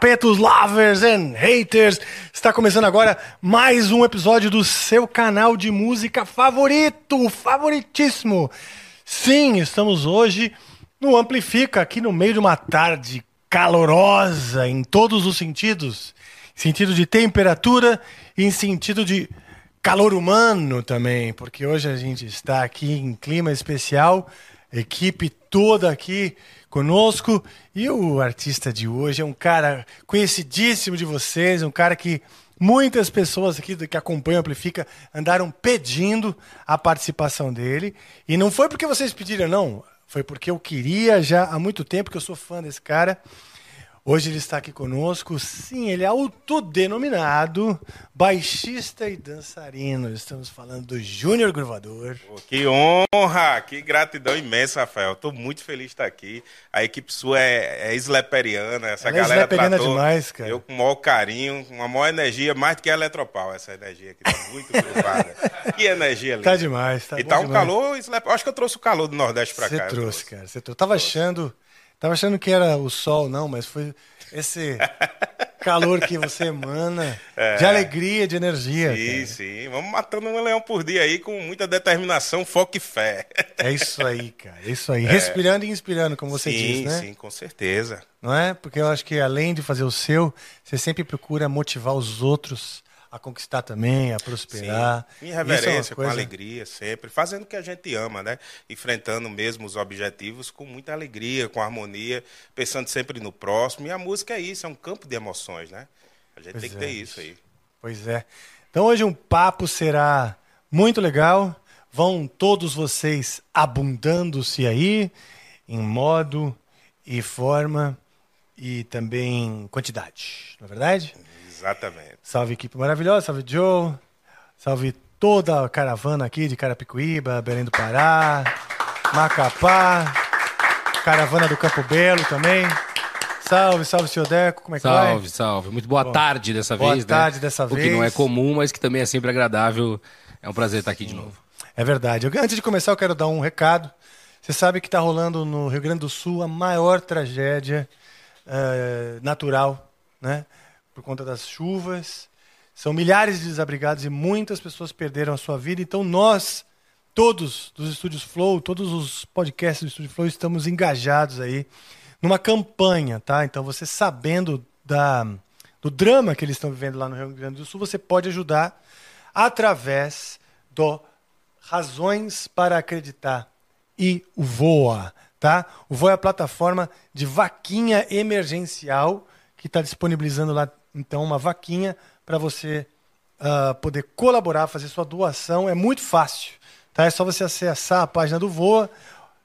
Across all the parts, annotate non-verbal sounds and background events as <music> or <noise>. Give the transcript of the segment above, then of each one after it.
Capetos, lovers and haters! Está começando agora mais um episódio do seu canal de música favorito, favoritíssimo. Sim, estamos hoje no Amplifica, aqui no meio de uma tarde calorosa em todos os sentidos. Sentido de temperatura e em sentido de calor humano também, porque hoje a gente está aqui em clima especial, equipe toda aqui conosco. E o artista de hoje é um cara conhecidíssimo de vocês, um cara que muitas pessoas aqui que acompanham Amplifica andaram pedindo a participação dele. E não foi porque vocês pediram não, foi porque eu queria já há muito tempo que eu sou fã desse cara. Hoje ele está aqui conosco. Sim, ele é autodenominado baixista e dançarino. Estamos falando do Júnior Gruvador. Pô, que honra, que gratidão imensa, Rafael. Estou muito feliz de estar aqui. A equipe sua é, é isleperiana. Essa Ela é galera isleperiana tratou demais, cara. Eu com o maior carinho, com a maior energia, mais do que a Eletropau. Essa energia aqui está muito gruvada. <laughs> que energia linda. Tá demais, tá E tá um demais. calor, islep... acho que eu trouxe o calor do Nordeste para Você cá. eu trouxe, cara. Você trouxe. Tava achando, tava achando que era o sol, não, mas foi esse calor que você emana de alegria, de energia. É. Sim, cara. sim. Vamos matando um leão por dia aí com muita determinação, foco e fé. É isso aí, cara. É isso aí. Respirando e inspirando, como você sim, diz, né? sim, com certeza. Não é? Porque eu acho que além de fazer o seu, você sempre procura motivar os outros a conquistar também, a prosperar. Sim. Em é reverência, com coisa- alegria, sempre. Fazendo o que a gente ama, né? Enfrentando mesmo os objetivos com muita alegria, com harmonia, pensando sempre no próximo. E a música é isso, é um campo de emoções, né? A gente Pois tem que é, ter isso aí. Pois é. Então hoje um papo será muito legal. Vão todos vocês abundando-se aí em modo e forma e também quantidade, não é verdade? Exatamente. Salve equipe maravilhosa, salve Joe, salve toda a caravana aqui de Carapicuíba, Belém do Pará, Macapá, caravana do Campo Belo também. Salve, salve, senhor Deco, como é que Salve, vai? salve. Muito boa tarde dessa Boa vez, tarde né? dessa O que não é vez. comum, mas que também é sempre agradável. É um prazer estar aqui de novo. É verdade. Eu- antes de começar, eu quero dar um recado. Você sabe que está rolando no Rio Grande do Sul a maior tragédia eh, natural, né? Por conta das chuvas. São milhares de desabrigados e muitas pessoas perderam a sua vida. Então, nós, todos dos Estúdios Flow, todos os podcasts do Estúdio Flow, estamos engajados aí numa campanha, tá? Então, você sabendo da, do drama que eles estão vivendo lá no Rio Grande do Sul, você pode ajudar através do Razões para Acreditar e o Voa, tá? O Voa é a plataforma de vaquinha emergencial que está disponibilizando lá, então, uma vaquinha para você ah, poder colaborar, fazer sua doação. É muito fácil, tá? É só você acessar a página do Voa,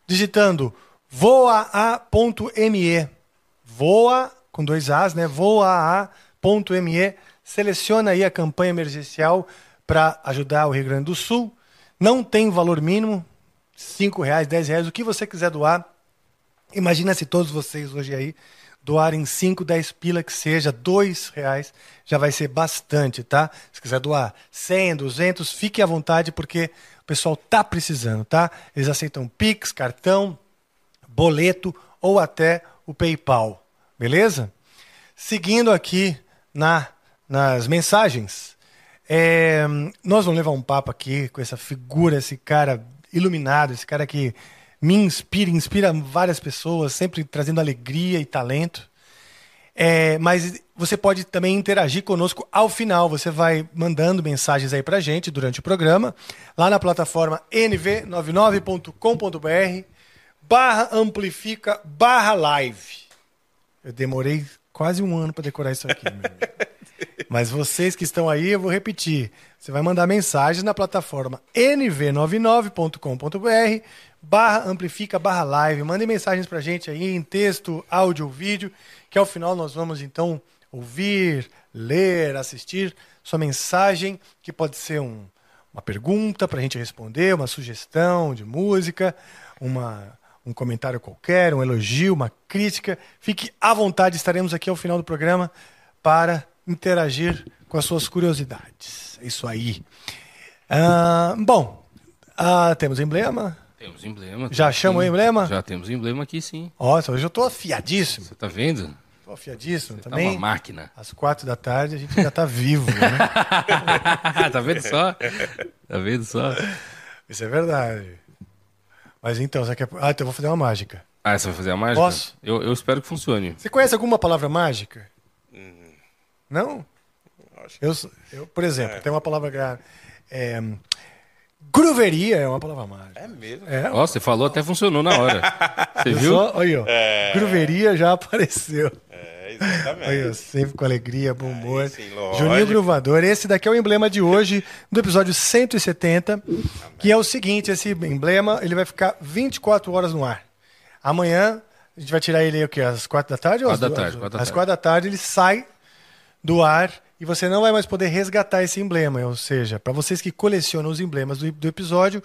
digitando voaa.me. Voa, com dois As, né? voaa.me. Seleciona aí a campanha emergencial para ajudar o Rio Grande do Sul. Não tem valor mínimo, cinco reais, dez reais, o que você quiser doar. Imagina se todos vocês hoje aí doarem 5, 10 pila, que seja dois reais, já vai ser bastante, tá? Se quiser doar 100, 200, fique à vontade, porque o pessoal tá precisando, tá? Eles aceitam Pix, cartão, boleto ou até o PayPal, beleza? Seguindo aqui na, nas mensagens, é, nós vamos levar um papo aqui com essa figura, esse cara iluminado, esse cara que me inspira, inspira várias pessoas, sempre trazendo alegria e talento. É, mas você pode também interagir conosco ao final. Você vai mandando mensagens aí pra gente durante o programa, lá na plataforma nv99.com.br barra amplifica barra live. Eu demorei quase um ano para decorar isso aqui, meu. <laughs> Mas vocês que estão aí, eu vou repetir. Você vai mandar mensagens na plataforma nv99.com.br barra amplifica barra live. Mandem mensagens pra gente aí em texto, áudio ou vídeo, que ao final nós vamos então ouvir, ler, assistir sua mensagem, que pode ser um, uma pergunta pra gente responder, uma sugestão de música, uma, um comentário qualquer, um elogio, uma crítica. Fique à vontade, estaremos aqui ao final do programa para interagir com as suas curiosidades. É isso aí. Ah, bom, ah, temos emblema. Temos emblema. Já chama o emblema? Já temos emblema aqui, sim. Nossa, hoje eu tô afiadíssimo. Você tá vendo? Tô afiadíssimo Tá também. uma máquina. Às quatro da tarde a gente ainda tá vivo, né? <laughs> tá vendo só? Tá vendo só? Isso é verdade. Mas então, você quer... Ah, então eu vou fazer uma mágica. Ah, você vai fazer a mágica? Posso? Eu, eu espero que funcione. Você conhece alguma palavra mágica? Não? Acho Eu, eu, por exemplo, tem uma palavra... É, grooveria é uma palavra mágica. É mesmo. É, Ó, você falou, até funcionou na hora. <laughs> Você viu? só- Olha, ó. Grooveria já apareceu. É, exatamente. Olha, sempre com alegria, bom humor. sim, lógico. Juninho Gruvador. Esse daqui é o emblema de hoje, do episódio 170, que é o seguinte, esse emblema, ele vai ficar 24 horas no ar. Amanhã, a gente vai tirar ele o quê? Às 4 da tarde? ou às Quatro da duas? tarde, quatro da Às. 4 da tarde ele sai do ar e você não vai mais poder resgatar esse emblema. Ou seja, para vocês que colecionam os emblemas do, do episódio,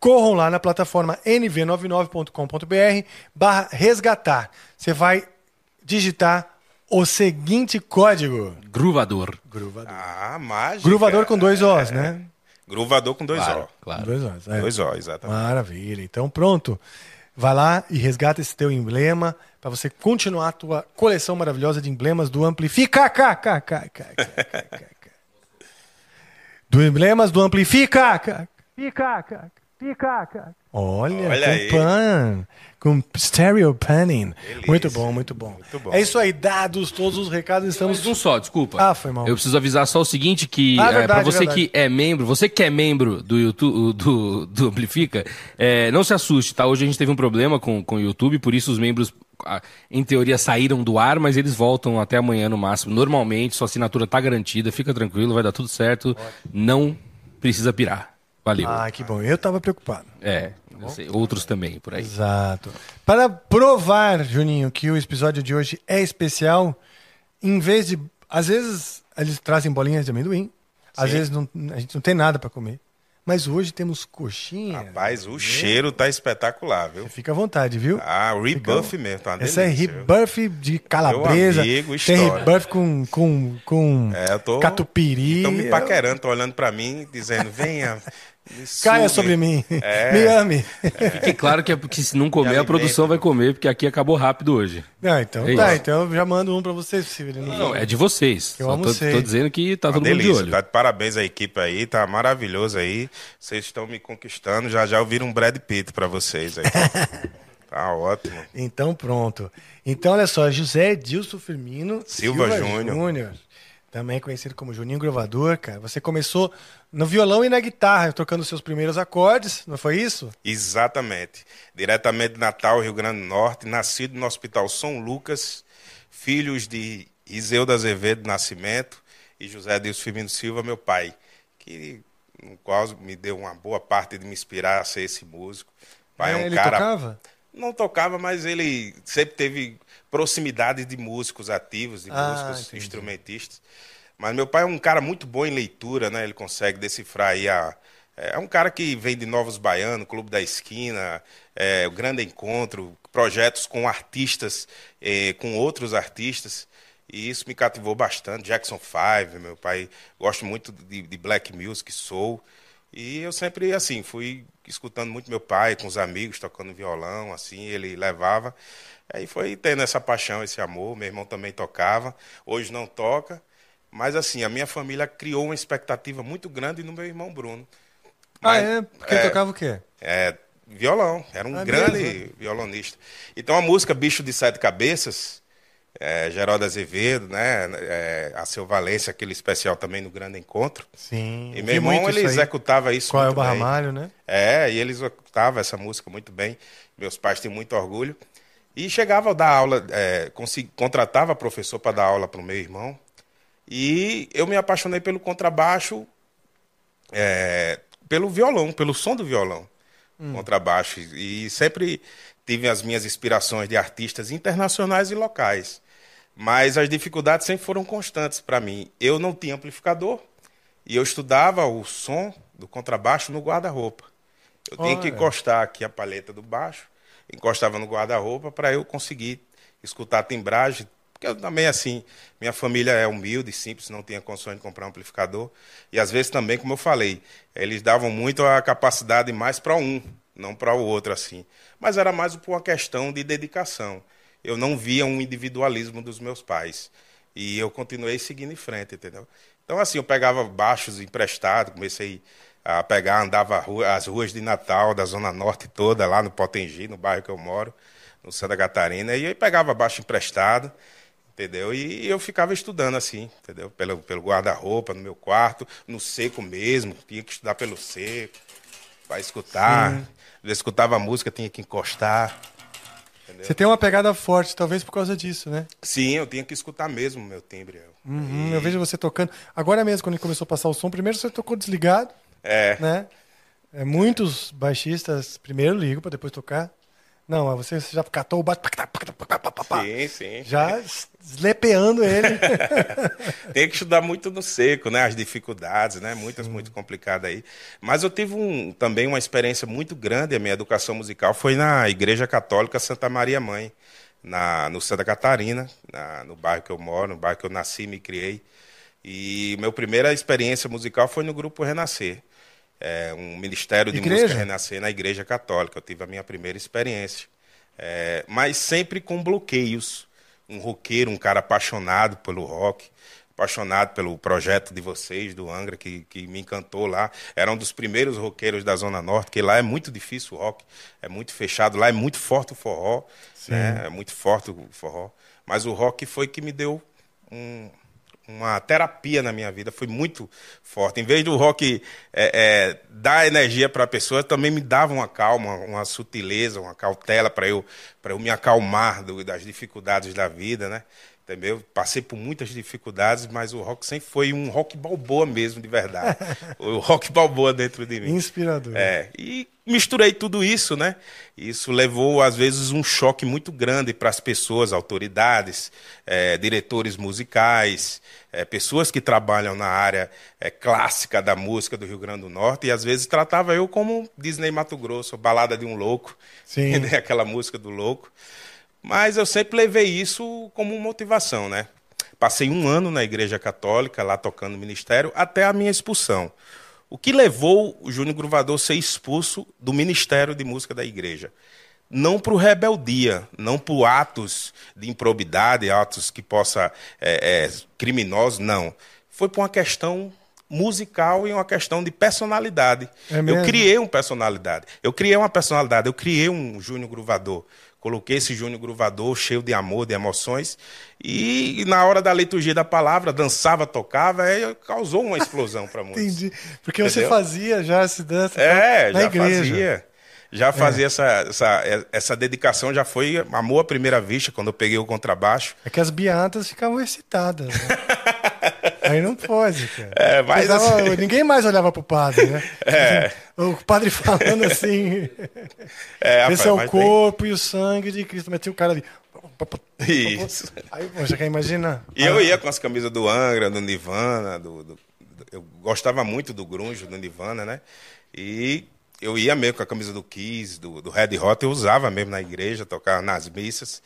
corram lá na plataforma nv99.com.br barra resgatar. Você vai digitar o seguinte código. Gruvador. Gruvador. Ah, mágica. Gruvador com dois Os, né? Gruvador com dois Claro, O. claro. Dois Os. é. Dois O, exatamente. Maravilha. Então pronto. Vai lá e resgata esse teu emblema para você continuar a tua coleção maravilhosa de emblemas do Amplifica. cá. Do emblemas do Amplifica. Fica. Olha, Olha com stereo panning. Muito bom, muito bom. Muito bom. É isso aí, dados todos os recados, estamos Mais um só, desculpa. Ah, foi mal. Eu preciso avisar só o seguinte, que Ah, é, para você verdade. que é membro, você que é membro do YouTube, do, do Amplifica, é, não se assuste, tá? Hoje a gente teve um problema com, com o YouTube, por isso os membros, em teoria, saíram do ar, mas eles voltam até amanhã no máximo. Normalmente, sua assinatura tá garantida, fica tranquilo, vai dar tudo certo. Não precisa pirar. Valeu. Ah, que bom. Eu estava preocupado. É, eu sei, outros também por aí. Exato. Para provar, Juninho, que o episódio de hoje é especial, em vez de. Às vezes eles trazem bolinhas de amendoim, às Sim. vezes não- a gente não tem nada para comer. Mas hoje temos coxinha. Rapaz, o cheiro tá espetacular, viu? Fica à vontade, viu? Ah, o rebuff mesmo, tá uma Essa é delícia, viu? rebuff de calabresa. Meu amigo, tem rebuff com, com, com É, eu tô. catupiry. Estão me paquerando, tô olhando pra mim, dizendo, venha. Me Caia sobre mim. É. <laughs> Me ame. Fique claro que, é porque se não comer, a produção vai comer, porque aqui acabou rápido hoje. Não, então É tá, isso. então eu já mando um para vocês, se ele não Não, é de vocês. Eu Só tô, tô dizendo que tá Uma todo mundo de olho. tá de parabéns à equipe aí, tá maravilhoso aí. Vocês estão me conquistando, já já ouviram um Brad Pitt pra vocês aí. <laughs> tá ótimo. Então pronto. Então olha só, José Edilson Firmino Silva Júnior. Júnior, também conhecido como Juninho Grovador, cara. Você começou no violão e na guitarra, trocando seus primeiros acordes, não foi isso? Exatamente. Diretamente de Natal, Rio Grande do Norte, nascido no Hospital São Lucas, filhos de Iseuda Azevedo Nascimento e José Adilson Firmino Silva, meu pai, que no qual me deu uma boa parte de me inspirar a ser esse músico. Pai é, um ele cara tocava? Não tocava, mas ele sempre teve proximidade de músicos ativos, de Ah, músicos entendi. instrumentistas. Mas meu pai é um cara muito bom em leitura, né? Ele consegue decifrar aí a. É um cara que vem de Novos Baianos, Clube da Esquina, é, o Grande Encontro, projetos com artistas, eh, com outros artistas. E isso me cativou bastante. Jackson Five, meu pai gosta muito de, de black music, soul. E eu sempre, assim, fui escutando muito meu pai com os amigos, tocando violão, assim, ele levava. Aí foi tendo essa paixão, esse amor. Meu irmão também tocava, hoje não toca. Mas, assim, a minha família criou uma expectativa muito grande no meu irmão Bruno. Ah, Mas, é? Porque é, tocava o quê? é, violão, era um Ah, grande mesmo? violonista. Então a música Bicho de Sete Cabeças, é, Geraldo Azevedo, né, é, a Seu Valência, aquele especial também no Grande Encontro. Sim. E eu meu irmão, muito ele isso executava isso Qual é o muito. Barramalho, né? É, e ele executava essa música muito bem. Meus pais têm muito orgulho. E chegava a dar aula, é, contratava professor para dar aula para o meu irmão. E eu me apaixonei pelo contrabaixo, é, pelo violão, pelo som do violão, hum. contrabaixo. E sempre tive as minhas inspirações de artistas internacionais e locais. Mas as dificuldades sempre foram constantes para mim. Eu não tinha amplificador e eu estudava o som do contrabaixo no guarda-roupa. Eu tinha que encostar aqui a palheta do baixo, encostava no guarda-roupa para eu conseguir escutar a timbragem. Porque eu também, assim, minha família é humilde, simples, não tinha condições de comprar um amplificador. E às vezes também, como eu falei, eles davam muito a capacidade mais para um, não para o outro, assim. Mas era mais por uma questão de dedicação eu não via um individualismo dos meus pais. E eu continuei seguindo em frente, entendeu? Então, assim, eu pegava baixos emprestados, comecei a pegar, andava as ruas de Natal, da Zona Norte toda, lá no Potengi, no bairro que eu moro, no Santa Catarina, e eu pegava baixo emprestado, entendeu? E eu ficava estudando assim, entendeu? Pelo, pelo guarda-roupa, no meu quarto, no seco mesmo, tinha que estudar pelo seco, para escutar. Sim. Eu escutava música, tinha que encostar. Entendeu? Você tem uma pegada forte, talvez por causa disso, né? Sim, eu tinha que escutar mesmo o meu timbre. Uhum, e... Eu vejo você tocando. Agora mesmo, quando começou a passar o som, primeiro você tocou desligado. É. Né? É, muitos baixistas primeiro ligam para depois tocar. Não, você já catou o baixo. Sim, sim. Já slepeando ele. <laughs> Tem que estudar muito no seco, né? As dificuldades, né? Muitas, sim. muito complicadas aí. Mas eu tive um, também uma experiência muito grande, a minha educação musical foi na Igreja Católica Santa Maria Mãe, na, no Santa Catarina, na, no bairro que eu moro, no bairro que eu nasci e me criei. E minha primeira experiência musical foi no grupo Renascer é, um ministério de igreja? música renascer na igreja católica. Eu tive a minha primeira experiência. É, mas sempre com bloqueios. Um roqueiro, um cara apaixonado pelo rock, apaixonado pelo projeto de vocês, do Angra, que, que me encantou lá. Era um dos primeiros roqueiros da Zona Norte, que lá é muito difícil o rock, é muito fechado, lá é muito forte o forró, né? é muito forte o forró. Mas o rock foi que me deu um, uma terapia na minha vida, foi muito forte. Em vez do rock é, é, dar energia para a pessoa, também me dava uma calma, uma sutileza, uma cautela para eu, eu me acalmar do, das dificuldades da vida, né? Entendeu? Passei por muitas dificuldades, mas o rock sempre foi um rock balboa mesmo, de verdade. <laughs> o rock balboa dentro de mim. Inspirador. É. E misturei tudo isso, né? Isso levou, às vezes, um choque muito grande para as pessoas, autoridades, é, diretores musicais, é, pessoas que trabalham na área é, clássica da música do Rio Grande do Norte, e às vezes tratava eu como Disney Mato Grosso, Balada de um Louco, Sim. <laughs> aquela música do louco. Mas eu sempre levei isso como motivação, né? Passei um ano na Igreja Católica, lá tocando ministério, até a minha expulsão. O que levou o Júnior Gruvador a ser expulso do Ministério de Música da Igreja? Não por rebeldia, não por atos de improbidade, atos que possa é, é, criminosos, não. Foi por uma questão musical e uma questão de personalidade. É eu criei uma personalidade. Eu criei uma personalidade. Eu criei um Júnior Gruvador. Coloquei esse Júnior Gruvador cheio de amor, de emoções. E, e, na hora da liturgia da palavra, dançava, tocava, aí causou uma explosão para <laughs> muitos. Entendi. Porque Entendeu? você fazia já esse dança é, na já igreja. Fazia. Já fazia é. essa, essa, essa dedicação, já foi amor à primeira vista, quando eu peguei o contrabaixo. É que as beatas ficavam excitadas. Né? <laughs> Aí não pode, cara. É, mas assim... Ninguém mais olhava pro padre, né? <laughs> É. O padre falando assim. É, esse é o corpo tem... e o sangue de Cristo. Mas tinha o cara ali. Isso. Aí, você quer imaginar? E eu ia com as camisas do Angra, do Nirvana, do, do, eu gostava muito do grunge, do Nirvana, né? E eu ia mesmo com a camisa do Kiss, do, do Red Hot, eu usava mesmo na igreja, tocava nas missas.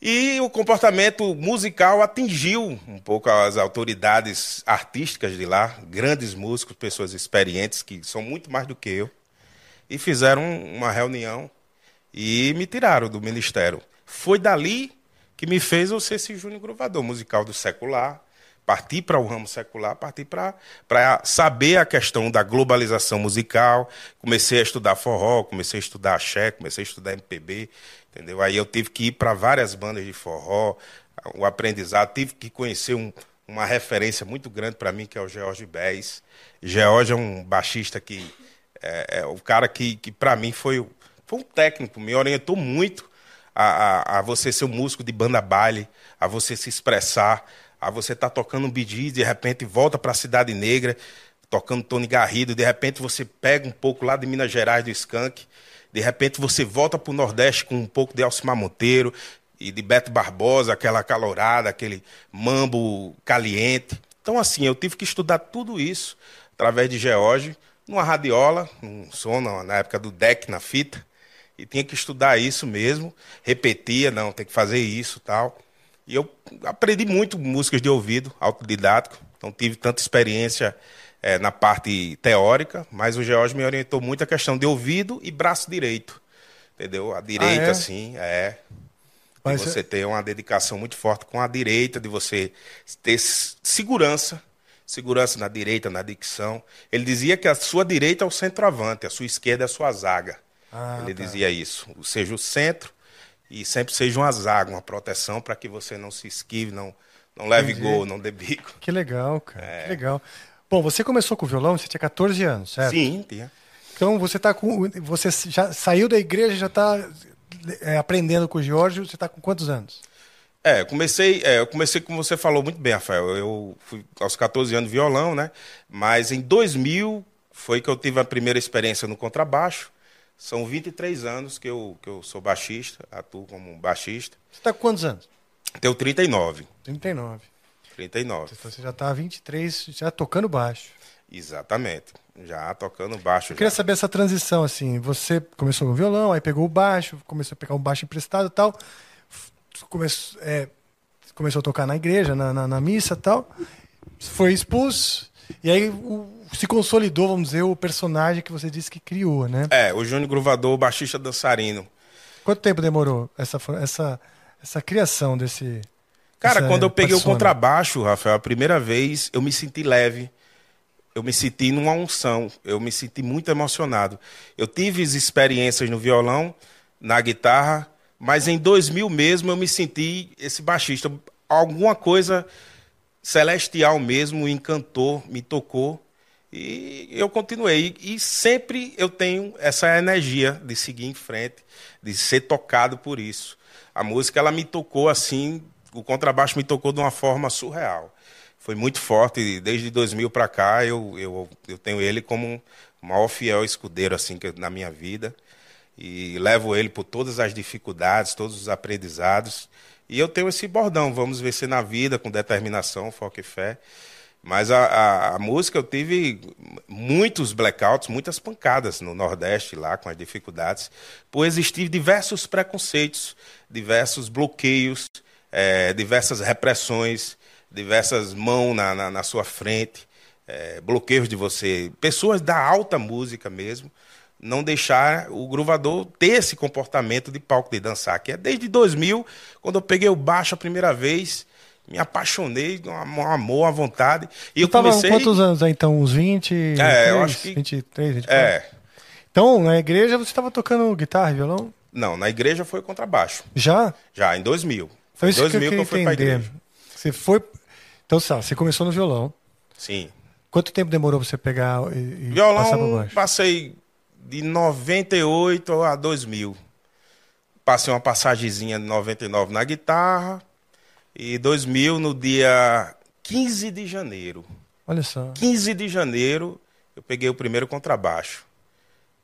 E o comportamento musical atingiu um pouco as autoridades artísticas de lá, grandes músicos, pessoas experientes, que são muito mais do que eu, e fizeram uma reunião e me tiraram do ministério. Foi dali que me fez eu ser esse Júnior Gruvador, musical do secular, partir para o ramo secular, partir para saber a questão da globalização musical. Comecei a estudar forró, comecei a estudar axé, comecei a estudar MPB, entendeu? Aí eu tive que ir para várias bandas de forró, o aprendizado, tive que conhecer um, uma referência muito grande para mim, que é o George Bez. George é um baixista que é, é o cara que, que para mim foi, foi um técnico, me orientou muito a, a, a você ser um músico de banda baile, a você se expressar, a você estar tá tocando um bidis, de repente volta para a Cidade Negra, tocando Tony Garrido, de repente você pega um pouco lá de Minas Gerais do Skank, de repente você volta para o Nordeste com um pouco de Alcimar Monteiro e de Beto Barbosa, aquela calorada, aquele mambo caliente. Então, assim, eu tive que estudar tudo isso através de George, numa radiola, num som na época do deck na fita, e tinha que estudar isso mesmo, repetia, não, tem que fazer isso tal. E eu aprendi muito músicas de ouvido, autodidático, não tive tanta experiência é, na parte teórica, mas o George me orientou muito a questão de ouvido e braço direito. Entendeu? A direita, ah, é? assim, é. De você é... ter uma dedicação muito forte com a direita, de você ter segurança, segurança na direita, na dicção. Ele dizia que a sua direita é o centroavante, a sua esquerda é a sua zaga. Ah, Ele tá. dizia isso. Seja o centro e sempre seja uma zaga, uma proteção para que você não se esquive, não, não leve Entendi. gol, não dê bico. Que legal, cara. É. Que legal. Bom, você começou com violão, você tinha 14 anos, certo? Sim, tinha. Então você tá com. Você já saiu da igreja, já está é, aprendendo com o Jorge, você está com quantos anos? É, eu comecei, é, eu comecei como você falou muito bem, Rafael. Eu fui aos 14 anos violão, né? Mas em 2000 foi que eu tive a primeira experiência no contrabaixo. São 23 anos que eu, que eu sou baixista, atuo como baixista. Você está com quantos anos? Tenho 39. 39. 39. Então você já está 23, já tocando baixo. Exatamente. Já tocando baixo. Eu queria saber essa transição, assim. Você começou com violão, aí pegou o baixo, começou a pegar um baixo emprestado e tal. Começou, é, começou a tocar na igreja, na, na, na missa e tal. Foi expulso. E aí o, se consolidou, vamos dizer, o personagem que você disse que criou, né? É, o Júnior Gruvador, baixista dançarino. Quanto tempo demorou essa, essa, essa criação desse. Cara, quando eu peguei persona? o contrabaixo, Rafael, a primeira vez, eu me senti leve. Eu me senti numa unção. Eu me senti muito emocionado. Eu tive experiências no violão, na guitarra, mas em 2000 mesmo eu me senti esse baixista. Alguma coisa celestial mesmo me encantou, me tocou. E eu continuei. E sempre eu tenho essa energia de seguir em frente, de ser tocado por isso. A música ela me tocou assim o contrabaixo me tocou de uma forma surreal. Foi muito forte, desde 2000 para cá eu, eu, eu tenho ele como o maior fiel escudeiro assim na minha vida. E levo ele por todas as dificuldades, todos os aprendizados. E eu tenho esse bordão, vamos vencer na vida com determinação, foco e fé. Mas a, a, a, música eu tive muitos blackouts, muitas pancadas no Nordeste lá com as dificuldades, por existir diversos preconceitos, diversos bloqueios, é, diversas repressões, diversas mãos na, na, na sua frente, é, bloqueios de você, pessoas da alta música mesmo, não deixar o gruvador ter esse comportamento de palco de dançar, que é desde 2000, quando eu peguei o baixo a primeira vez, me apaixonei, um amor, uma vontade. E eu comecei... quantos anos aí, então? Uns 20? É, 3, eu acho que... 23, 24? É. Então, na igreja você estava tocando guitarra, violão? Não, na igreja foi contrabaixo. Já? Já, em 2000. Foi isso 2000 que eu, que eu entender. Você foi. Então, sabe, você começou no violão. Sim. Quanto tempo demorou você pegar e, violão, passar para baixo? Passei de 98 a 2000. Passei uma passagemzinha de 99 na guitarra e 2000 no dia 15 de janeiro. Olha só. 15 de janeiro eu peguei o primeiro contrabaixo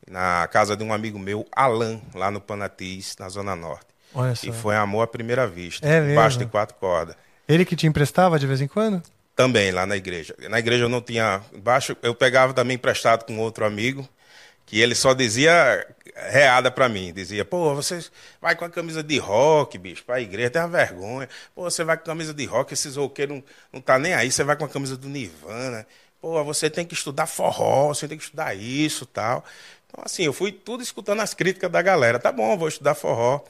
na casa de um amigo meu, Alan, lá no Panatis, na Zona Norte. Olha só. E foi amor à primeira vista. É mesmo? Baixo de quatro cordas. Ele que te emprestava de vez em quando? Também, lá na igreja. Na igreja eu não tinha baixo, eu pegava também emprestado com outro amigo, que ele só dizia reada para mim. Dizia, pô, você vai com a camisa de rock, bicho, pra igreja, tem uma vergonha. Pô, você vai com a camisa de rock, esses roqueiros não, não tá nem aí, você vai com a camisa do Nirvana. Pô, você tem que estudar forró, você tem que estudar isso tal. Então, assim, eu fui tudo escutando as críticas da galera. Tá bom, vou estudar forró.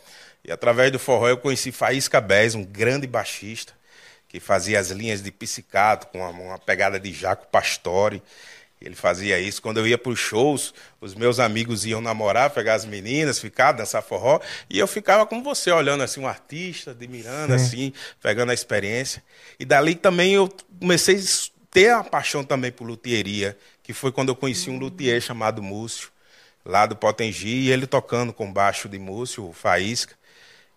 E através do forró eu conheci Faísca Bez, um grande baixista, que fazia as linhas de psicato com uma, uma pegada de Jaco Pastore. Ele fazia isso. Quando eu ia para os shows, os meus amigos iam namorar, pegar as meninas, ficar, dançar forró. E eu ficava como você, olhando assim, um artista, admirando, Sim. assim, pegando a experiência. E dali também eu comecei a ter a paixão também por luthieria, que foi quando eu conheci um luthier chamado Múcio, lá do Potengi, e ele tocando com baixo de Múcio, Faísca.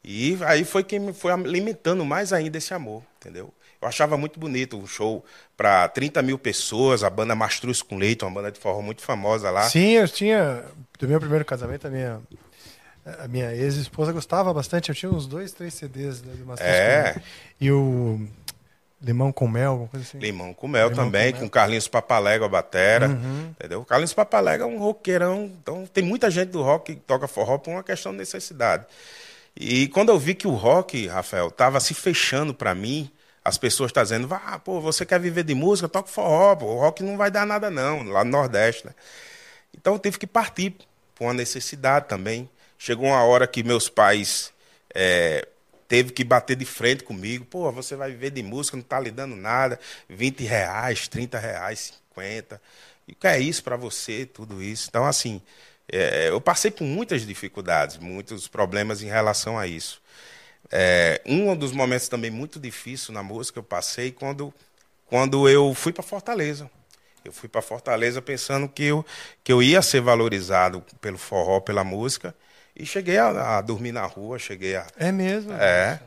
E aí foi quem me foi alimentando mais ainda esse amor, entendeu? Eu achava muito bonito o show para 30 mil pessoas, a banda Mastruz com Leite, uma banda de forró muito famosa lá. Sim, eu tinha. Do meu primeiro casamento, a minha, a minha ex-esposa gostava bastante. Eu tinha uns dois, três CDs né, do Mastruz É. com. E o Limão com Mel, alguma coisa assim. Limão com Mel Limão também, com com, Mel. Carlinhos Papalégua, a batera, Uhum. entendeu? Carlinhos Papalégua é um roqueirão, então tem muita gente do rock que toca forró por uma questão de necessidade. E quando eu vi que o rock, Rafael, tava se fechando para mim, as pessoas estão dizendo, ah, pô, você quer viver de música, toca forró, pô, o rock não vai dar nada não, lá no Nordeste, né? Então eu tive que partir por uma necessidade também. Chegou uma hora que meus pais é, teve que bater de frente comigo. Pô, você vai viver de música, não tá lhe dando nada. 20 reais, 30 reais, 50. E o que é isso para você, tudo isso? Então, assim, é, eu passei por muitas dificuldades, muitos problemas em relação a isso. É, um dos momentos também muito difícil na música eu passei quando, quando eu fui para Fortaleza. Eu fui para Fortaleza pensando que eu, que eu ia ser valorizado pelo forró, pela música, e cheguei a, a dormir na rua, cheguei a, É mesmo? é.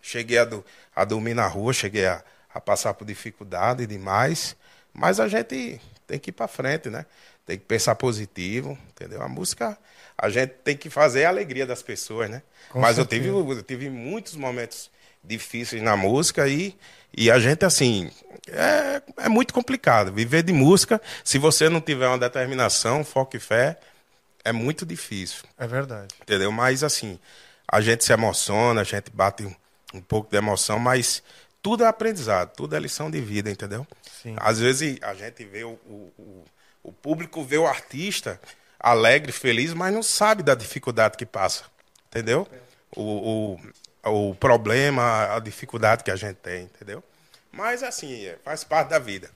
Cheguei a, do- a dormir na rua, cheguei a, a passar por dificuldade demais. Mas a gente tem que ir para frente, né? Tem que pensar positivo, entendeu? A música, a gente tem que fazer a alegria das pessoas, né? Com mas eu tive, eu tive muitos momentos difíceis na música e, e a gente, assim, é, é muito complicado. Viver de música, se você não tiver uma determinação, foco e fé, é muito difícil É verdade. entendeu? Mas assim, a gente se emociona, a gente bate um, um pouco de emoção, mas tudo é aprendizado, tudo é lição de vida, entendeu? Sim. Às vezes a gente vê o, o, o- o público vê o artista alegre, feliz, mas não sabe da dificuldade que passa, entendeu? O, o, o problema, a dificuldade que a gente tem, entendeu? Mas assim, é, faz parte da vida,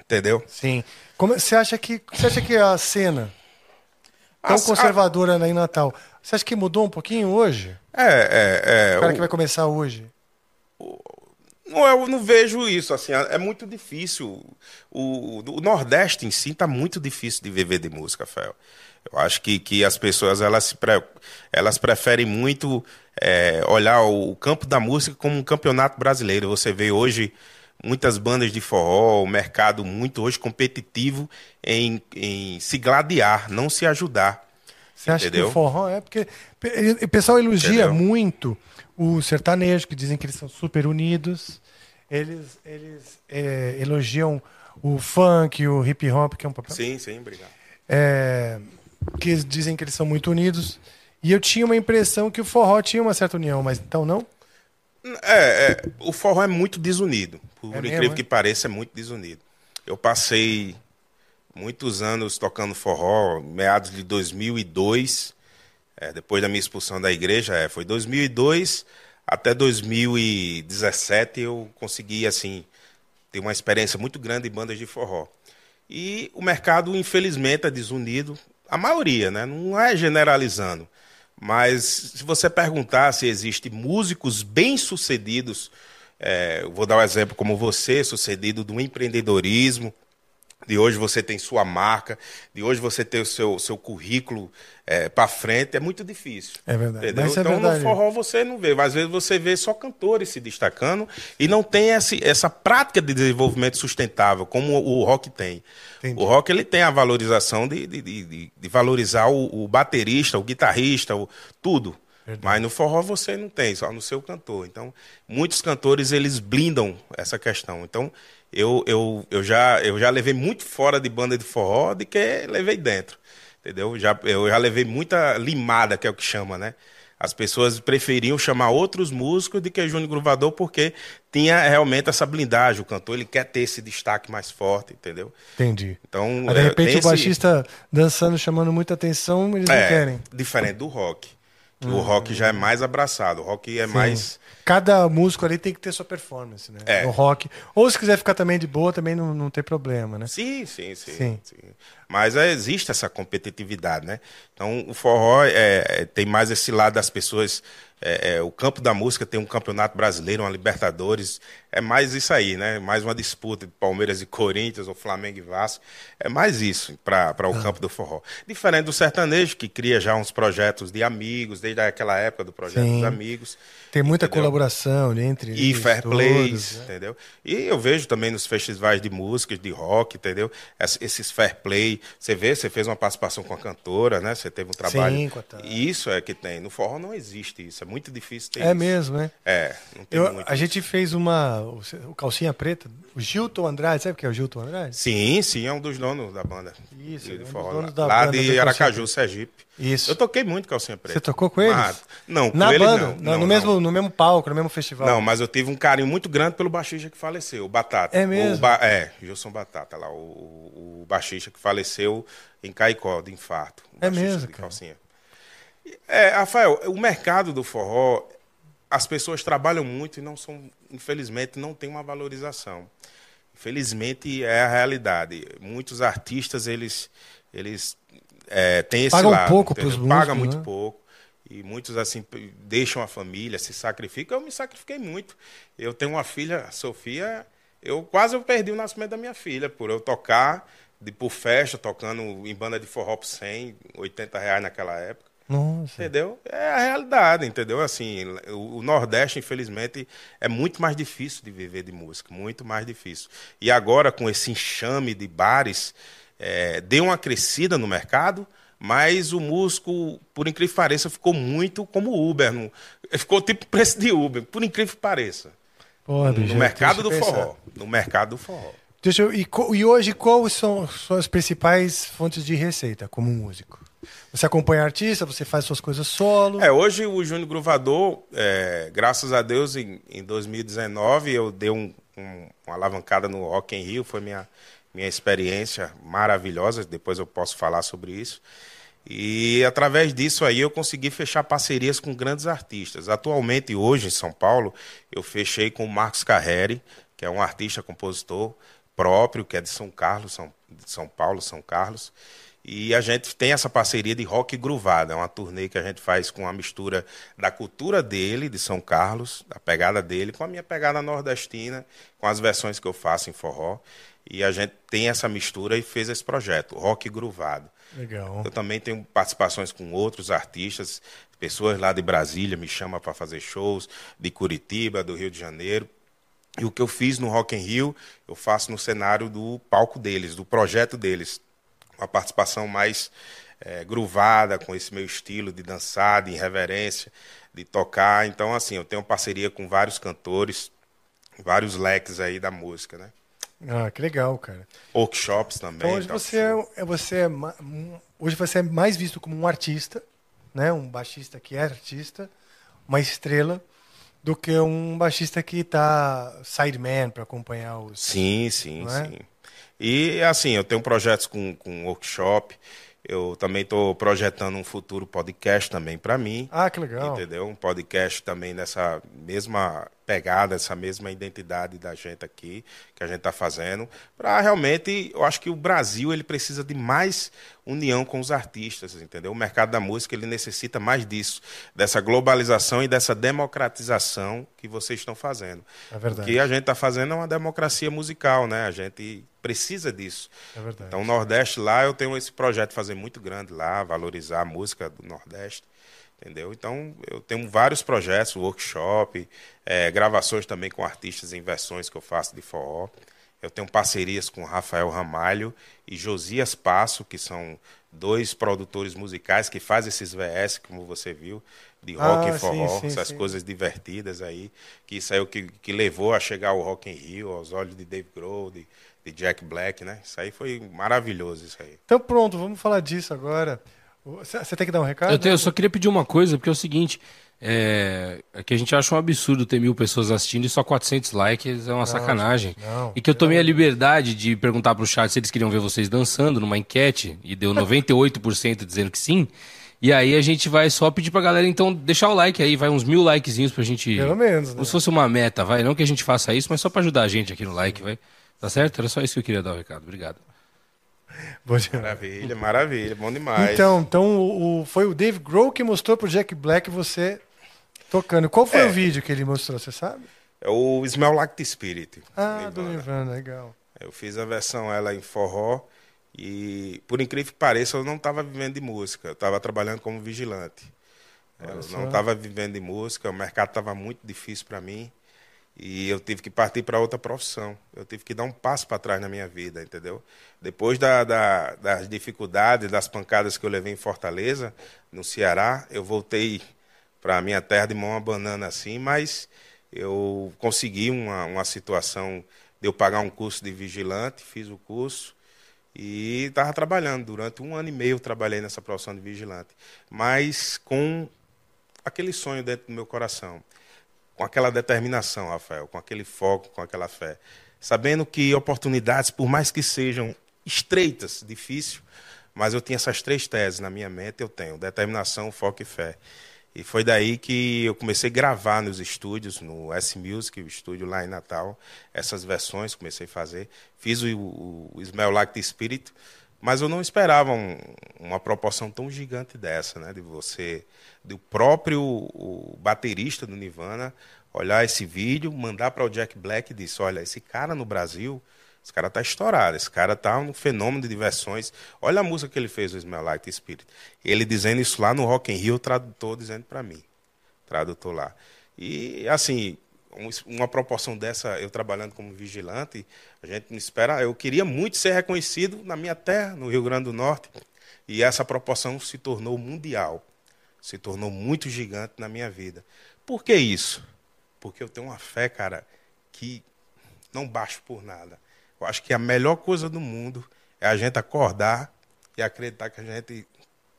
entendeu? Sim. Como, você, acha que, você acha que a cena tão A- conservadora aí em Natal, você acha que mudou um pouquinho hoje? É, é, é. O cara o- que vai começar hoje? Não, eu não vejo isso, assim, é muito difícil. O, o Nordeste em si está muito difícil de viver de música, Fel. Eu acho que, que as pessoas elas, pre- elas preferem muito é, olhar o campo da música como um campeonato brasileiro. Você vê hoje muitas bandas de forró, o mercado muito hoje competitivo em, em se gladiar, não se ajudar. Você acha Entendeu? que o forró é porque o pessoal elogia Entendeu? muito o sertanejo, que dizem que eles são super unidos. Eles, eles é, elogiam o funk, o hip hop, que é um papel. Sim, sim, obrigado. é, que dizem que eles são muito unidos. E eu tinha uma impressão que o forró tinha uma certa união, mas então não? É, é, o forró é muito desunido. Por É incrível mesmo, que é? pareça, é muito desunido. Eu passei muitos anos tocando forró, meados de 2002, é, depois da minha expulsão da igreja, é, foi 2002 até 2017 eu consegui, assim, ter uma experiência muito grande em bandas de forró. E o mercado, infelizmente, é desunido. A maioria, né? Não é generalizando. Mas se você perguntar se existem músicos bem-sucedidos, é, vou dar um exemplo como você, sucedido do empreendedorismo, de hoje você tem sua marca, de hoje você tem o seu, seu currículo para frente, é muito difícil. É verdade. Entendeu? Mas é então verdade. no forró você não vê, às vezes você vê só cantores se destacando e não tem esse, essa prática de desenvolvimento sustentável como o, rock tem. Entendi. O rock ele tem a valorização de, de, de, de- valorizar o, o baterista, o guitarrista, o, tudo. Mas no forró você não tem, só no seu cantor. Então, muitos cantores eles blindam essa questão. Então, eu, eu, eu, já, eu já levei muito fora de banda de forró de que levei dentro. Entendeu? Já, eu já levei muita limada, que é o que chama, né? As pessoas preferiam chamar outros músicos do que Júnior Gruvador porque tinha realmente essa blindagem. O cantor ele quer ter esse destaque mais forte, entendeu? Entendi. Então, Mas de é, repente tem o esse- baixista dançando, chamando muita atenção, eles não é, querem. diferente do rock. Que O rock já é mais abraçado. O rock é Sim. mais. Cada músico ali tem que ter sua performance, né? É. No rock. Ou se quiser ficar também de boa, também não, não tem problema, né? Sim, sim, sim. Sim. sim. Mas é, existe essa competitividade, né? Então o forró é, é, tem mais esse lado das pessoas. É, é, o campo da música tem um campeonato brasileiro, uma Libertadores. É mais isso aí, né? Mais uma disputa de Palmeiras e Corinthians, ou Flamengo e Vasco. É mais isso para o ah. campo do forró. Diferente do sertanejo, que cria já uns projetos de amigos, desde aquela época do projeto Sim. dos amigos. Tem muita entendeu? colaboração entre E fair plays, né? entendeu? E eu vejo também nos festivais de música, de rock, entendeu? Esses fair play. Você vê, você fez uma participação com a cantora, né? Você teve um trabalho. Sim, Isso é que tem. No forró não existe isso. É muito difícil ter é isso. mesmo, né? É. Eu, a gente fez uma. O Calcinha Preta, o Gilton Andrade, sabe o que é o Gilton Andrade? Sim, sim, é um dos donos da banda. Isso, de é um forró, dos donos lá, da lá banda de Aracaju, Sergipe. Isso. Eu toquei muito calcinha preta. Você tocou com eles? Mas, não, com Na ele banda, não. no, não, no mesmo, no mesmo palco, no mesmo festival. Não, mas eu tive um carinho muito grande pelo baixista que faleceu, o Batata. É mesmo? Ba... É, Gilson Batata, lá, o, o baixista que faleceu em Caicó, de infarto. é mesmo, de calcinha. É, Rafael, o mercado do forró, as pessoas trabalham muito e não são, infelizmente, não tem uma valorização. Infelizmente é a realidade. Muitos artistas, eles, eles é, têm esse Pagam lado. pouco pros músicos, Paga muito né? pouco. E muitos, assim, deixam a família, se sacrificam. Eu me sacrifiquei muito. Eu tenho uma filha, Sofia, eu quase eu perdi o nascimento da minha filha, por eu tocar, de por festa, tocando em banda de forró por 100, 80 reais naquela época. Nossa. Entendeu? É a realidade, entendeu? Assim, o, o Nordeste, infelizmente, é muito mais difícil de viver de música, muito mais difícil. E agora, com esse enxame de bares, é, deu uma crescida no mercado, mas o músico, por incrível que pareça, ficou muito como Uber. No, ficou tipo preço de Uber, por incrível que pareça. Porra, no, mercado do eu forró. pensar. No mercado do forró. Deixa eu- e, e hoje, quais são, são as principais fontes de receita como músico? Você acompanha artista, você faz suas coisas solo. É, hoje o Júnior Gruvador, é, graças a Deus, em, em 2019 eu dei um- um- uma alavancada no Rock in Rio, foi minha, minha experiência maravilhosa, depois eu posso falar sobre isso. E através disso aí eu consegui fechar parcerias com grandes artistas. Atualmente, hoje em São Paulo, eu fechei com o Marcos Carreri, que é um artista compositor próprio, que é de São Carlos, São, de São Paulo, São Carlos. E a gente tem essa parceria de rock gruvada, é uma turnê que a gente faz com a mistura da cultura dele, de São Carlos, da pegada dele, com a minha pegada nordestina, com as versões que eu faço em forró. E a gente tem essa mistura e fez esse projeto, Rock Gruvado. Legal. Eu também tenho participações com outros artistas, pessoas lá de Brasília me chamam para fazer shows, de Curitiba, do Rio de Janeiro. E o que eu fiz no Rock in Rio, eu faço no cenário do palco deles, do projeto deles. Uma participação mais eh, gruvada, com esse meu estilo de dançar, de irreverência, de tocar. Então, assim, eu tenho parceria com vários cantores, vários leques aí da música, né? Ah, que legal, cara. Workshops também. Então hoje tal. você é, é- você é hoje você é mais visto como um artista, né? Um baixista que é artista, uma estrela, do que um baixista que tá sideman para acompanhar os. Sim, sim, é? sim. E assim, eu tenho projetos com, com workshop. Eu também estou projetando um futuro podcast também para mim. Ah, que legal. Entendeu? Um podcast também nessa mesma pegada, essa mesma identidade da gente aqui, que a gente está fazendo, para realmente, eu acho que o Brasil ele precisa de mais união com os artistas, entendeu? O mercado da música ele necessita mais disso, dessa globalização e dessa democratização que vocês estão fazendo. É verdade. O que a gente está fazendo é uma democracia musical, né? A gente precisa disso. É verdade. Então, o Nordeste lá, eu tenho esse projeto de fazer muito grande lá, valorizar a música do Nordeste, entendeu? Então, eu tenho vários projetos, workshop, eh, gravações também com artistas em versões que eu faço de forró. Eu tenho parcerias com Rafael Ramalho e Josias Passo, que são dois produtores musicais que fazem esses VS, como você viu, de rock Ah, e forró, sim, sim, essas sim. coisas divertidas aí, que isso aí é o que, que levou a chegar ao Rock in Rio, aos olhos de Dave Grohl, de, de Jack Black, né? Isso aí foi maravilhoso, isso aí. Então pronto, vamos falar disso agora. Você tem que dar um recado? Eu, tenho- eu só queria pedir uma coisa, porque é o seguinte, é, é que a gente acha um absurdo ter mil pessoas assistindo e só 400 likes, é uma sacanagem. não, e que eu tomei a liberdade de perguntar pro chat se eles queriam ver vocês dançando numa enquete, e deu <laughs> 98% dizendo que sim. E aí a gente vai só pedir pra galera, então, deixar o like aí, vai uns mil likezinhos pra gente... Pelo menos, né? Como se fosse uma meta, vai, não que a gente faça isso, mas só pra ajudar a gente aqui no like, vai. Tá certo? Era só isso que eu queria dar o recado, obrigado. Maravilha, maravilha, bom demais. Então, então o, o- foi o Dave Grohl que mostrou pro Jack Black você tocando. Qual foi É. o vídeo que ele mostrou, você sabe? É o Smell Like the Spirit. Ah, do Nirvana. Legal. Eu fiz a versão ela em forró e, por incrível que pareça, eu não estava vivendo de música. Eu estava trabalhando como vigilante. Eu não estava vivendo de música, o mercado estava muito difícil para mim e eu tive que partir para outra profissão. Eu tive que dar um passo para trás na minha vida, entendeu? Depois da, da- das dificuldades, das pancadas que eu levei em Fortaleza, no Ceará, eu voltei para a minha terra de mão a banana assim, mas eu consegui uma, uma situação de eu pagar um curso de vigilante, fiz o curso e estava trabalhando. Durante um ano e meio eu trabalhei nessa profissão de vigilante, mas com aquele sonho dentro do meu coração, com aquela determinação, Rafael, com aquele foco, com aquela fé, sabendo que oportunidades, por mais que sejam estreitas, difícil, mas eu tinha essas três teses na minha mente, eu tenho determinação, foco e fé. E foi daí que eu comecei a gravar nos estúdios, no S Music, o estúdio lá em Natal, essas versões, comecei a fazer. Fiz o, o, Smell Like the Spirit, mas eu não esperava um- uma proporção tão gigante dessa, né? De você, do próprio baterista do Nirvana, olhar esse vídeo, mandar para o Jack Black e disse: Olha, esse cara no Brasil, esse cara tá estourado, esse cara tá um fenômeno de versões. Olha a música que ele fez, o Smell Like Spirit. Ele dizendo isso lá no Rock in Rio, o tradutor dizendo para mim, tradutor lá. E assim, um- uma proporção dessa, eu trabalhando como vigilante, a gente não espera. Eu queria muito ser reconhecido na minha terra, no Rio Grande do Norte, e essa proporção se tornou mundial, se tornou muito gigante na minha vida. Por que isso? Porque eu tenho uma fé, cara, que não baixo por nada. Eu acho que a melhor coisa do mundo é a gente acordar e acreditar que a gente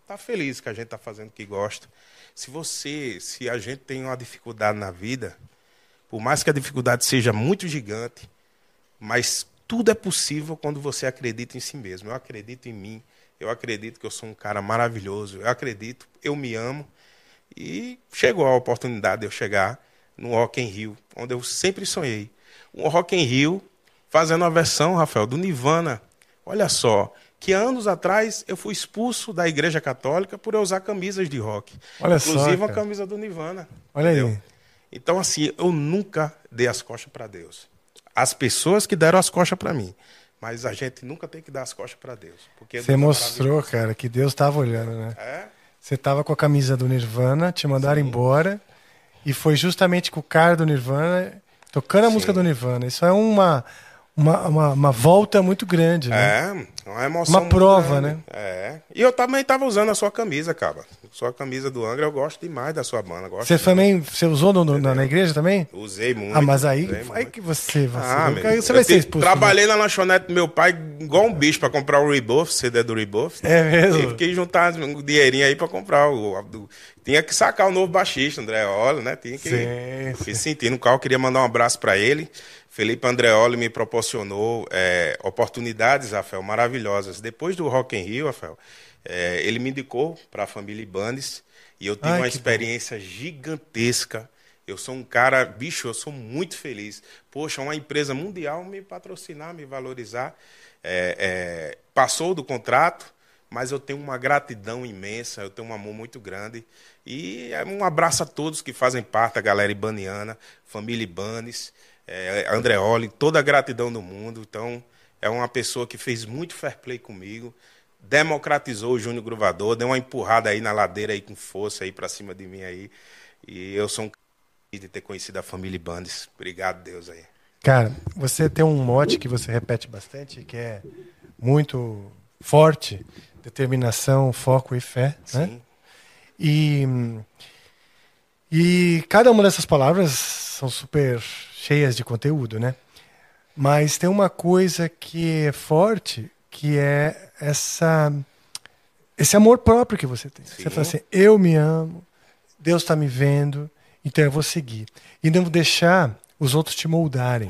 está feliz, que a gente está fazendo o que gosta. Se você, se a gente tem uma dificuldade na vida, por mais que a dificuldade seja muito gigante, mas tudo é possível quando você acredita em si mesmo. Eu acredito em mim, eu acredito que eu sou um cara maravilhoso, eu acredito, eu me amo. E chegou a oportunidade de eu chegar no Rock in Rio, onde eu sempre sonhei. Um Rock in Rio fazendo uma versão, Rafael, do Nirvana. Olha só, que anos atrás eu fui expulso da Igreja Católica por eu usar camisas de rock. Olha só, Inclusive uma cara. camisa do Nirvana. Olha aí. entendeu? Então, assim, eu nunca dei as costas para Deus. As pessoas que deram as costas para mim. Mas a gente nunca tem que dar as costas para Deus. Porque Você é mostrou, cara, que Deus estava olhando, né? É? Você tava com a camisa do Nirvana, te mandaram embora, e foi justamente com o cara do Nirvana, tocando a música do Nirvana. Isso é uma, uma, uma, uma volta muito grande, né? É, uma emoção. Uma prova, grande. né? É. E eu também estava usando a sua camisa, cara. Sua camisa do Angra, eu gosto demais da sua banda. Você também, você usou no- no- na, na igreja também? Usei muito. Ah, mas aí, aí que você, você, Ah, meu, você vai ser expulso. né? Trabalhei na lanchonete do meu pai igual um bicho pra comprar o Rebuff, CD do Rebuff. É mesmo? Tive que juntar um dinheirinho aí pra comprar o. do- Tinha que sacar o novo baixista, Andreoli, né? Tinha que. Sim, Fui sentindo o carro, queria mandar um abraço pra ele. Felipe Andreoli me proporcionou é, oportunidades, Rafael, maravilhosas. Depois do Rock in Rio, Rafael, é, ele me indicou para a família Ibanez e eu tive Ai, uma experiência gigantesca. Eu sou um cara, bicho, eu sou muito feliz. Poxa, uma empresa mundial me patrocinar, me valorizar. É, é, passou do contrato, mas eu tenho uma gratidão imensa, eu tenho um amor muito grande. E é um abraço a todos que fazem parte da galera ibaniana, família Ibanes, é, Andreoli, toda a gratidão do mundo. Então, é uma pessoa que fez muito fair play comigo, democratizou o Júnior Gruvador, deu uma empurrada aí na ladeira aí com força aí para cima de mim aí. E eu sou um de ter conhecido a família Ibanez. Obrigado, Deus aí. Cara, você tem um mote que você repete bastante, que é muito forte, determinação, foco e fé, né? Sim. E, e cada uma dessas palavras são super cheias de conteúdo, né? Mas tem uma coisa que é forte, que é essa esse amor próprio que você tem. Você Sim. fala assim: eu me amo, Deus está me vendo, então eu vou seguir. E não deixar os outros te moldarem.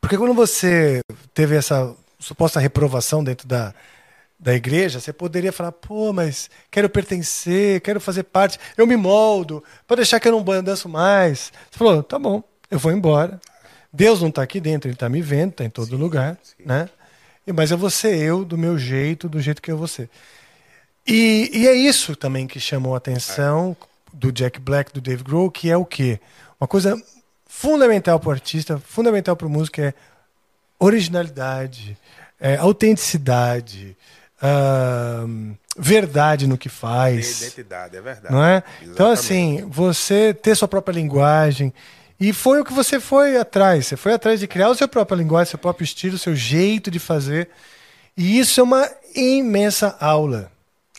Porque quando você teve essa suposta reprovação dentro da, da igreja, você poderia falar, pô, mas quero pertencer, quero fazer parte, eu me moldo, pode deixar que eu não danço mais. Você falou, tá bom, eu vou embora. Deus não está aqui dentro, ele está me vendo, está em todo lugar, né? mas eu vou ser eu do meu jeito, do jeito que eu vou ser. E, e é isso também que chamou a atenção do Jack Black, do Dave Grohl, que é o quê? Uma coisa fundamental para o artista, fundamental para o músico é originalidade, é, autenticidade, verdade no que faz. Identidade, é verdade. Não é? Então, assim, você ter sua própria linguagem. E foi o que você foi atrás. Você foi atrás de criar a sua própria linguagem, seu próprio estilo, seu jeito de fazer. E isso é uma imensa aula.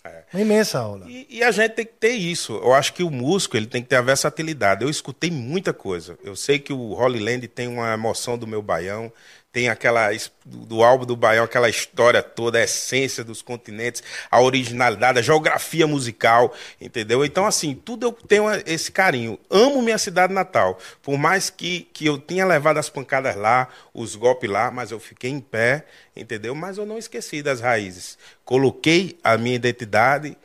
É. Uma imensa aula. E, e, a gente tem que ter isso. Eu acho que o músico ele tem que ter a versatilidade. Eu escutei muita coisa. Eu sei que o Holy Land tem uma emoção do meu baião tem aquela do álbum do Baião, aquela história toda, a essência dos continentes, a originalidade, a geografia musical, entendeu? Então, assim, tudo eu tenho esse carinho. Amo minha cidade natal. Por mais que, que eu tenha levado as pancadas lá, os golpes lá, mas eu fiquei em pé, entendeu? Mas eu não esqueci das raízes. Coloquei a minha identidade,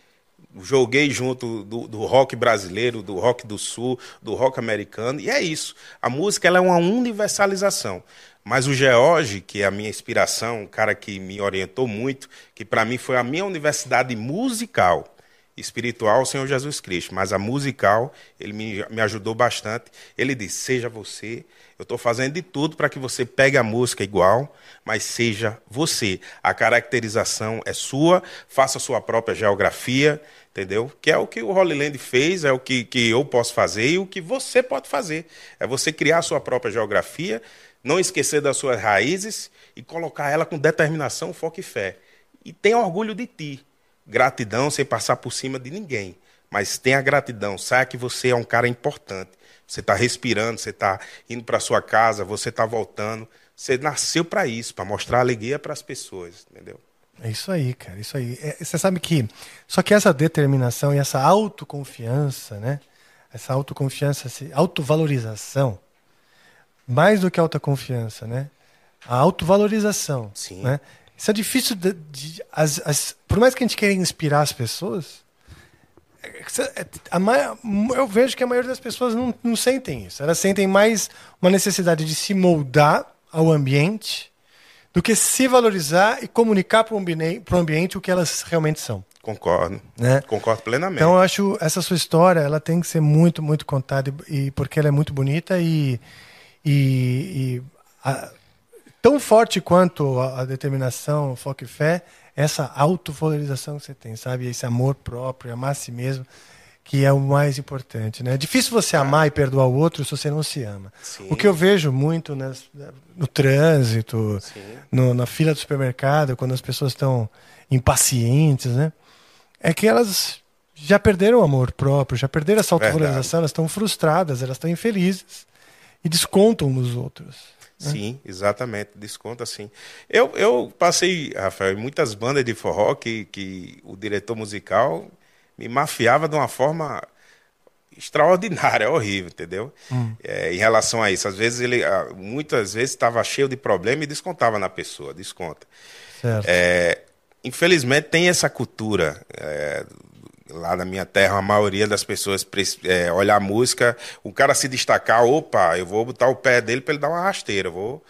joguei junto do, do, rock brasileiro, do rock do sul, do rock americano, e é isso. A música ela é uma universalização. Mas o George, que é a minha inspiração, um cara que me orientou muito, que para mim foi a minha universidade musical, espiritual, o Senhor Jesus Cristo, mas a musical, ele me, me ajudou bastante. Ele disse: Seja você, eu estou fazendo de tudo para que você pegue a música igual, mas seja você. A caracterização é sua, faça a sua própria geografia, entendeu? Que é o que o Holy Land fez, é o que, que eu posso fazer e o que você pode fazer. É você criar a sua própria geografia não esquecer das suas raízes e colocar ela com determinação, foco e fé. E tenha orgulho de ti. Gratidão sem passar por cima de ninguém. Mas tenha gratidão. Saiba que você é um cara importante. Você está respirando, você está indo para sua casa, você está voltando. Você nasceu para isso, para mostrar alegria para as pessoas, entendeu? É isso aí, cara, isso aí. É, você sabe que só que essa determinação e essa autoconfiança, né? Essa autoconfiança, essa autovalorização, mais do que a autoconfiança, né? A autovalorização. Sim. Né? Isso é difícil de, de as, as, por mais que a gente queira inspirar as pessoas, é, a, eu vejo que a maioria das pessoas não, não sentem isso. Elas sentem mais uma necessidade de se moldar ao ambiente do que se valorizar e comunicar para o ambiente, ambiente o que elas realmente são. Concordo. Né? Concordo plenamente. Então eu acho essa sua história, ela tem que ser muito, muito contada e, e porque ela é muito bonita e e, e a, tão forte quanto a, a, determinação, foco e fé, essa autovalorização que você tem, sabe? Esse amor próprio, amar a si mesmo, que é o mais importante, né? É difícil você amar e perdoar o outro se você não se ama. Sim. O que eu vejo muito no trânsito, no, na fila do supermercado, quando as pessoas estão impacientes, né? É que elas já perderam o amor próprio, já perderam essa autovalorização, elas estão frustradas, elas estão infelizes e descontam nos outros. Né? Sim, exatamente, desconta sim. Eu, eu passei, Rafael, em muitas bandas de forró que, que o diretor musical me mafiava de uma forma extraordinária, <laughs> horrível, entendeu? Hum. É, em relação a isso. Às vezes ele, ah, muitas vezes estava cheio de problema e descontava na pessoa, desconta. Certo. É, infelizmente tem essa cultura é, lá na minha terra, a maioria das pessoas é, olha a música, o cara se destacar, opa, eu vou botar o pé dele para ele dar uma rasteira, vou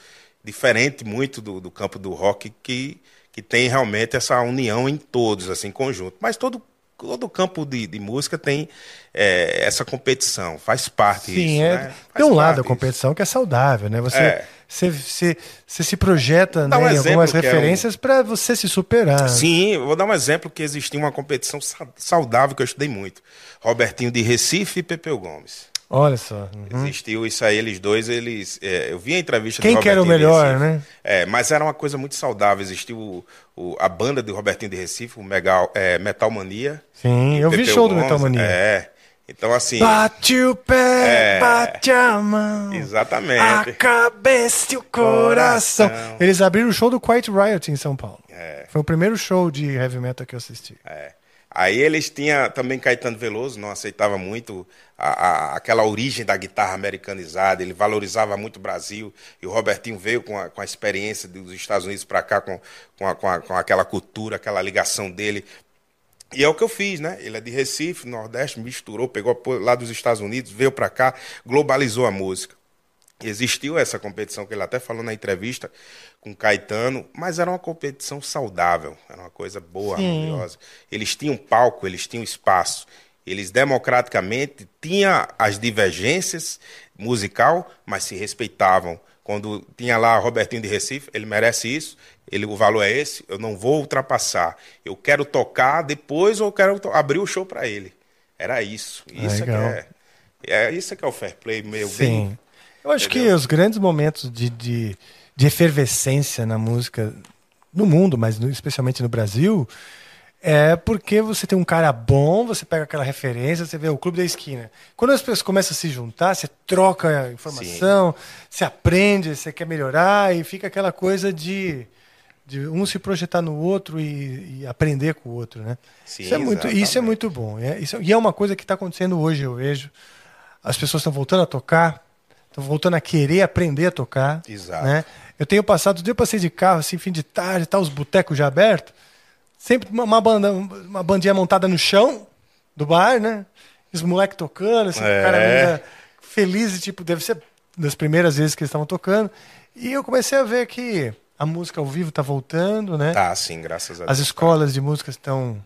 diferente muito do, do campo do rock que, que tem realmente essa união em todos, assim, conjunto. Mas todo todo campo de, de música tem é, essa competição, faz parte Sim, isso, é, né? tem um lado da competição que é saudável, né? Você, é. você, você, você, se projeta né, um em algumas referências um... para você se superar. Sim, vou dar um exemplo que existia uma competição saudável que eu estudei muito. Robertinho de Recife e Pepeu Gomes. Olha só. Uhum. Existiu isso aí, eles dois, eles. É, eu vi a entrevista Quem do que era o melhor, né? É, mas era uma coisa muito saudável. Existiu o, o, a banda do Robertinho de Recife, o Megal, é, Metal Mania. Sim, eu vi show do Metal Mania. É. Então, assim. Bate o pé, é, bate a mão. Exatamente. A cabeça e o coração. coração. Eles abriram o show do Quiet Riot em São Paulo. É. Foi o primeiro show de heavy metal que eu assisti. É. Aí eles tinham também Caetano Veloso, não aceitava muito a, a, aquela origem da guitarra americanizada, ele valorizava muito o Brasil, e o Robertinho veio com a, com a experiência dos Estados Unidos para cá, com, com, com aquela cultura, aquela ligação dele. E é o que eu fiz, né? Ele é de Recife, Nordeste, misturou, pegou lá dos Estados Unidos, veio para cá, globalizou a música. Existiu essa competição que ele até falou na entrevista com Caetano, mas era uma competição saudável, era uma coisa boa, Sim. harmoniosa. Eles tinham palco, eles tinham espaço. Eles democraticamente tinham as divergências musical, mas se respeitavam. Quando tinha lá Robertinho de Recife, ele merece isso, ele, o valor é esse, eu não vou ultrapassar. Eu quero tocar depois ou eu quero abrir o show para ele. Era isso. Isso é que é, é isso é que é o fair play meio Sim. bem. Eu acho que Entendeu? os grandes momentos de, de, de efervescência na música no mundo, mas no- especialmente no Brasil, é porque você tem um cara bom, você pega aquela referência, você vê o clube da esquina. Quando as pessoas começam a se juntar, você troca informação, você aprende, você quer melhorar e fica aquela coisa de, de um se projetar no outro e, e aprender com o outro, né? Sim, isso, é muito, isso é muito bom. É, isso, e é uma coisa que está acontecendo hoje, eu vejo. As pessoas estão voltando a tocar, estão voltando a querer aprender a tocar. Exato. Né? Eu tenho passado, dia eu passei de carro, assim, fim de tarde, tá, os botecos já abertos. Sempre uma, banda, uma bandinha montada no chão do bar, né? Os moleques tocando, assim, É. o cara ainda feliz, tipo, deve ser das primeiras vezes que eles estavam tocando. E eu comecei a ver que a música ao vivo tá voltando, né? Tá, sim, graças a As Deus. escolas de música estão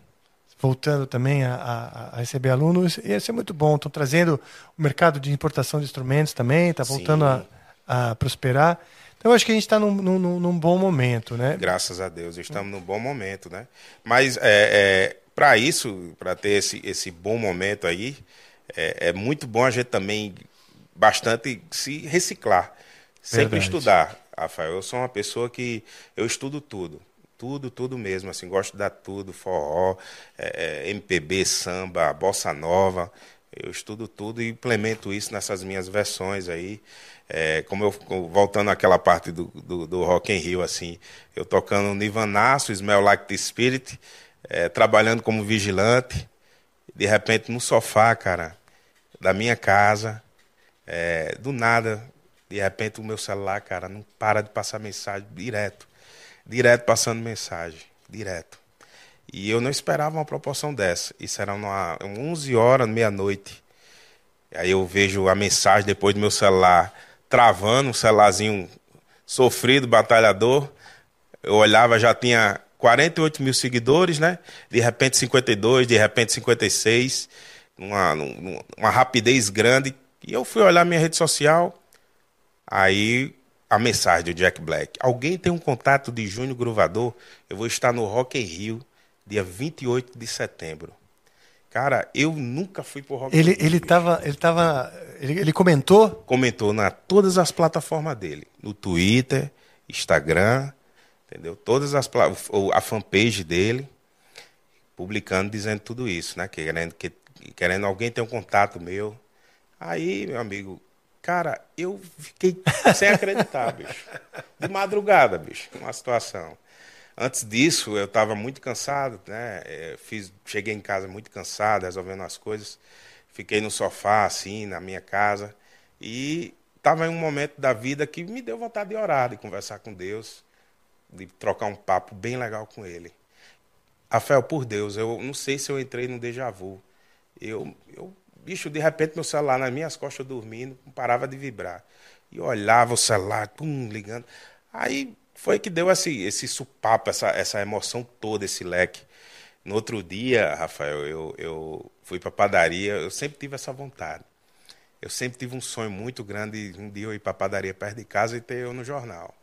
voltando também a, a- a receber alunos, e isso é muito bom. Estão trazendo o mercado de importação de instrumentos também, está voltando a, a prosperar. Então, acho que a gente está num, num- num- bom momento, né? Graças a Deus, estamos num bom momento, né? Mas é, para isso, para ter esse, esse bom momento aí, é, é muito bom a gente também bastante se reciclar, sempre Verdade. estudar. Rafael, eu sou uma pessoa que eu estudo tudo, tudo, tudo mesmo. Assim, gosto de dar tudo, forró, é, é, MPB, samba, bossa nova. Eu estudo tudo e implemento isso nessas minhas versões aí. É, como eu voltando àquela parte do, do, do Rock in Rio, assim, eu tocando Nivanaço, Smell Like the Spirit, é, trabalhando como vigilante, de repente no sofá, cara, da minha casa, é, do nada, de repente o meu celular, cara, não para de passar mensagem direto, direto passando mensagem, direto. E eu não esperava uma proporção dessa. Isso era uma, 11 horas, meia-noite. Aí eu vejo a mensagem depois do meu celular travando, um celularzinho sofrido, batalhador. Eu olhava, já tinha 48 mil seguidores, né? De repente 52, de repente 56. Uma, uma rapidez grande. E eu fui olhar minha rede social. Aí a mensagem do Jack Black. Alguém tem um contato de Júnior Gruvador? Eu vou estar no Rock in Rio, dia 28 de setembro. Cara, eu nunca fui pro Rock in Ele, Rio. ele tava. Ele tava. Ele, ele comentou. Comentou na todas as plataformas dele. No Twitter, Instagram, entendeu? Todas as a fanpage dele, publicando, dizendo tudo isso, né? Querendo, que, querendo alguém ter um contato meu. Aí, meu amigo, cara, eu fiquei sem acreditar, bicho. De madrugada, bicho, uma situação. Antes disso, eu estava muito cansado, né? Eh, Fiz, cheguei em casa muito cansado, resolvendo as coisas. Fiquei no sofá, assim, na minha casa. E estava em um momento da vida que me deu vontade de orar, de conversar com Deus, de trocar um papo bem legal com Ele. Rafael, por Deus, eu não sei se eu entrei num déjà vu. Eu, eu, bicho, de repente meu celular nas minhas costas dormindo, não parava de vibrar. E olhava o celular, pum, ligando. Aí foi que deu esse, esse supapo, essa, essa emoção toda, esse leque. No outro dia, Rafael, eu, eu fui para padaria, eu sempre tive essa vontade. Eu sempre tive um sonho muito grande de um dia eu ir para padaria perto de casa e ter eu no jornal.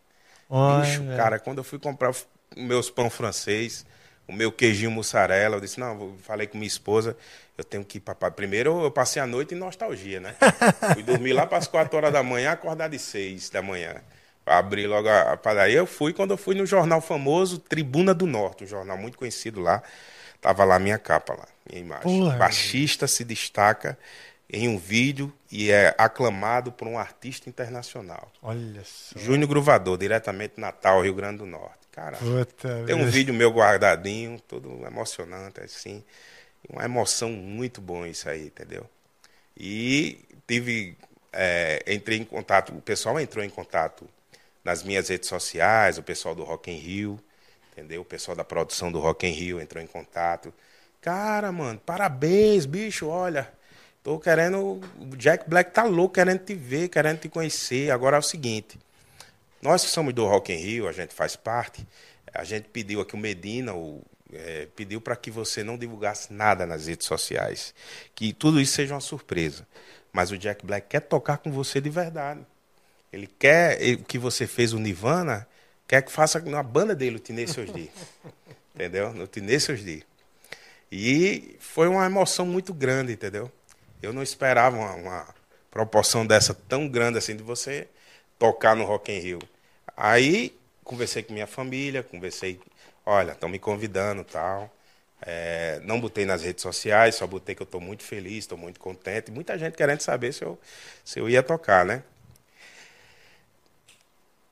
Olha, Bicho, cara, quando eu fui comprar meus pão francês, o meu queijinho mussarela, eu disse, não, falei com minha esposa, eu tenho que ir para Primeiro eu passei a noite em nostalgia, né? <laughs> fui dormir lá para as 4 horas da manhã, acordar de 6 da manhã. Abri logo a, padaria. Eu fui quando eu fui no jornal famoso Tribuna do Norte, um jornal muito conhecido lá. Tava lá minha capa lá, minha imagem. Porra. Baixista se destaca em um vídeo e é aclamado por um artista internacional. olha só. Júnior Gruvador, diretamente Natal, Rio Grande do Norte. Cara, tem um vídeo meu guardadinho, todo emocionante, assim. Uma emoção muito bom isso aí, entendeu? E tive. é, entrei em contato, o pessoal entrou em contato nas minhas redes sociais, o pessoal do Rock in Rio, entendeu? O pessoal da produção do Rock in Rio entrou em contato. Cara, mano, parabéns, bicho, olha. Tô querendo. O Jack Black tá louco, querendo te ver, querendo te conhecer. Agora é o seguinte: nós que somos do Rock in Rio, a gente faz parte. A gente pediu aqui o Medina, o, é, pediu para que você não divulgasse nada nas redes sociais. Que tudo isso seja uma surpresa. Mas o Jack Black quer tocar com você de verdade. Ele quer o que você fez o Nirvana, quer que faça na banda dele o Tenacious D. <laughs> entendeu? No Tenacious D. E foi uma emoção muito grande, entendeu? Eu não esperava uma, uma proporção dessa tão grande assim de você tocar no Rock in Rio. Aí conversei com minha família, conversei, olha, estão me convidando tal. É, não botei nas redes sociais, só botei que eu estou muito feliz, estou muito contente. Muita gente querendo saber se eu, se eu ia tocar, né?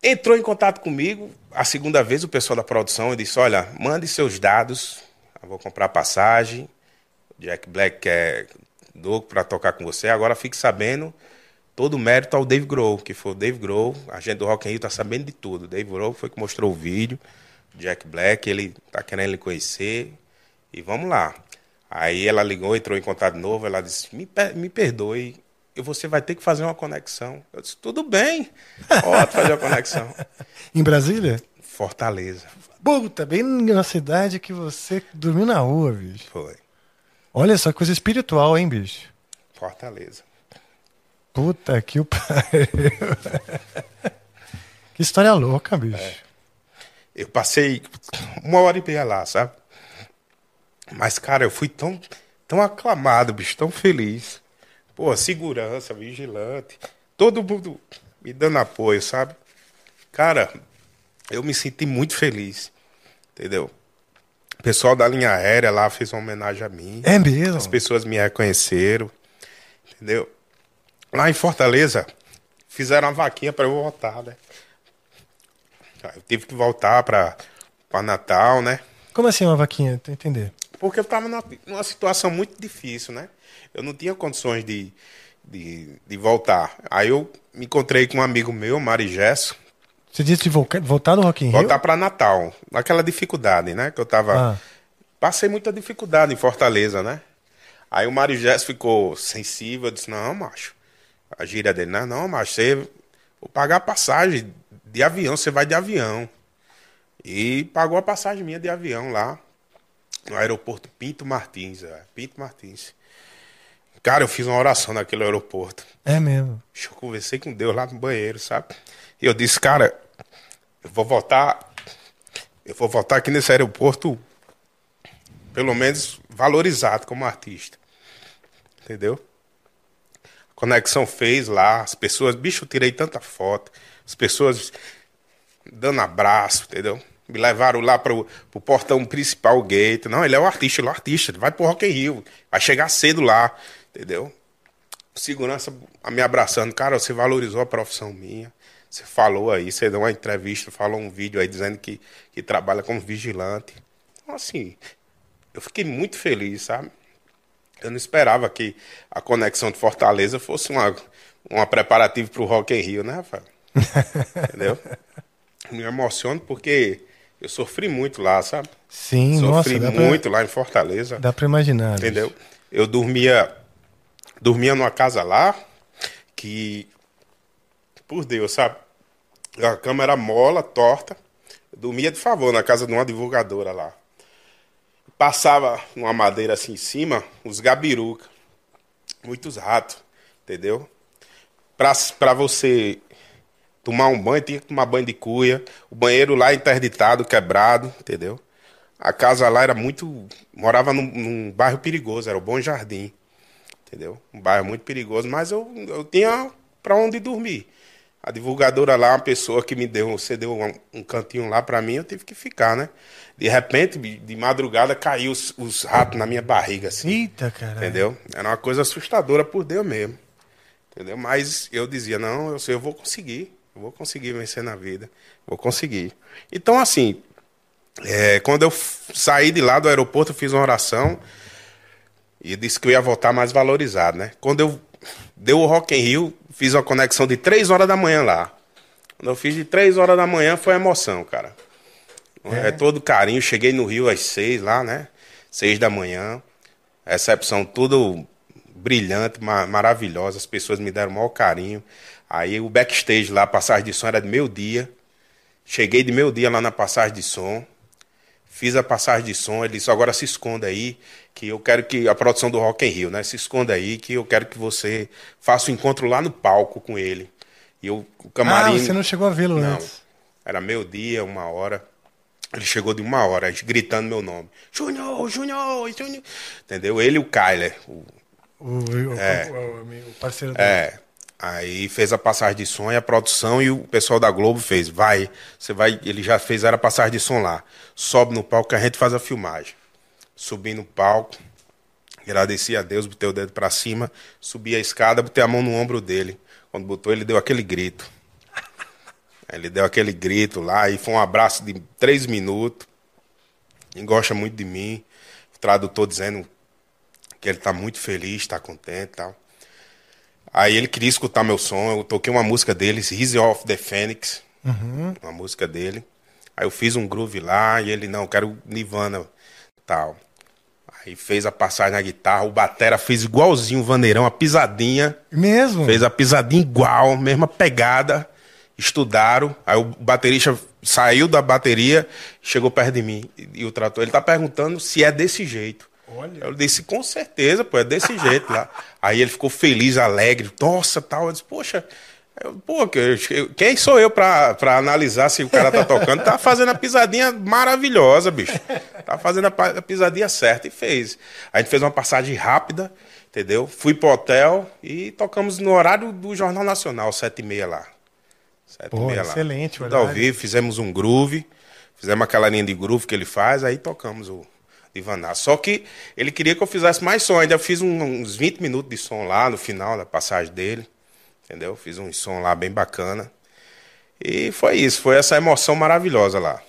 Entrou em contato comigo, a segunda vez o pessoal da produção, eu disse, olha, mande seus dados, eu vou comprar passagem, Jack Black quer louco para tocar com você, agora fique sabendo todo o mérito ao Dave Grohl, que foi o Dave Grohl, a gente do Rock in Rio tá sabendo de tudo. Dave Grohl foi que mostrou o vídeo, Jack Black, ele tá querendo lhe conhecer, e vamos lá. Aí ela ligou, entrou em contato de novo, ela disse, me, me perdoe, você vai ter que fazer uma conexão. Eu disse, tudo bem, pode fazer a conexão. <laughs> em Brasília? Fortaleza. Puta, bem na cidade que você dormiu na rua, bicho. Foi. Olha só, coisa espiritual, hein, bicho? Fortaleza. Puta que o <laughs> pariu. que história louca, bicho. É. Eu passei uma hora e meia lá, sabe? Mas, cara, eu fui tão, tão aclamado, bicho, tão feliz. Pô, segurança, vigilante, todo mundo me dando apoio, sabe? Cara, eu me senti muito feliz, entendeu? O pessoal da linha aérea lá fez uma homenagem a mim. É mesmo? As pessoas me reconheceram, entendeu? Lá em Fortaleza, fizeram uma vaquinha para eu voltar, né? Eu tive que voltar para Natal, né? Como assim uma vaquinha? Tô entender. Porque eu estava numa, numa situação muito difícil, né? Eu não tinha condições de, de, de voltar. Aí eu me encontrei com um amigo meu, Mari Gesso. Você disse de voltar do Rock in Rio? Voltar para Natal. Naquela dificuldade, né? Que eu tava... Ah. Passei muita dificuldade em Fortaleza, né? Aí o Mário Gesso ficou sensível, disse, não, macho, a gíria dele, não, não, mas você vou pagar a passagem de avião, você vai de avião. E pagou a passagem minha de avião lá no aeroporto Pinto Martins, é, Pinto Martins. Cara, eu fiz uma oração naquele aeroporto. É mesmo. Eu conversei com Deus lá no banheiro, sabe? E eu disse, cara, eu vou voltar, eu vou voltar aqui nesse aeroporto, pelo menos valorizado como artista. Entendeu? Conexão fez lá, as pessoas, bicho, eu tirei tanta foto, as pessoas dando abraço, entendeu? Me levaram lá pro, pro portão principal, gate. Não, ele é o artista, ele é o artista, vai pro Rock in Rio, vai chegar cedo lá, entendeu? Segurança me abraçando, cara, você valorizou a profissão minha. Você falou aí, você deu uma entrevista, falou um vídeo aí dizendo que, que trabalha como vigilante. Então, assim, eu fiquei muito feliz, sabe? Eu não esperava que a conexão de Fortaleza fosse uma, uma preparativa para o Rock in Rio, né, Rafael? Entendeu? Me emociono porque eu sofri muito lá, sabe? Sim, Sofri nossa, muito pra... lá em Fortaleza. Dá para imaginar. Entendeu? Bicho. Eu dormia dormia numa casa lá que por Deus, sabe? A cama era mola, torta. Eu dormia de favor na casa de uma divulgadora lá passava uma madeira assim em cima, os gabiruca, muitos ratos, entendeu? Para você tomar um banho, tinha que tomar banho de cuia, o banheiro lá interditado, quebrado, entendeu? A casa lá era muito. Morava num, num bairro perigoso, era o Bom Jardim, entendeu? Um bairro muito perigoso, mas eu, eu tinha para onde dormir. A divulgadora lá, uma pessoa que me deu, você deu um, um cantinho lá para mim, eu tive que ficar, né? De repente, de madrugada, caiu os, os ratos na minha barriga, assim. Eita, cara. Entendeu? Era uma coisa assustadora por Deus mesmo. Entendeu? Mas eu dizia, não, eu sei, eu vou conseguir. Eu vou conseguir vencer na vida. Vou conseguir. Então, assim, é, quando eu saí de lá do aeroporto, eu fiz uma oração e disse que eu ia voltar mais valorizado, né? Quando eu deu o Rock in Rio, fiz uma conexão de 3 horas da manhã lá. Quando eu fiz de 3 horas da manhã, foi emoção, cara. É. é todo carinho. Cheguei no Rio às 6 lá, né? 6 da manhã. Recepção tudo brilhante, ma maravilhosa. As pessoas me deram o maior carinho. Aí o backstage lá, a passagem de som era de meio dia. Cheguei de meio dia lá na passagem de som. Fiz a passagem de som, ele disse, agora se esconda aí, que eu quero que a produção do Rock in Rio, né? Se esconda aí, que eu quero que você faça o um encontro lá no palco com ele. E eu, o camarim. Ah, você não chegou a vê-lo Não. antes. Era meio dia, uma hora. Ele chegou de uma hora, gritando meu nome. Júnior, Júnior, Júnior. Entendeu? Ele e o Kyler. O, O, o- É. o- o- o parceiro dele. é. Aí fez a passagem de som e a produção e o pessoal da Globo fez. Vai, você vai. Ele já fez era a passagem de som lá. Sobe no palco que a gente faz a filmagem. Subi no palco, agradeci a Deus, botei o dedo pra cima, subi a escada, botei a mão no ombro dele. Quando botou, ele deu aquele grito. Ele deu aquele grito lá e foi um abraço de três minutos. Ele gosta muito de mim. O tradutor dizendo que ele tá muito feliz, tá contente e tal. Aí ele queria escutar meu som, eu toquei uma música dele, Rise of the Phoenix, uma música dele. Aí eu fiz um groove lá e ele, não, quero Nirvana tal. Aí fez a passagem na guitarra, o Batera fez igualzinho o Vaneirão, a pisadinha. Mesmo? Fez a pisadinha igual, mesma pegada. Estudaram. Aí o baterista saiu da bateria, chegou perto de mim. E, e o trator, ele tá perguntando se é desse jeito. Olha. Eu disse, com certeza, pô, é desse <laughs> jeito lá. Aí ele ficou feliz, alegre, nossa, tal. Eu disse, poxa, eu, pô, quem sou eu pra, pra analisar se o cara tá tocando? Tá fazendo a pisadinha maravilhosa, bicho. Tá fazendo a, pisadinha certa e fez. A gente fez uma passagem rápida, entendeu? Fui pro hotel e tocamos no horário do Jornal Nacional, sete e meia lá. Sete Pô, e meia lá. excelente o Tudo ao vivo, fizemos um groove, fizemos aquela linha de groove que ele faz, aí tocamos o Divanar. Só que ele queria que eu fizesse mais som, ainda fiz uns 20 minutos de som lá no final da passagem dele, entendeu? Fiz um som lá bem bacana. E foi isso, foi essa emoção maravilhosa lá.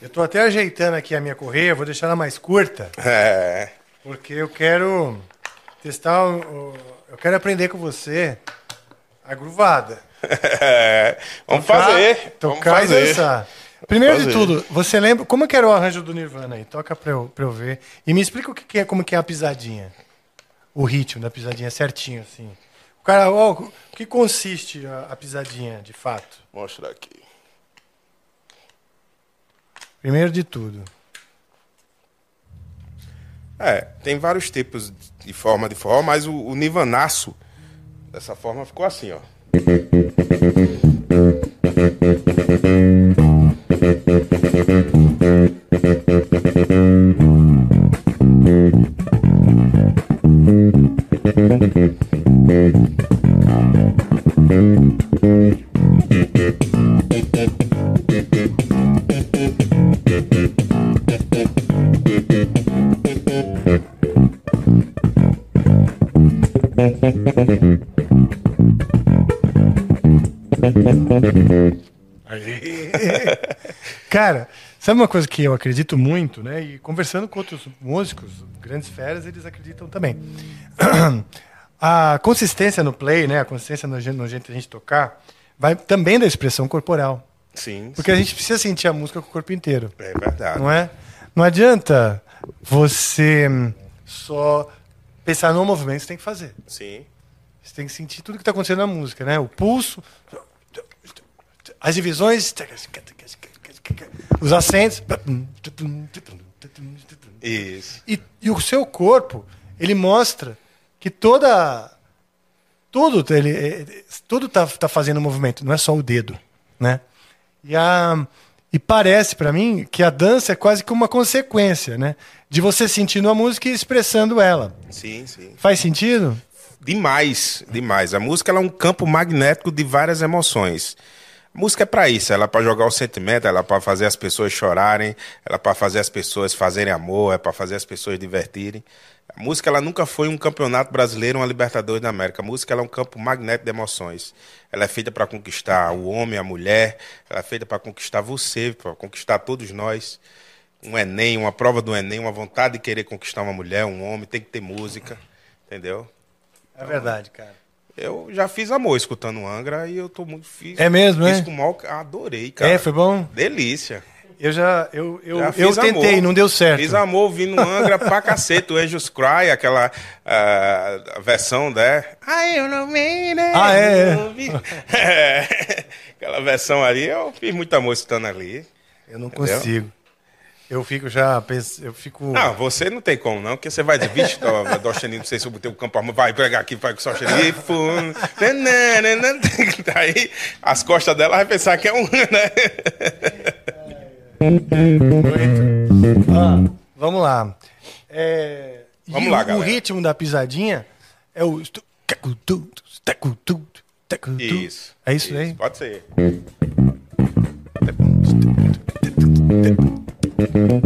Eu tô até ajeitando aqui a minha correia, vou deixar ela mais curta, <laughs> É, porque eu quero testar, o- eu quero aprender com você a gruvada. <laughs> vamos Tocar- fazer, Tocar vamos fazer. e dançar. Primeiro de fazer. tudo, você lembra como que era o arranjo do Nirvana aí? Toca pra eu, pra eu ver. E me explica o que, que é, como que é a pisadinha. O ritmo da pisadinha certinho, assim. O cara, ó, o que consiste a, a pisadinha, de fato? Mostrar aqui. Primeiro de tudo. É, tem vários tipos de forma de forró, mas o, o Nivanaço, dessa forma, ficou assim, ó. Sabe uma coisa que eu acredito muito, né? E conversando com outros músicos, grandes feras, eles acreditam também. <clears throat> A consistência no play, né? A consistência no, no jeito de a gente tocar, vai também da expressão corporal. Sim, Porque a gente precisa sentir a música com o corpo inteiro. é verdade. Não é? Não adianta você hum, só pensar no movimento, você tem que fazer. Sim. Você tem que sentir tudo que está acontecendo na música, né? O pulso, as divisões, os acentos. Isso. E, e o seu corpo, ele mostra que toda. Tudo, ele, é, tudo tá, tá fazendo movimento, não é só o dedo, né? E, a, e parece para mim que a dança é quase que uma consequência, né? De você sentindo a música e expressando ela. Sim, sim. Faz sentido? Demais, demais. A música ela é um campo magnético de várias emoções. Música é para isso, ela é para jogar o sentimento, ela é para fazer as pessoas chorarem, ela é para fazer as pessoas fazerem amor, é para fazer as pessoas divertirem. A música ela nunca foi um campeonato brasileiro, uma Libertadores da América. A música ela é um campo magnético de emoções. Ela é feita para conquistar o homem, a mulher, ela é feita para conquistar você, para conquistar todos nós. Um Enem, uma prova do Enem, uma vontade de querer conquistar uma mulher, um homem, tem que ter música, entendeu? É verdade, cara. Eu já fiz amor escutando Angra e eu tô muito fiz, É mesmo, fiz é? com mal, adorei, cara. É, foi bom? Delícia. Eu já, eu, eu, Já eu tentei, amor. não deu certo. Fiz amor ouvindo Angra pra cacete, o Angel's Cry, aquela ah, versão da. I don't mean it. Ah, é, é. <laughs> É. Aquela versão ali, eu fiz muito amor escutando ali. Eu não Entendeu? consigo. Eu fico já, pens- eu fico... Não, você não tem como, não, porque você vai dizer, vixe, do- Dosteninho, não sei se eu botei o campo armado, vai pegar aqui, vai com só e fum. Aí as costas dela vai pensar que é um, né? Ah, vamos lá. É, Vamos e lá, o, o galera. ritmo da pisadinha é o... Isso. É isso aí? Pode ser. Peraí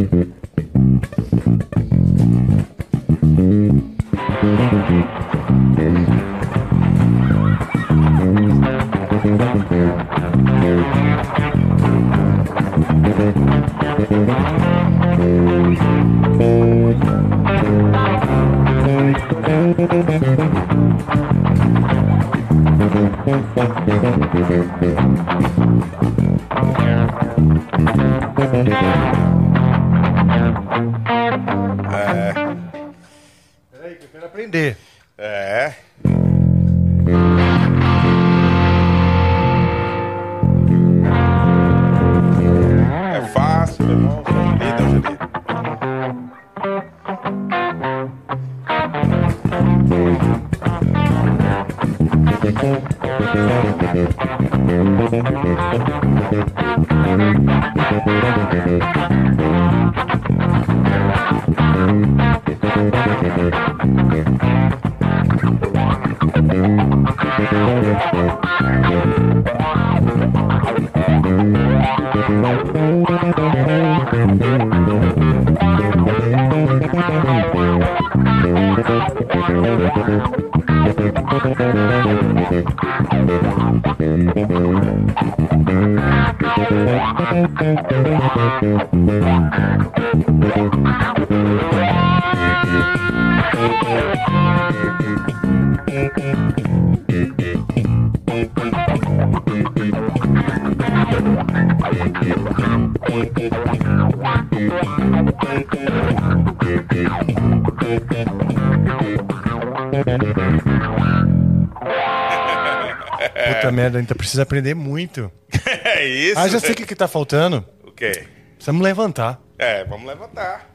precisa aprender muito. <laughs> é isso. Ah, já sei o que, que tá faltando. O quê? Precisamos levantar. É, vamos levantar. <laughs>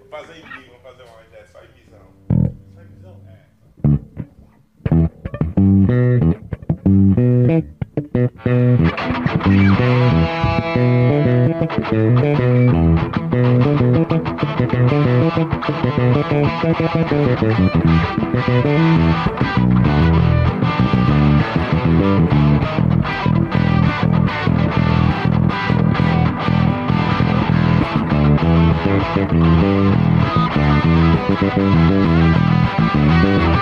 vou fazer em mim, vou fazer uma ideia só em visão. Só em visão? É. <laughs>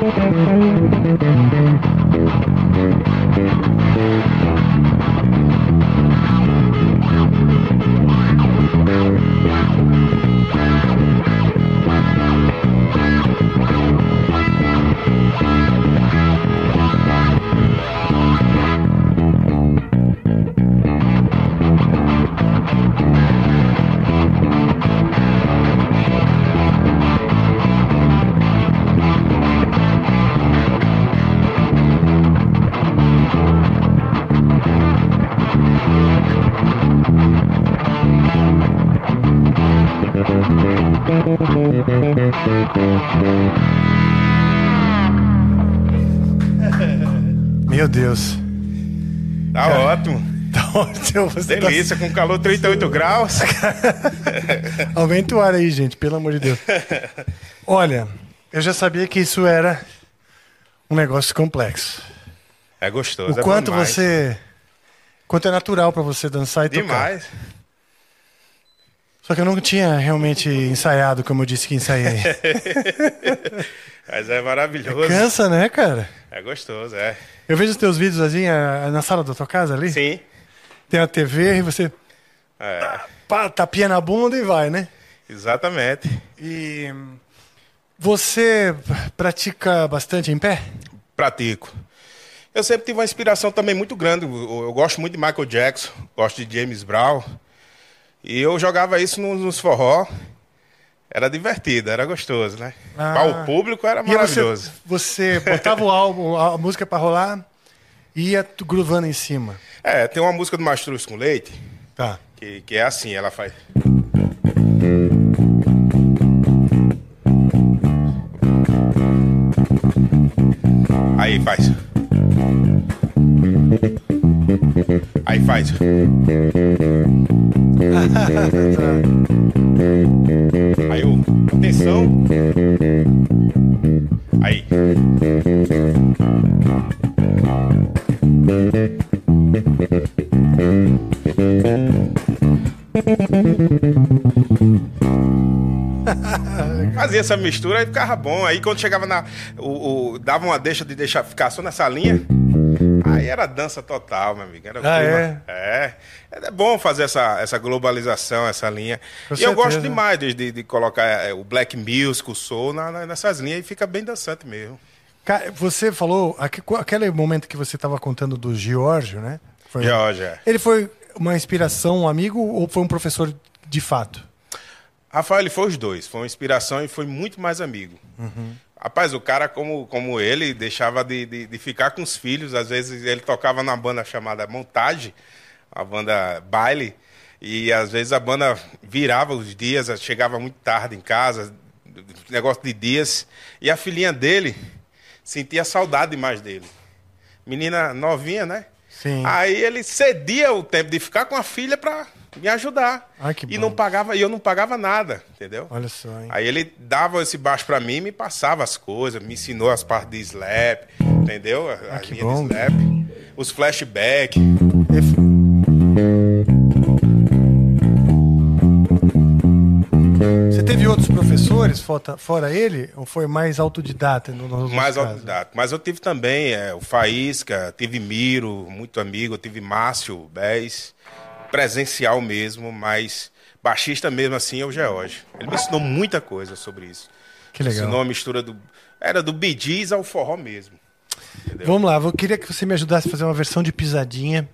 Thank you. <laughs> Meu Deus. Tá Cara, ótimo. Tá ótimo. Você tá Delícia, tá... com calor 38 graus. <laughs> Aumenta o ar aí, gente, pelo amor de Deus. Olha, eu já sabia que isso era um negócio complexo. É gostoso. O é quanto você. Quanto é natural para você dançar e demais. tocar. Demais. Só que eu não tinha realmente ensaiado como eu disse que ensaiei. <laughs> Mas é maravilhoso. Cansa, né, cara? É gostoso, é. Eu vejo os teus vídeos assim a- na sala da tua casa ali. Sim. Tem a TV e você É, pá, tapinha na bunda e vai, né? exatamente. E você pratica bastante em pé? Pratico. Eu sempre tive uma inspiração também muito grande. Eu, eu gosto muito de Michael Jackson, gosto de James Brown. E eu jogava isso nos, nos forró. Era divertido, era gostoso, né? Ah. Para o público era aí você, maravilhoso. você botava o álbum, a música pra rolar e ia gruvando em cima. É, tem uma música do Mastruz com Leite, Tá. que, que é assim, ela faz. Aí faz. Aí faz. Aí atenção. Aí. <laughs> Fazia essa mistura e ficava bom. Aí quando chegava na. O, o- dava uma deixa de deixar ficar só nessa linha. Aí era dança total, meu amigo. Era Ah, clima- é? É bom fazer essa, essa globalização, essa linha. Com e eu gosto certeza. demais de, de, de colocar é, o black music, o soul na- na- nessas linhas e fica bem dançante mesmo. Ca- Você falou, aque- aquele momento que você estava contando do Giorgio, né? Foi- Georgia. Ele foi uma inspiração, um amigo ou foi um professor de fato? Rafael, ele foi os dois. Foi uma inspiração e foi muito mais amigo. Rapaz, o cara, como, como ele, deixava de, de, de ficar com os filhos. Às vezes ele tocava na banda chamada Montagem, a banda baile. E às vezes a banda virava os dias, chegava muito tarde em casa, negócio de dias. E a filhinha dele sentia saudade demais dele. Menina novinha, né? Sim. Aí ele cedia o tempo de ficar com a filha para me ajudar. Ai, e bom. não pagava, e eu não pagava nada, entendeu? Olha só, hein? Aí ele dava esse baixo pra mim, me passava as coisas, me ensinou as partes de slap, entendeu? A, a que linha bom. de slap, os flashbacks. Você teve outros professores fora, fora ele ou foi mais autodidata? No, Mais casos? autodidata. Mas eu tive também é, o Faísca, tive Miro, muito amigo, eu tive Márcio Bez, presencial mesmo, mas baixista mesmo assim é o George. Ele me ensinou muita coisa sobre isso. Que legal. Ensinou a mistura do. Era do Gees ao forró mesmo. Vamos lá, eu queria que você me ajudasse a fazer uma versão de pisadinha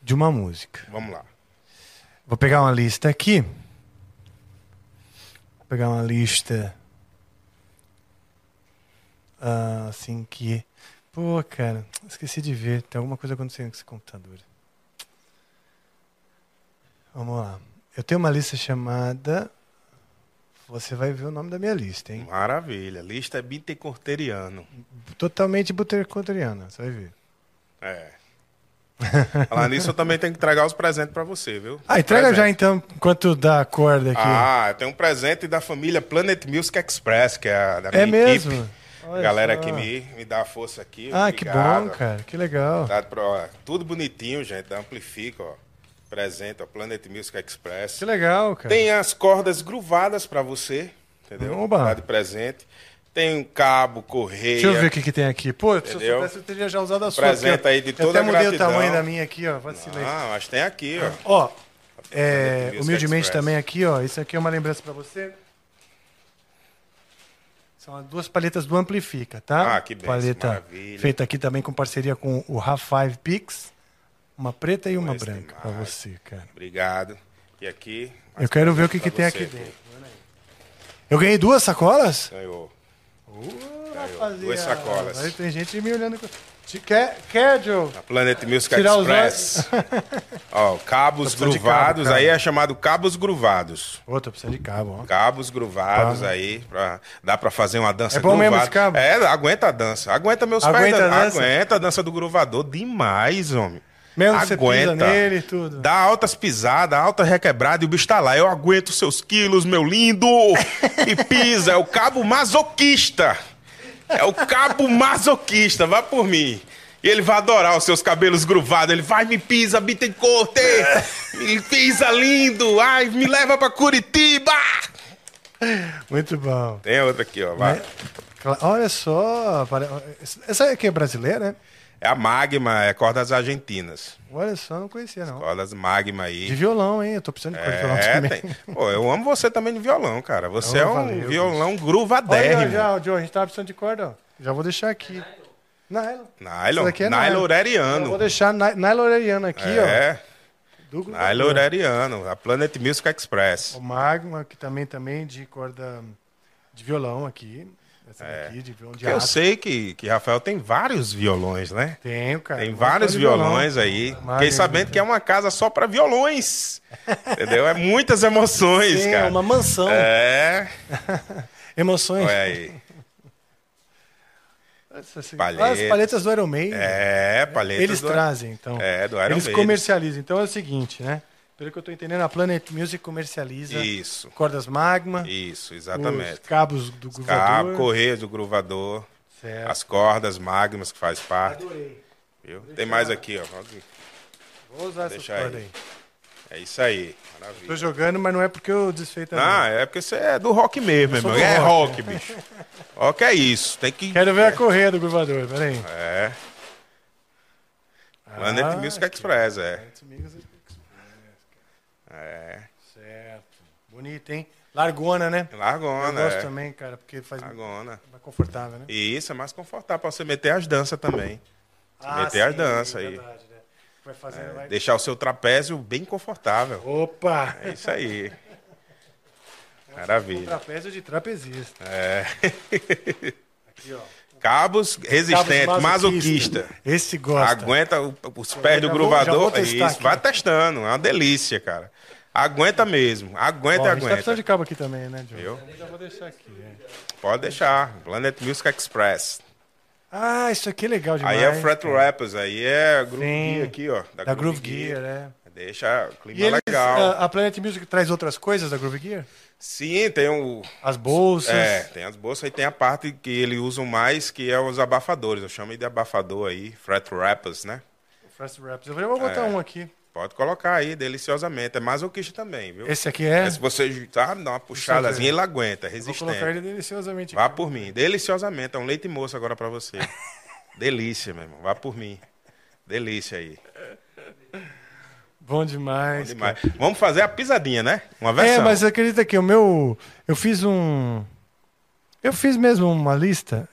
de uma música. Vamos lá. Vou pegar uma lista aqui. Vou pegar uma lista. Ah, assim que. Pô, cara, esqueci de ver. Tem alguma coisa acontecendo com esse computador. Vamos lá. Eu tenho uma lista chamada. Você vai ver o nome da minha lista, hein? Maravilha. Lista é bittencorteriano. Totalmente butercoteriana, você vai ver. É. <laughs> Falar nisso, eu também tenho que entregar os presentes pra você, viu? Ah, entrega já Presente. então, enquanto dá a corda aqui. Ah, tem um presente da família Planet Music Express, que é a da minha é mesmo? equipe. Olha Galera só. que me, me dá a força aqui. Ah, que obrigado. bom, cara. Que legal. Tá, tudo bonitinho, gente. Amplifica, ó. Presente, ó. Planet Music Express. Que legal, cara. Tem as cordas gruvadas pra você, entendeu? Oba. Tá de presente. Tem um cabo, correia. Deixa eu ver o que, que tem aqui. Pô, se eu soubesse, eu teria já usado a sua. Ó. aí de Eu toda até mudei gratidão. o tamanho da minha aqui, ó. Vacilei. Ah, mas tem aqui, ó. Ó, é, humildemente Express. também aqui, ó. Isso aqui é uma lembrança pra você. São as duas paletas do Amplifica, tá? Ah, que benção, Paleta maravilha. feita aqui também com parceria com o RA5 Pix. Uma preta e uma branca pra mais. você, cara. Obrigado. E aqui. Eu quero ver o que, que tem aqui dentro. Eu ganhei duas sacolas? Ganhou. Uh, rapaziada. Duas sacolas. Aí tem gente me olhando. Te- Quer, quer, Joe? A Planet Music Tirar Express. <laughs> Ó, cabos gruvados, cabo, aí é chamado cabos gruvados. Ô, tô precisando de cabo, ó. Cabos gruvados aí, pra, dá pra fazer uma dança É bom mesmo esse cabo? É, aguenta a dança. Aguenta meus Aguenta pés. a dan- dança? Aguenta a dança do gruvador demais, homem. Mesmo que você pisa nele e tudo. Dá altas pisadas, alta requebrada e o bicho tá lá. Eu aguento seus quilos, meu lindo. <laughs> E pisa. É o cabo masoquista. É o cabo masoquista. Vá por mim. E ele vai adorar os seus cabelos gruvados. Ele vai, me pisa, Bittencourt. Me pisa lindo. Ai, me leva pra Curitiba. Muito bom. Tem outra aqui, ó. Vai. Cla- Olha só. Essa aqui é brasileira, né? É a Magma, é cordas argentinas. Olha só, não conhecia, não. Cordas Magma aí. De violão, hein? Eu tô precisando de de violão É, também. tem. Pô, eu amo você também no violão, cara. Você Oh, é um valeu, violão Olha, gruvadérrimo. já, Joe, a gente tava precisando de corda, ó. Já vou deixar aqui. Nylon. Nylon, daqui é nylon Eu vou deixar ny- nylon aqui, É, ó. Gruvador. nylon oreriano, a Planet Music Express. O magma, que também, também de corda de violão aqui. Essa daqui, de violão de É. Eu sei que, que Rafael tem vários violões, né? Tenho, cara. Tem vários de violão. violões aí. Magma, Fiquei sabendo que é uma casa só pra violões. Entendeu? É muitas emoções, Sim, é cara. uma mansão. É, <laughs> Emoções. olha aí. Palhetas. As palhetas do Iron Maiden. É, palhetas Eles do- trazem, então. É, do Iron Eles Maiden. comercializam. Então é o seguinte, né? Pelo que eu tô entendendo, a Planet Music comercializa Isso, cordas magma, isso, os exatamente. cabos do Cabo, gruvador. correio do gruvador, Certo. as cordas magmas que faz parte. Adorei. Viu? Tem mais aqui, ó. Vou usar Deixa aí. cordas aí. É isso aí. Tô Maravilha. jogando, mas não é porque eu desfeito Ah, é porque você é do rock mesmo, irmão. É rock. rock, bicho. Rock é isso. Tem que. Quero ver a correia do gruvador, peraí. É. Planet Ah, Music Express, é. Planet Music É. Certo. Bonito, hein? Largona, né? Eu Largona, gosto é. também, cara, porque faz Largona. mais confortável, né? Isso é mais confortável pra você meter as danças também. Ah, meter as danças aí. verdade, né? Vai fazendo, vai... Deixar o seu trapézio bem confortável. Opa! É isso aí. <laughs> Um Maravilha. trapézio de trapezista. É. Aqui, ó. Cabos resistente, Cabos masoquista. Esse gosta. Aguenta os pés do gruvador. vou Isso, aqui. vai testando. É uma delícia, cara. Aguenta mesmo. Aguenta Ó, e a gente tá precisando aguenta. de cabo aqui também, né, Diogo? Eu já vou deixar aqui. é. Pode deixar. Planet Music Express. Ah, isso aqui é legal demais. Aí é Fret Rappers, aí é Groove Sim. Gear aqui, ó. Da Groove Gear, é. Deixa o clima E eles, legal. a, a Planet Music traz outras coisas da Groove Gear? Sim, tem o. As bolsas. É, tem as bolsas e tem a parte que eles usam mais, que é os abafadores. Eu chamo de abafador aí, Fret Rappers, né? Fast Raps. Eu vou botar É. um aqui. Pode colocar aí, deliciosamente. É masoquista também, viu? Esse aqui é. Se você tá, dá uma puxadazinha, ele aguenta, é Vou resistente. colocar ele deliciosamente. Vá por mim, deliciosamente. É um leite moço agora pra você. <laughs> Delícia, meu irmão. Vá por mim. Delícia aí. Bom demais. Bom demais. cara. Vamos fazer a pisadinha, né? Uma versão. É, mas acredita que o meu. Eu fiz um. Eu fiz mesmo uma lista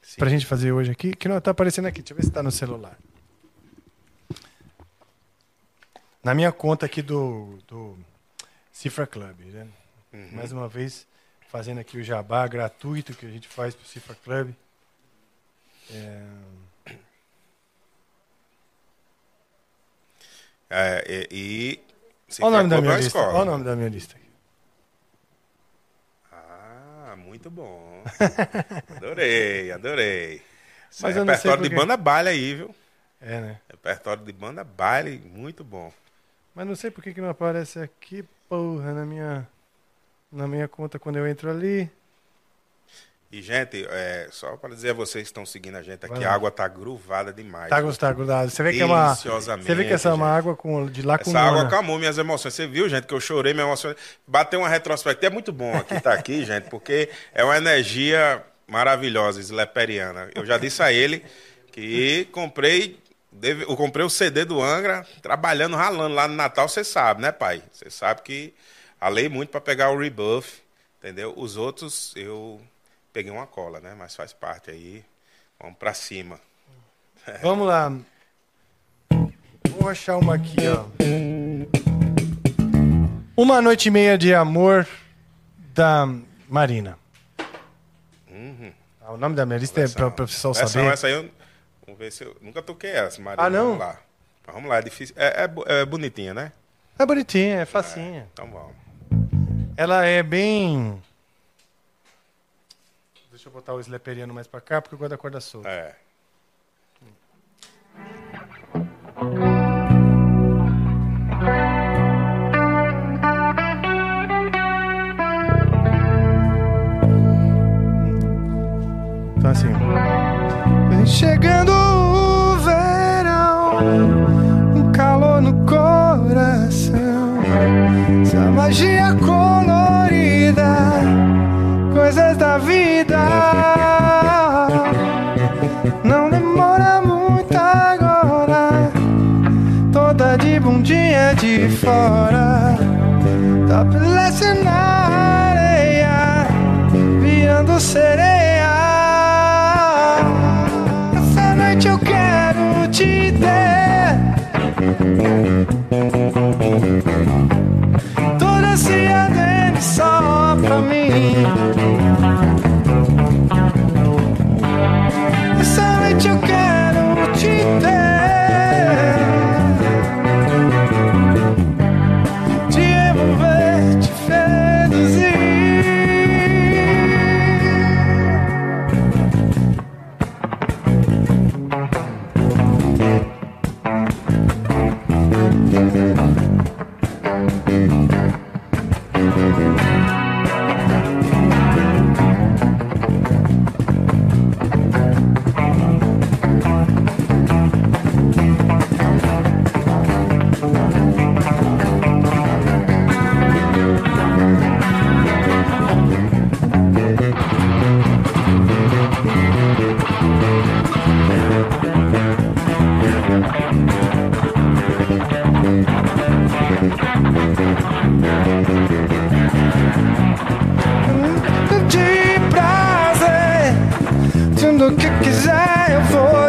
Sim. pra gente fazer hoje aqui, que não tá aparecendo aqui. Deixa eu ver se tá no celular. Na minha conta aqui do, do Cifra Club, né? Uhum. Mais uma vez, fazendo aqui o jabá gratuito que a gente faz pro Cifra Club. É, É, e. e Olha o nome da minha lista. Olha o nome da minha lista. Ah, muito bom. adorei, adorei. <laughs> Mas é repertório de banda baile aí, viu? É, né? Repertório de banda baile, muito bom. Mas não sei por que, que não aparece aqui, porra, na minha, na minha conta quando eu entro ali. E, gente, é, só para dizer a vocês que estão seguindo a gente aqui, a água tá gruvada demais. Tá gostado, grudado. Você vê que é uma. Você vê que essa é uma água com, de lá com Essa água acalmou minhas emoções. Você viu, gente, que eu chorei, me emocionei. Bateu uma retrospectiva. É muito bom aqui estar aqui, <laughs> gente, porque é uma energia maravilhosa, sleperiana. Eu já disse a ele que comprei, eu comprei o CD do Angra, trabalhando, ralando lá no Natal, você sabe, né, pai? Você sabe que alei muito para pegar o rebuff, entendeu? Os outros eu peguei uma cola, né? Mas faz parte aí. Vamos para cima. <laughs> Vamos lá. Vou achar uma aqui, ó. Uma noite e meia de amor da Marina. Ah, o nome da minha lista é para o pessoal saber. essa aí eu. Vamos ver se eu. Nunca toquei essa, Maria. Ah, não? Vamos lá. Vamos lá, é difícil. É, é é bonitinha, né? É bonitinha, é facinha. Então vamos. Ela é bem. Deixa eu botar o sleperiano mais pra cá, porque eu gosto da corda solta. É. Então assim. Chegando magia colorida, coisas da vida. Não demora muito agora, toda de bundinha de fora, topless na areia, viando sereia. Pra mim.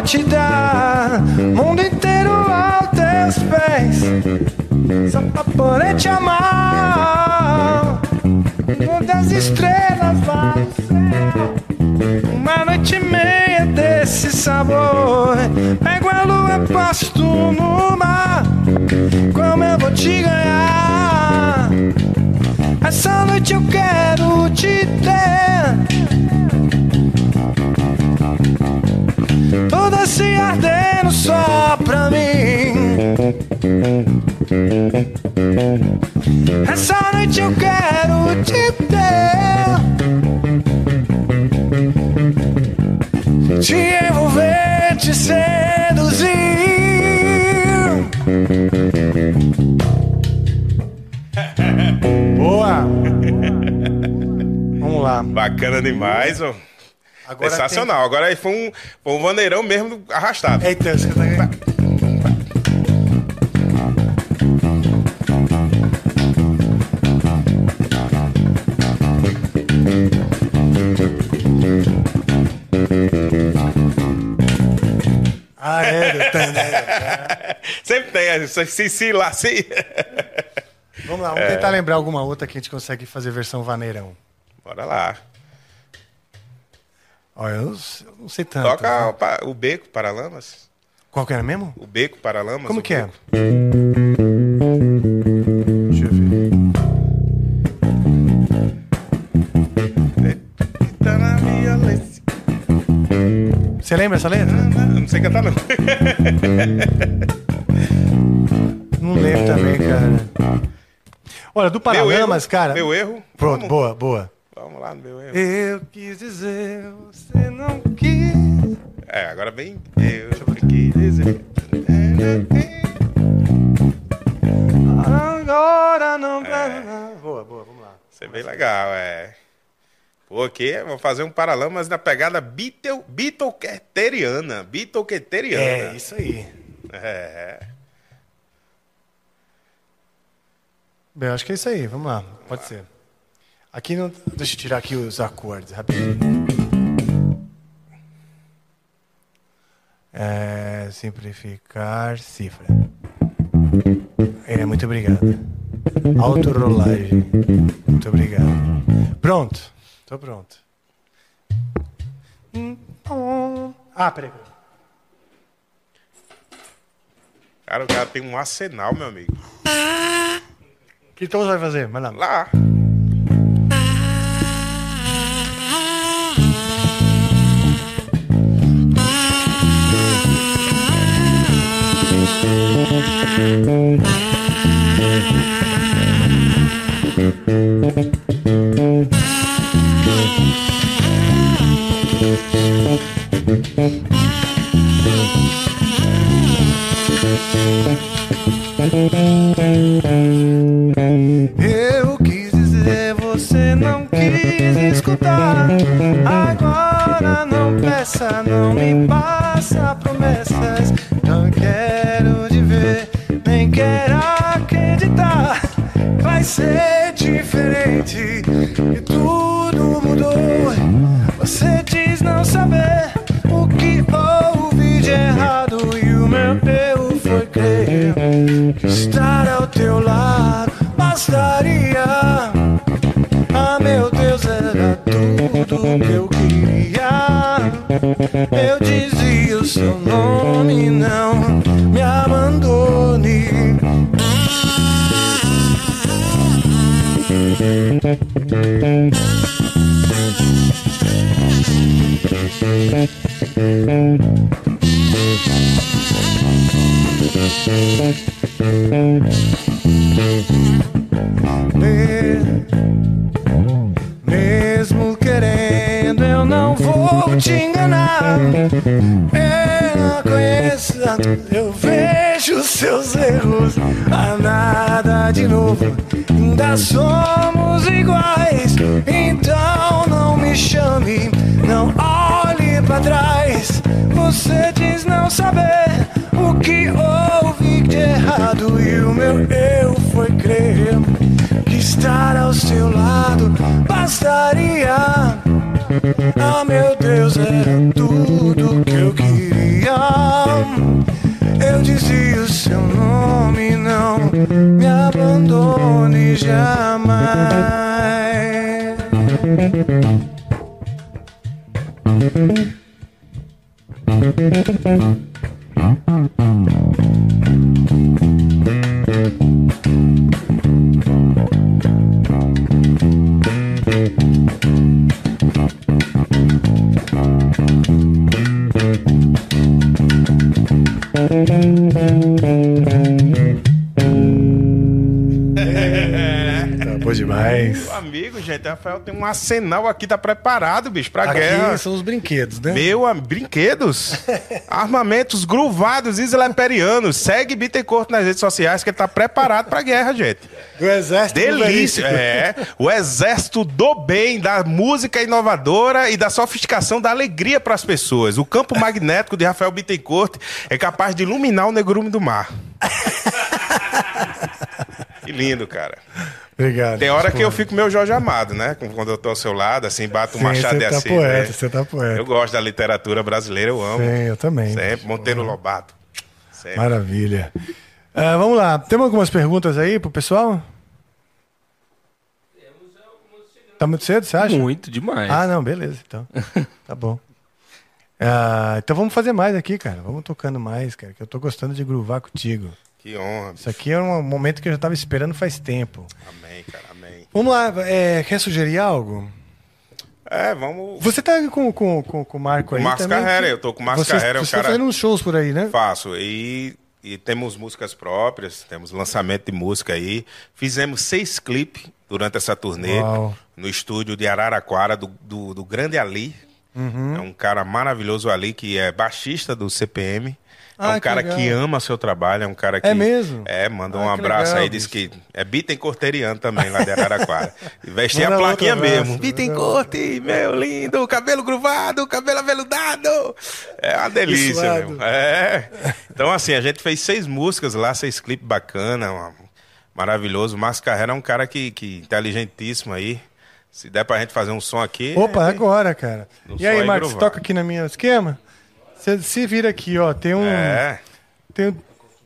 Te dar. Mundo inteiro aos teus pés. Só pra poder te amar. Todas as estrelas lá no céu. Uma noite e meia desse sabor. Pego a lua, posto no mar. Como eu vou te ganhar? Essa noite eu quero te ter. Ardendo só pra mim. Essa noite eu quero te ter. Te envolver, te seduzir. <laughs> Boa! Vamos lá. Bacana demais, ó. Agora Sensacional. Agora aí foi um, foi um vaneirão mesmo arrastado. Eita, você tá... Ah, é. <laughs> Sempre tem, essa- se, se lá, se. Vamos lá, vamos tentar lembrar alguma outra que a gente consegue fazer versão vaneirão. Bora lá. Olha, eu não sei- não tanto. Toca né? o, beco Paralamas. Qual que era mesmo? O beco Paralamas. Como que é? beco. Deixa eu ver. Você lembra essa letra? Eu não sei cantar, não. <laughs> Não lembro também, cara. Olha, do Meu Paralamas, erro, cara. Meu erro. Pronto, Vamos, boa, boa. Vamos lá no meu erro. Eu quis dizer, você não quis. É, agora bem. Eu quis dizer. Agora não. É. Boa, boa, vamos lá. Isso é bem legal, é. Pô, aqui vou fazer um Paralamas na pegada Beatlequeteriana. Beatlequeteriana. É, isso aí. É. Bem, acho que é isso aí, vamos lá, pode ser. Aqui não. Deixa eu tirar aqui os acordes rapidinho. É, simplificar cifra. É, muito obrigado. Autorolagem. Muito obrigado. Pronto. Tô pronto. Ah, peraí. Cara, o cara tem um arsenal, meu amigo. Que tom você vai fazer? Vai lá. Lá. Eu quis dizer, você não quis escutar. Agora não peça, não me passa. Vai ser diferente e tudo mudou. Você diz não saber o que houve de errado e o meu eu foi crer que estar ao teu lado bastaria. Ah, meu Deus, era tudo que eu queria. Eu dizia o seu nome, não me abandone. Mesmo querendo, eu não vou te enganar. Eu não conheço, eu vejo seus erros. Há nada de novo, ainda somos iguais. Então não me chame, não olhe pra trás. Você diz não saber o que houve de errado e o meu eu foi crer que estar ao seu lado bastaria. Ah, meu Deus, era tudo o seu nome, não me abandone jamais. Tá bom demais. Meu amigo, gente, Rafael tem um arsenal aqui, tá preparado, bicho, pra Aqui guerra. são os brinquedos, né? Meu, brinquedos, <laughs> armamentos gruvados isleperianos. Segue Bittencourt nas redes sociais que ele tá preparado pra guerra, gente. Do exército Delícia, Veríssimo. é. O exército do bem, da música inovadora e da sofisticação da alegria para as pessoas. O campo magnético de Rafael Bittencourt é capaz de iluminar o negrume do mar. <laughs> que lindo, cara. Obrigado. Tem hora que eu fico meio Jorge Amado, né? Quando eu tô ao seu lado, assim, bato um machado você e tá assim. poeta, né? você tá poeta. Eu gosto da literatura brasileira, eu amo. Sim, eu também. Sempre. Monteiro Lobato. Sempre. Maravilha. Ah, vamos lá. Temos algumas perguntas aí pro pessoal? Tá muito cedo, você acha? Muito demais. Ah, não, beleza, então. <laughs> Tá bom. Ah, então vamos fazer mais aqui, cara. Vamos tocando mais, cara, que eu tô gostando de groovar contigo. Que honra. Isso aqui é um momento que eu já tava esperando faz tempo. Amém, cara, amém. Vamos lá, é, quer sugerir algo? É, vamos. Você tá com, com, com, com o Marco aí o Marcos também? Carrera, eu tô com o Marcos você, Carrera, é Você tá cara- fazendo uns shows por aí, né? Faço. E, e temos músicas próprias, temos lançamento de música aí. Fizemos seis clipes durante essa turnê Uau. no estúdio de Araraquara, do, do, do Grande Ali. Uhum. É um cara maravilhoso ali, que é baixista do CPM. É Ah, um que cara legal. que ama seu trabalho, é um cara que. É mesmo? É, manda Ah, um abraço legal, aí, diz bicho. que é Bittencourteriano também, lá de Araraquara. <laughs> E Vestir a plaquinha abraço, mesmo. Bittencourt, meu lindo, cabelo gruvado, cabelo aveludado. É uma delícia, meu. É. Então, assim, a gente fez seis músicas lá, seis clipes bacana, uma- maravilhoso. O Márcio Carrera é um cara que, que inteligentíssimo aí. Se der pra gente fazer um som aqui. Opa, é- agora, cara. E aí, é Marcos, toca aqui na minha esquema? Você se vira aqui, ó. Tem um. É. Tem,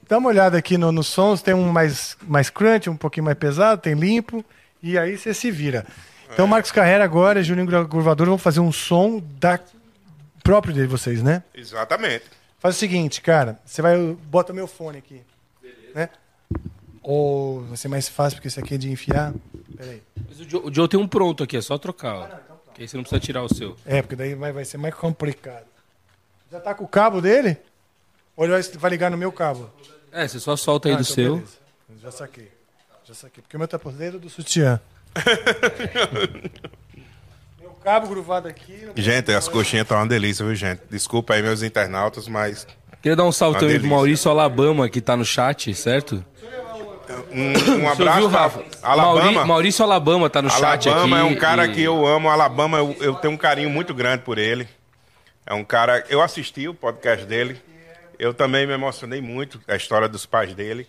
dá uma olhada aqui no- nos sons, tem um mais, mais crunch, um pouquinho mais pesado, tem limpo, e aí você se vira. Então, Marcos Carrera agora, Juninho Gra- Gruvador, vão fazer um som da, próprio de vocês, né? Exatamente. Faz o seguinte, cara. Você vai. Bota meu fone aqui. Né? Ou vai ser mais fácil, porque esse aqui é de enfiar. Pera aí. Mas o Joe, o Joe tem um pronto aqui, é só trocar. Ó. Que aí você não precisa tirar o seu. É, porque daí vai, vai ser mais complicado. Já tá com o cabo dele? Ou ele vai, vai ligar no meu cabo? É, você só solta aí Ah, do então seu. beleza. Já saquei. Já saquei. Porque o meu tá por dentro do sutiã. <laughs> meu cabo gruvado aqui. Gente, as coxinhas estão uma delícia, viu, gente? Desculpa aí, meus internautas, mas Queria dar um salve Uma também pro. Maurício Alabama, que tá no chat, certo? um, um abraço Rafa? pra Alabama. Mauri- Maurício Alabama tá no chat aqui. Alabama é um cara e- que eu amo. Alabama, eu, eu tenho um carinho muito grande por ele. É um cara. Eu assisti o podcast dele. Eu também me emocionei muito com a história dos pais dele.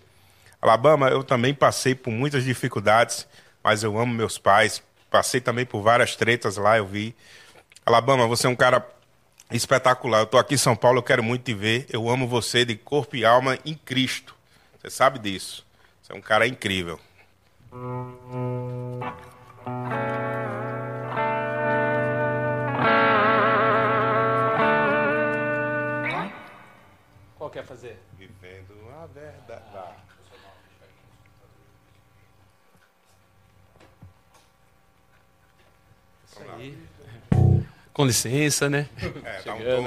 Alabama, eu também passei por muitas dificuldades, mas eu amo meus pais. Passei também por várias tretas lá, eu vi. Alabama, você é um cara espetacular. Eu tô aqui em São Paulo, eu quero muito te ver. Eu amo você de corpo e alma em Cristo. Você sabe disso. Você é um cara incrível. Qual quer fazer? Vivendo a verdade. <laughs> Com licença, né? É, dá um tom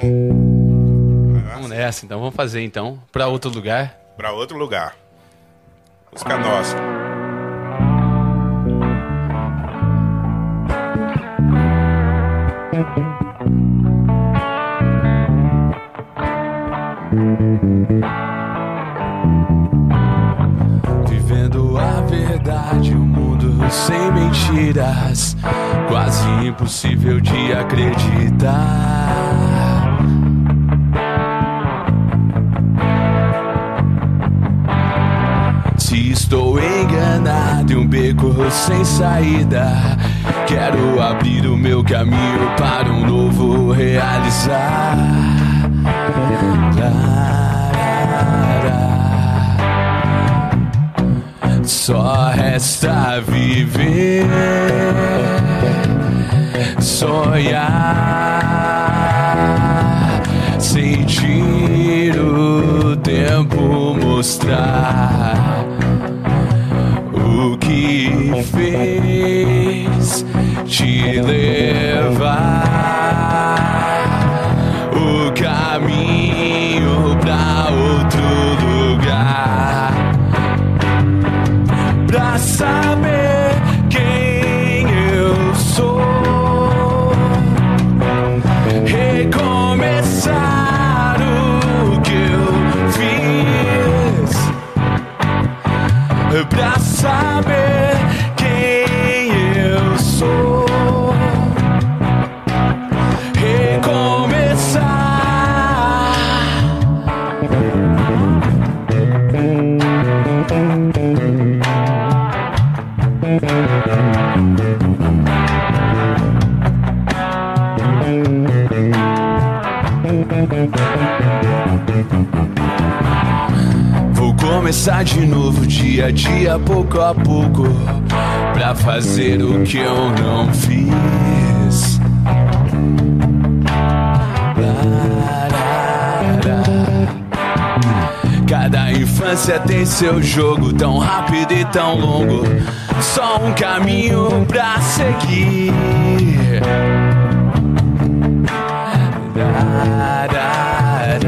Vamos nessa, então. Vamos fazer, então. Pra outro lugar. pra outro lugar. Música nossa. Vivendo sem mentiras. Quase impossível de acreditar. Se estou enganado em um beco sem saída, quero abrir o meu caminho para um novo realizar. Larará. Só resta viver, sonhar, sentir o tempo mostrar o que fez te levar seu jogo, tão rápido e tão longo. Só um caminho pra seguir. Larará.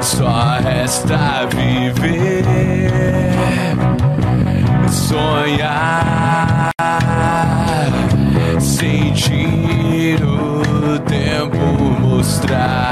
Só resta viver, sonhar, sentir o tempo mostrar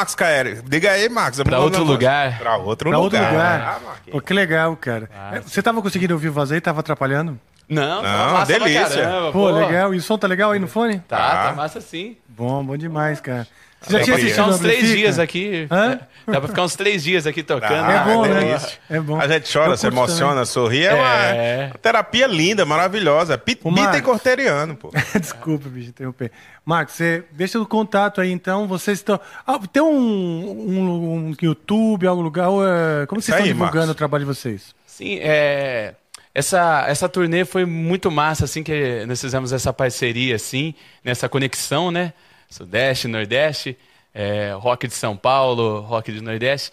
Max Caeri. Diga aí, Max. Pra outro lugar. Pra outro Pra outro lugar. lugar. Ah. Pô, que legal, cara. É, Você tava conseguindo ouvir o vazio? Tava atrapalhando? Não, Não, tá massa pra delícia. caramba, Pô, legal. E o som tá legal aí no fone? Tá, tá Tá. massa sim. Bom, bom demais, cara. Você já tinha assistido uns três Amplifica? dias aqui. Hã? Dá pra ficar uns três dias aqui tocando. É Ah, bom, é né? delícia. É bom. A gente chora, se emociona, sorri. É, uma, É. uma terapia linda, maravilhosa. Pit- Ô, Bita e corteriano, pô. <laughs> Desculpa, bicho, interromper. Marcos, você deixa o contato aí, então. Vocês estão. Ah, tem um, um, um YouTube, algum lugar? ou, é, Como vocês estão divulgando Marcos. o trabalho de vocês? Sim, é. Essa, essa turnê foi muito massa, assim, que nós fizemos essa parceria, assim, nessa conexão, né? Sudeste, Nordeste, é, rock de São Paulo, rock de Nordeste.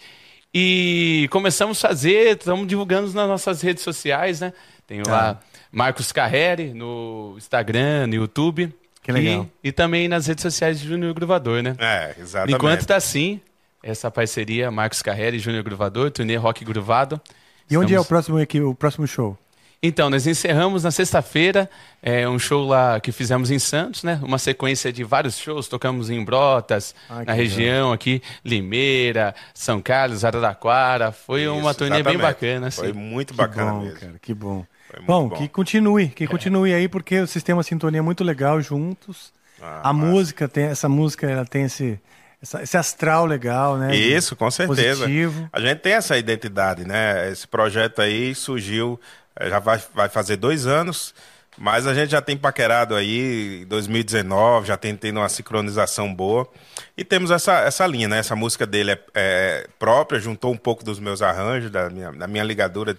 E começamos a fazer, estamos divulgando nas nossas redes sociais, né? Tem lá Marcos Carreri no Instagram, no YouTube. Que legal. E, e também nas redes sociais de Júnior Gruvador, né? É, exatamente. enquanto tá assim, essa parceria Marcos Carreri e Júnior Gruvador, turnê Rock Gruvado. E onde é o Estamos- próximo, aqui, o próximo show? Então, nós encerramos na sexta-feira é, um show lá que fizemos em Santos, né? Uma sequência de vários shows, tocamos em Brotas, Ai, que na região aqui, Limeira, São Carlos, Araraquara. Foi uma Isso, turnê bem exatamente. bacana, assim. Foi muito Que bacana bom, mesmo. cara, que bom. Foi muito Bom, bom. que continue, que continue aí, porque vocês têm uma sintonia muito legal juntos. Ah, a massa. música tem, essa música, ela tem esse, essa- esse astral legal, né? Isso, com certeza. Positivo. A gente tem essa identidade, né? Esse projeto aí surgiu, já vai, vai fazer dois anos, mas a gente já tem paquerado aí em 2019, já tem tendo uma sincronização boa. E temos essa, essa linha, né? Essa música dele é, é própria, juntou um pouco dos meus arranjos, da minha, da minha ligadura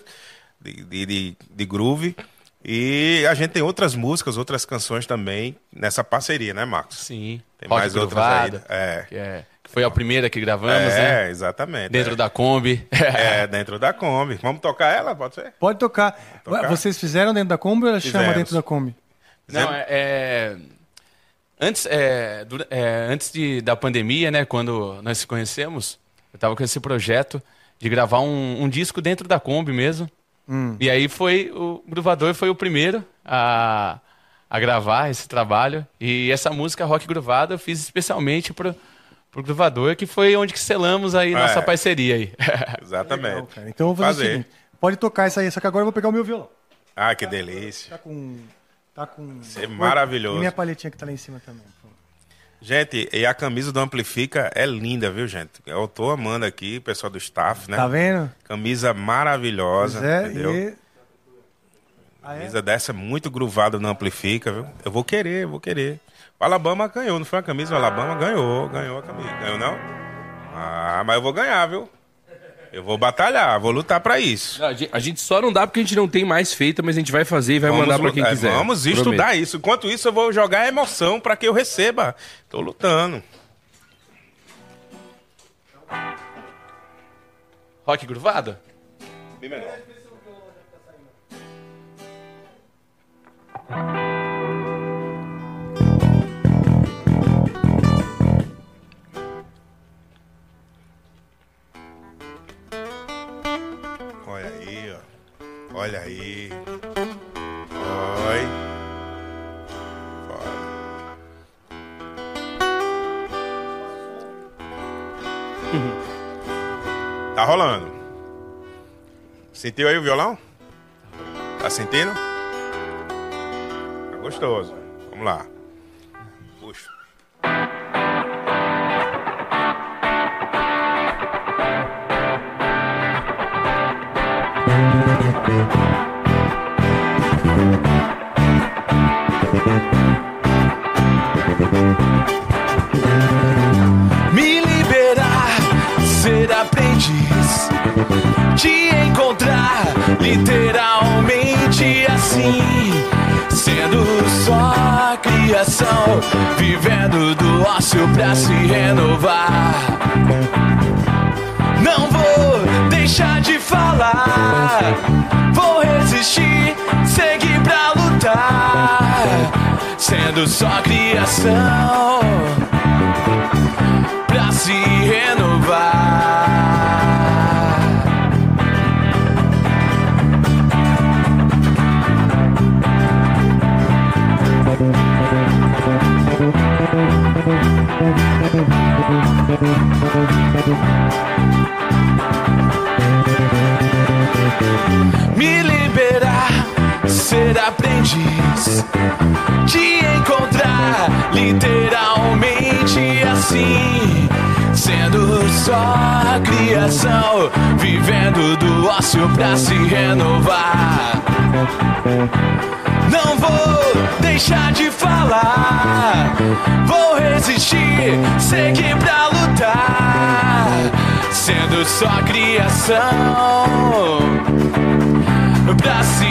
de, de, de, groove. E a gente tem outras músicas, outras canções também nessa parceria, né, Marcos? Sim. Tem Rock mais outras aí. É. Que, é- foi a primeira que gravamos, é, né? exatamente. Dentro é. da Kombi. É, <laughs> dentro da Kombi. Vamos tocar ela? Pode ser? Pode tocar. tocar? Vocês fizeram dentro da Kombi ou ela chama Fizemos. dentro da Kombi? Não, é, é- antes, é, é, antes de, da pandemia, né, quando nós se conhecemos, eu estava com esse projeto de gravar um, um disco dentro da Kombi mesmo. E aí foi o Gruvador foi o primeiro a, a gravar esse trabalho. E essa música Rock Gruvado eu fiz especialmente pro, pro Gruvador, que foi onde que selamos aí nossa É. parceria aí. <laughs> Exatamente. Legal, cara. Então eu vou fazer, o Fazer. seguinte: pode tocar isso aí, só que agora eu vou pegar o meu violão. Ah, que delícia. Tá com. Tá com. é maravilhoso. E minha palhetinha que tá lá em cima também. Gente, e a camisa do Amplifica é linda, viu, gente? Eu tô amando aqui, o pessoal do staff, né? Tá vendo? Camisa maravilhosa, Pois é, entendeu? e. Ah, é? Camisa dessa muito gruvada no Amplifica, viu? Eu vou querer, eu vou querer. O Alabama ganhou, não foi a camisa? O Alabama ganhou, ganhou a camisa. Ganhou não? Ah, mas eu vou ganhar, viu? Eu vou batalhar, vou lutar pra isso. A gente- a gente só não dá porque a gente não tem mais feita, mas a gente vai fazer e vai mandar pra quem é, quiser. Vamos Prometo. estudar isso. Enquanto isso, eu vou jogar emoção pra que eu receba. Tô lutando. Rock Gruvado? Olha Olha aí. Oi. Foda. <laughs> Tá rolando. Sentiu aí o violão? Tá sentindo? Tá gostoso. Vamos lá. Me liberar, ser aprendiz, te encontrar literalmente assim, sendo só criação, vivendo do ócio pra se renovar. Não deixar de falar, vou resistir, seguir pra lutar, sendo só criação. se renovar. Me liberar, ser aprendiz, te encontrar literalmente assim. Sendo só criação, vivendo do ócio pra se renovar. Não vou deixar de falar. Vou resistir, seguir pra lutar. Sendo só criação pra se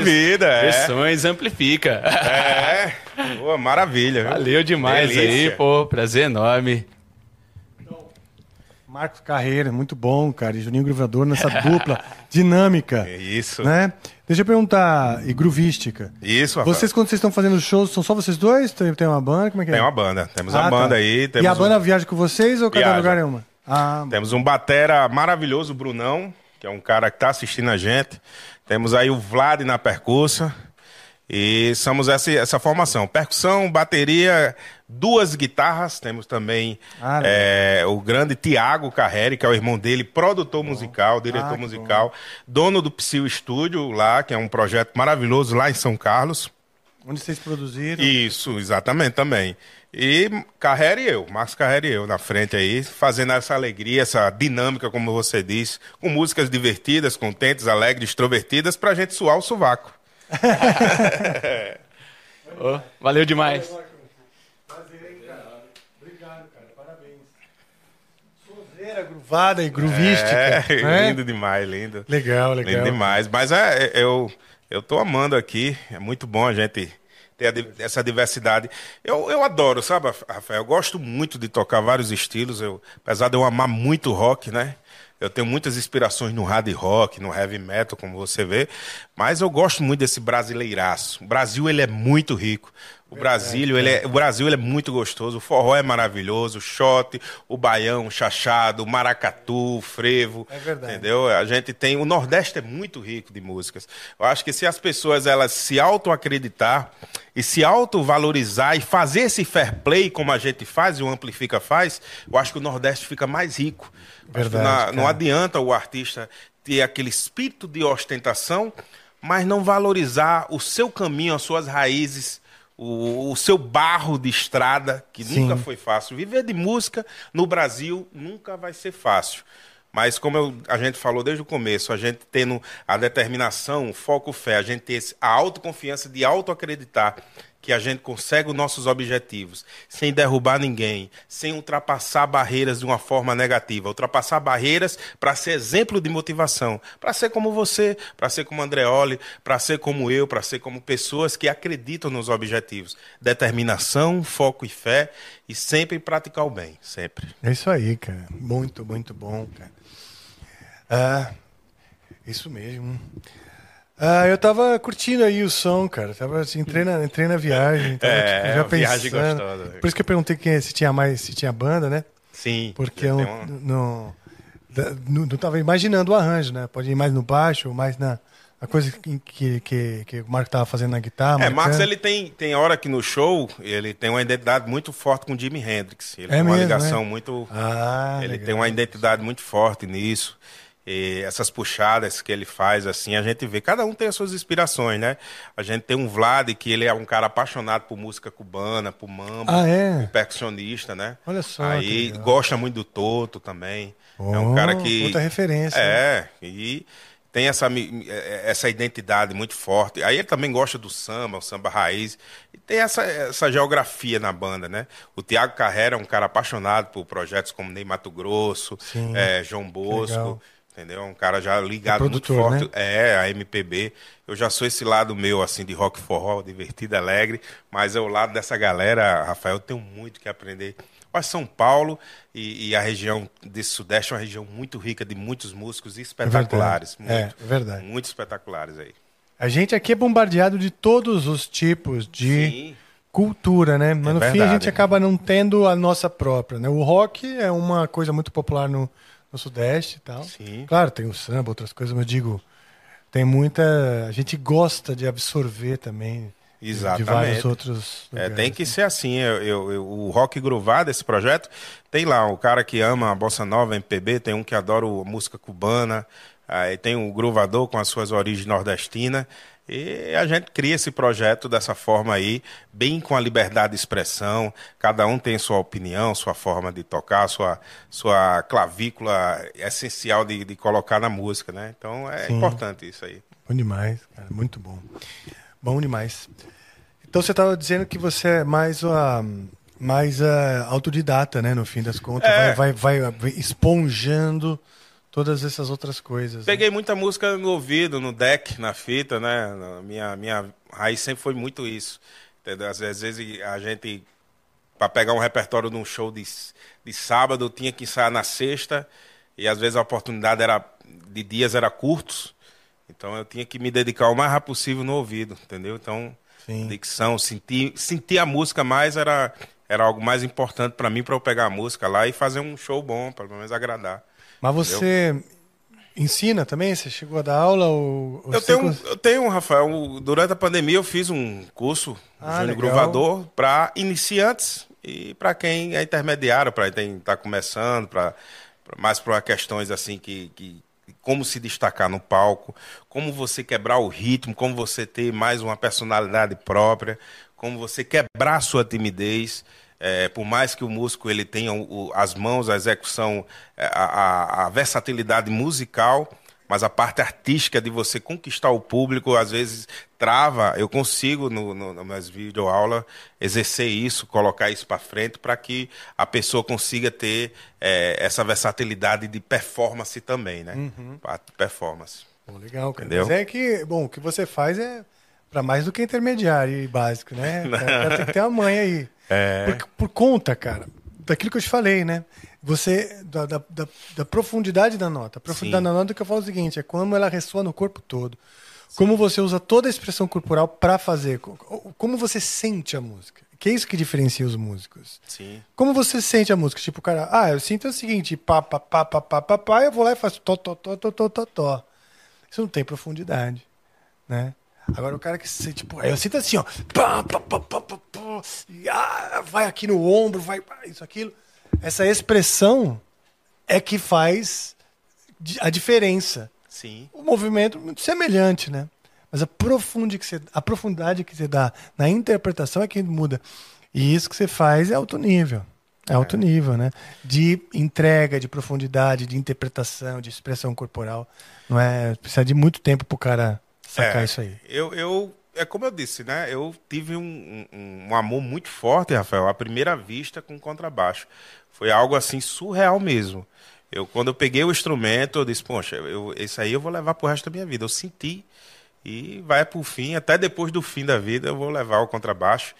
vida, é. Versões amplifica. É. Boa, maravilha. viu? Valeu demais aí, Delícia. pô. Prazer enorme. Marcos Carreira, muito bom, cara. E Juninho Gruvador nessa dupla <laughs> dinâmica. É Isso. Né? Deixa eu perguntar, e groovística. Isso, Rafael. Vocês, quando vocês estão fazendo shows, são só vocês dois? Tem, tem uma banda? Como é que é? Tem uma banda. Temos Ah, uma banda tá. aí. Temos E a um- banda viaja com vocês ou cada Viaja. lugar é uma? Ah, Temos um batera maravilhoso, o Brunão, que é um cara que tá assistindo a gente. Temos aí o Vlad na percussa. E somos essa, essa formação. Percussão, bateria, duas guitarras. Temos também Ah, é, o grande Tiago Carreri, que é o irmão dele, produtor musical, diretor Ah, musical, dono do Psyu Studio lá, que é um projeto maravilhoso lá em São Carlos. Onde vocês produziram? Isso, exatamente também. E Carreira e eu, Marcos Carreira e eu na frente aí, fazendo essa alegria, essa dinâmica, como você disse, com músicas divertidas, contentes, alegres, extrovertidas, pra gente suar o sovaco. <laughs> Ô, valeu demais. Obrigado, cara. Parabéns. Sozeira, gruvada e groovística. É, <laughs> né? lindo demais, lindo. Legal, legal. Lindo demais. Mas é, é, eu, eu tô amando aqui. É muito bom a gente ter essa diversidade. Eu, eu adoro, sabe, Rafael? Eu gosto muito de tocar vários estilos. Eu, apesar de eu amar muito rock, né? Eu tenho muitas inspirações no hard rock, no heavy metal, como você vê, mas eu gosto muito desse brasileiraço. O Brasil ele é muito rico. O Brasil, ele é, o Brasil ele é muito gostoso. O forró é maravilhoso, o shot, o baião, o chachado, o maracatu, o frevo. É verdade. Entendeu? A gente tem. O Nordeste é muito rico de músicas. Eu acho que se as pessoas elas se auto-acreditar e se auto-valorizar e fazer esse fair play como a gente faz e o Amplifica faz, eu acho que o Nordeste fica mais rico. Verdade, na- não adianta o artista ter aquele espírito de ostentação, mas não valorizar o seu caminho, as suas raízes. O, o seu barro de estrada, que Sim. nunca foi fácil. Viver de música no Brasil nunca vai ser fácil. Mas como eu- a gente falou desde o começo, a gente tendo a determinação, o foco, fé, a gente ter esse- a autoconfiança de auto-acreditar que a gente consegue os nossos objetivos sem derrubar ninguém, sem ultrapassar barreiras de uma forma negativa, ultrapassar barreiras para ser exemplo de motivação, para ser como você, para ser como Andreoli, para ser como eu, para ser como pessoas que acreditam nos objetivos. Determinação, foco e fé e sempre praticar o bem, sempre. É isso aí, cara. Muito, muito bom, cara. Ah, isso mesmo. Ah, eu tava curtindo aí o som, cara. Tava, assim, entrei, na, entrei na viagem. Tava, É, tipo, já uma viagem pensando. gostosa. Por isso que eu perguntei quem, se tinha mais, se tinha banda, né? Sim. Porque tem eu não, não, não, não tava imaginando o arranjo, né? Pode ir mais no baixo, mais na, na coisa que, que, que, que o Marco tava fazendo na guitarra. É. Marcos ele tem, tem hora que no show ele tem uma identidade muito forte com Jimi Hendrix. Ele É tem uma mesmo, ligação é? muito. Ah, ele legal. tem uma identidade muito forte nisso. E essas puxadas que ele faz, assim, a gente vê. Cada um tem as suas inspirações, né? A gente tem um Vlad, que ele é um cara apaixonado por música cubana, por mambo, Ah, é? percussionista, né? Olha só, Aí gosta muito do Toto também. é Oh, um cara que. outra referência, É, e tem essa, mi- essa identidade muito forte. Aí ele também gosta do samba, o samba raiz. E tem essa, essa geografia na banda, né? O Tiago Carrera é um cara apaixonado por projetos como Ney Mato Grosso, Sim, é, João. Bosco. Entendeu? Um cara já ligado É muito produtor, forte. né? É, a MPB. Eu já sou esse lado meu, assim, de rock forró, divertido, alegre. Mas é o lado dessa galera, Rafael, eu tenho muito que aprender. Mas São Paulo e, e a região desse Sudeste é uma região muito rica de muitos músicos espetaculares. É, muito, é verdade. Muito espetaculares aí. A gente aqui é bombardeado de todos os tipos de Sim. cultura, né? Mas no fim a verdade. gente acaba não tendo a nossa própria, né? O rock é uma coisa muito popular no, no Sudeste e tal. Sim. Claro, tem o samba, outras coisas, mas eu digo, tem muita... A gente gosta de absorver também de Exatamente. vários outros É, lugares. tem que ser assim. Eu, eu- eu- o rock groovado, esse projeto, tem lá o cara que ama a bossa nova, MPB, tem um que adora a música cubana, aí tem o groovador com as suas origens nordestinas. E a gente cria esse projeto dessa forma aí, bem com a liberdade de expressão. Cada um tem sua opinião, sua forma de tocar, sua, sua clavícula essencial de, de colocar na música, né? Então é Sim. importante isso aí. Bom demais, cara, muito bom. Bom demais. Então você estava dizendo que você é mais a mais ah, autodidata, né? No fim das contas, É. vai, vai, vai esponjando todas essas outras coisas. né? Peguei muita música no ouvido, no deck, na fita, né? Minha, minha raiz sempre foi muito isso. Entendeu? Às vezes a gente, para pegar um repertório num show de, de sábado, tinha que ensaiar na sexta, e às vezes a oportunidade era de dias era curtos, então eu tinha que me dedicar o mais rápido possível no ouvido, entendeu? Então, Sim. dicção, sentir, sentir a música mais era, era algo mais importante para mim, para eu pegar a música lá e fazer um show bom, pelo menos agradar. Mas você ensina também? Você chegou a dar aula? Ou, ou Eu tenho, cons- eu tenho, Rafael, durante a pandemia eu fiz um curso Ah, Júnior. Gruvador para iniciantes e para quem é intermediário, para quem está começando, para mais para questões assim que, que como se destacar no palco, como você quebrar o ritmo, como você ter mais uma personalidade própria, como você quebrar a sua timidez. É, por mais que o músico ele tenha o- as mãos, a execução, é, a, a- a versatilidade musical, mas a parte artística de você conquistar o público, às vezes trava. Eu consigo, no, no, nas minhas videoaulas, exercer isso, colocar isso para frente, para que a pessoa consiga ter é, essa versatilidade de performance também, né? De Performance. Pô, legal, cara. Entendeu? Mas é que, bom, o que você faz é para mais do que intermediário e básico, né? O cara, tem que ter a mãe aí. É. Por, por conta, cara, daquilo que eu te falei, né? Você, da, da, da- da profundidade da nota. A profundidade Sim. da nota que eu falo é o seguinte, é como ela ressoa no corpo todo. Como você usa toda a expressão corporal para fazer. co- co- Como você sente a música. Que é isso que diferencia os músicos. Sim. Como você sente a música? Tipo, o cara, ah, eu sinto o seguinte, pá, pá, pá, pá, pá, pá, pá, eu vou lá e faço tó, tó, tó, tó, tó, tó, tó. Isso não tem profundidade, né? Agora o cara que se, tipo, eu sinto assim, ó, pá, pá, pá, pá, pá, pá, e, ah, vai aqui no ombro, vai, isso, aquilo. Essa expressão é que faz a diferença. Sim. O movimento é muito semelhante, né? Mas a, profundi que você, a profundidade que você dá na interpretação é que muda. E isso que você faz é alto nível. É alto nível, né? De entrega, de profundidade, de interpretação, de expressão corporal. Não é? Precisa de muito tempo pro cara sacar É, isso aí. Eu, eu é como eu disse, né? Eu tive um, um, um amor muito forte, Rafael, à primeira vista com contrabaixo. Foi algo assim surreal mesmo. Eu, quando eu peguei o instrumento, eu disse, poxa, eu, esse aí eu vou levar pro resto da minha vida. Eu senti e vai pro fim, até depois do fim da vida eu vou levar o contrabaixo.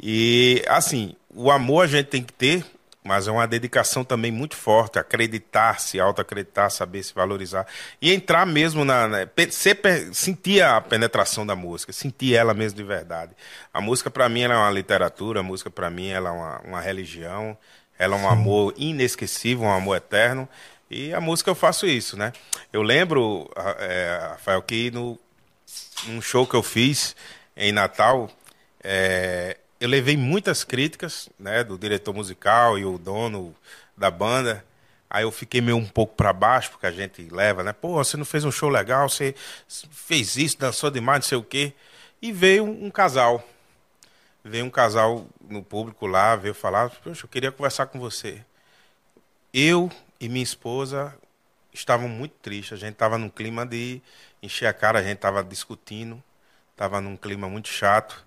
E assim, o amor a gente tem que ter, mas é uma dedicação também muito forte, acreditar, se auto-acreditar, saber se valorizar e entrar mesmo na, na ser, sentir a penetração da música, sentir ela mesmo de verdade. A música para mim ela é uma literatura, a música para mim ela é uma, uma religião, ela é um Sim. amor inesquecível, um amor eterno. E a música eu faço isso, né? Eu lembro, é, Rafael, que no um show que eu fiz em Natal, é, eu levei muitas críticas, né, do diretor musical e o dono da banda. Aí eu fiquei meio um pouco para baixo, porque a gente leva, né? Pô, você não fez um show legal, você fez isso, dançou demais, não sei o quê. E veio um, casal veio um casal no público lá, veio falar, poxa, eu queria conversar com você. Eu e minha esposa estavam muito tristes, a gente estava num clima de encher a cara, a gente estava discutindo, estava num clima muito chato.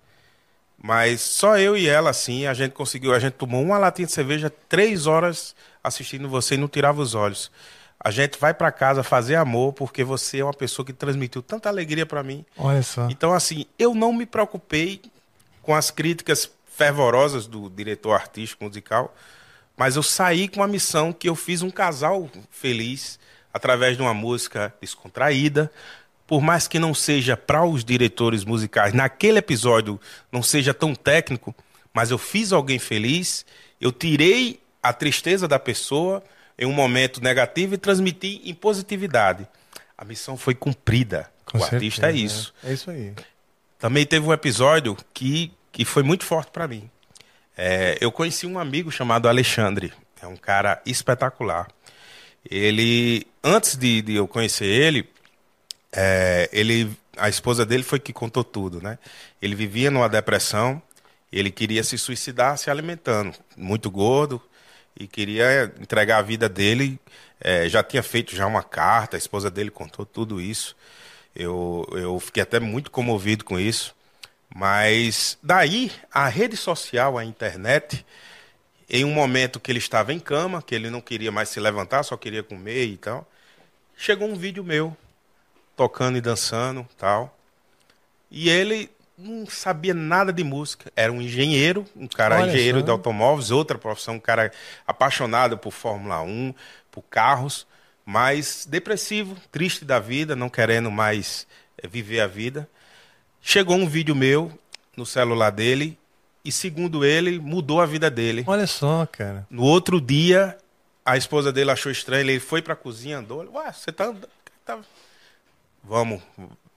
Mas só eu e ela, assim, a gente conseguiu, a gente tomou uma latinha de cerveja, três horas assistindo você e não tirava os olhos. A gente vai para casa fazer amor porque você é uma pessoa que transmitiu tanta alegria para mim. Olha só. Então, assim, eu não me preocupei com as críticas fervorosas do diretor artístico musical, mas eu saí com a missão que eu fiz um casal feliz através de uma música descontraída, por mais que não seja para os diretores musicais, naquele episódio não seja tão técnico, mas eu fiz alguém feliz, eu tirei a tristeza da pessoa em um momento negativo e transmiti em positividade. A missão foi cumprida. Com o certeza, artista é isso. É, isso aí. Também teve um episódio que que foi muito forte para mim. É, eu conheci um amigo chamado Alexandre, é um cara espetacular. Ele, antes de, de eu conhecer ele, é, ele, a esposa dele foi que contou tudo, né? Ele vivia numa depressão, ele queria se suicidar se alimentando, muito gordo, e queria entregar a vida dele. É, já tinha feito já uma carta, a esposa dele contou tudo isso. Eu, eu fiquei até muito comovido com isso. Mas daí a rede social, a internet, em um momento que ele estava em cama, que ele não queria mais se levantar, só queria comer e tal, chegou um vídeo meu tocando e dançando, tal. E ele não sabia nada de música. Era um engenheiro, um cara Olha engenheiro só. de automóveis, outra profissão, um cara apaixonado por Fórmula 1, por carros, mas depressivo, triste da vida, não querendo mais eh, viver a vida. Chegou um vídeo meu no celular dele e, segundo ele, mudou a vida dele. Olha só, cara. No outro dia, a esposa dele achou estranho, ele foi para a cozinha, andou. Ué, você tá, tá... Vamos,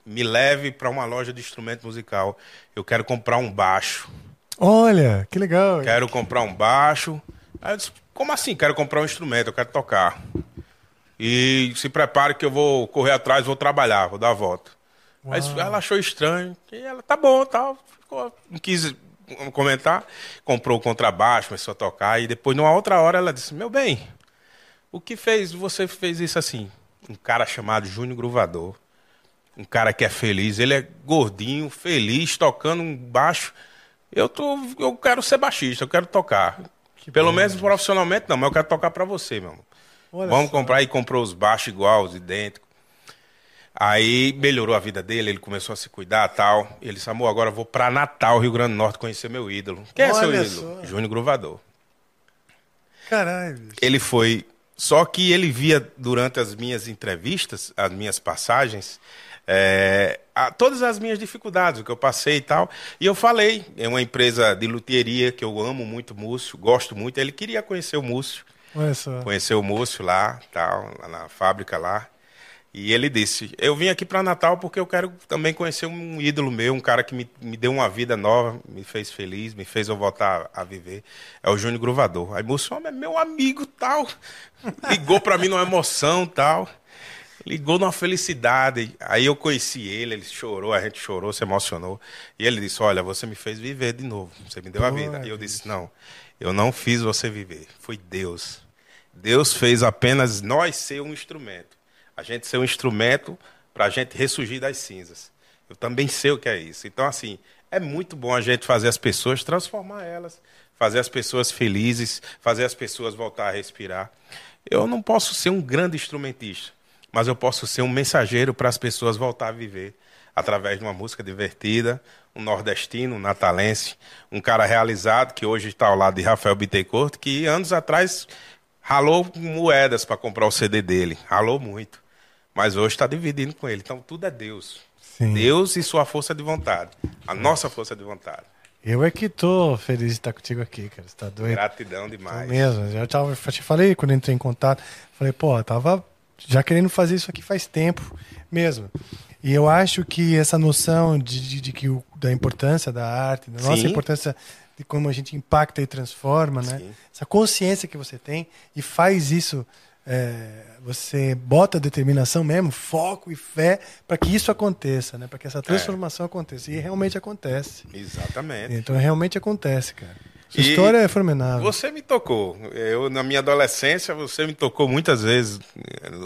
me leve para uma loja de instrumento musical. Eu quero comprar um baixo. Olha, que legal. Quero comprar um baixo. Aí eu disse, como assim? Quero comprar um instrumento, eu quero tocar. E se prepare que eu vou correr atrás, vou trabalhar, vou dar a volta. Uau. Aí ela achou estranho. E ela, tá bom, tal. Ficou, não quis comentar. Comprou o contrabaixo, começou a tocar. E depois, numa outra hora, ela disse: Meu bem, o que fez você fez isso assim? Um cara chamado Júnior Gruvador. Um cara que é feliz. Ele é gordinho, feliz, tocando um baixo. Eu, tô, eu quero ser baixista, eu quero tocar. Que Pelo menos profissionalmente não, mas eu quero tocar para você, meu irmão. Olha Vamos só. comprar e comprou os baixos iguais, idênticos. Aí melhorou a vida dele, ele começou a se cuidar tal. Ele disse, amor, agora eu vou para Natal, Rio Grande do Norte, conhecer meu ídolo. Quem é seu ídolo? Só. Júnior Gruvador. Caralho. Ele foi. Só que ele via durante as minhas entrevistas, as minhas passagens, é, a, todas as minhas dificuldades, o que eu passei e tal. E eu falei, é uma empresa de luthieria que eu amo muito, Múcio, gosto muito. Ele queria conhecer o Múcio. Conhecer o Múcio lá, tal, lá na fábrica lá. E ele disse: Eu vim aqui para Natal porque eu quero também conhecer um ídolo meu, um cara que me, me deu uma vida nova, me fez feliz, me fez eu voltar a, viver. É o Júnior Gruvador. Aí moço, é meu amigo tal. <laughs> Ligou para mim numa emoção tal. Ligou numa felicidade. Aí eu conheci ele, ele chorou, a gente chorou, se emocionou. E ele disse: Olha, você me fez viver de novo. Você me deu a vida. E eu disse: Não, eu não fiz você viver. Foi Deus. Deus fez apenas nós ser um instrumento a gente ser um instrumento para a gente ressurgir das cinzas. Eu também sei o que é isso. Então, assim, é muito bom a gente fazer as pessoas, transformar elas, fazer as pessoas felizes, fazer as pessoas voltar a respirar. Eu não posso ser um grande instrumentista, mas eu posso ser um mensageiro para as pessoas voltar a viver através de uma música divertida, um nordestino, um natalense, um cara realizado que hoje está ao lado de Rafael Bittencourt, que anos atrás ralou moedas para comprar o CD dele, ralou muito, mas hoje está dividindo com ele. Então tudo é Deus. Sim. Deus e sua força de vontade, a nossa força de vontade. Eu é que tô feliz de estar contigo aqui, cara. Você tá doido? Gratidão Tô demais. mesmo. Já tava, eu te falei quando entrei em contato. Falei, pô, tava já querendo fazer isso aqui faz tempo mesmo. E eu acho que essa noção de, de, de que o, da importância da arte, da nossa Sim. importância de como a gente impacta e transforma, né? Essa consciência que você tem e faz isso, é, você bota determinação mesmo, foco e fé para que isso aconteça, né? Para que essa transformação aconteça. E realmente acontece. Exatamente. Então realmente acontece, cara. E história é fenomenal. Você me tocou. Eu, na minha adolescência, você me tocou muitas vezes.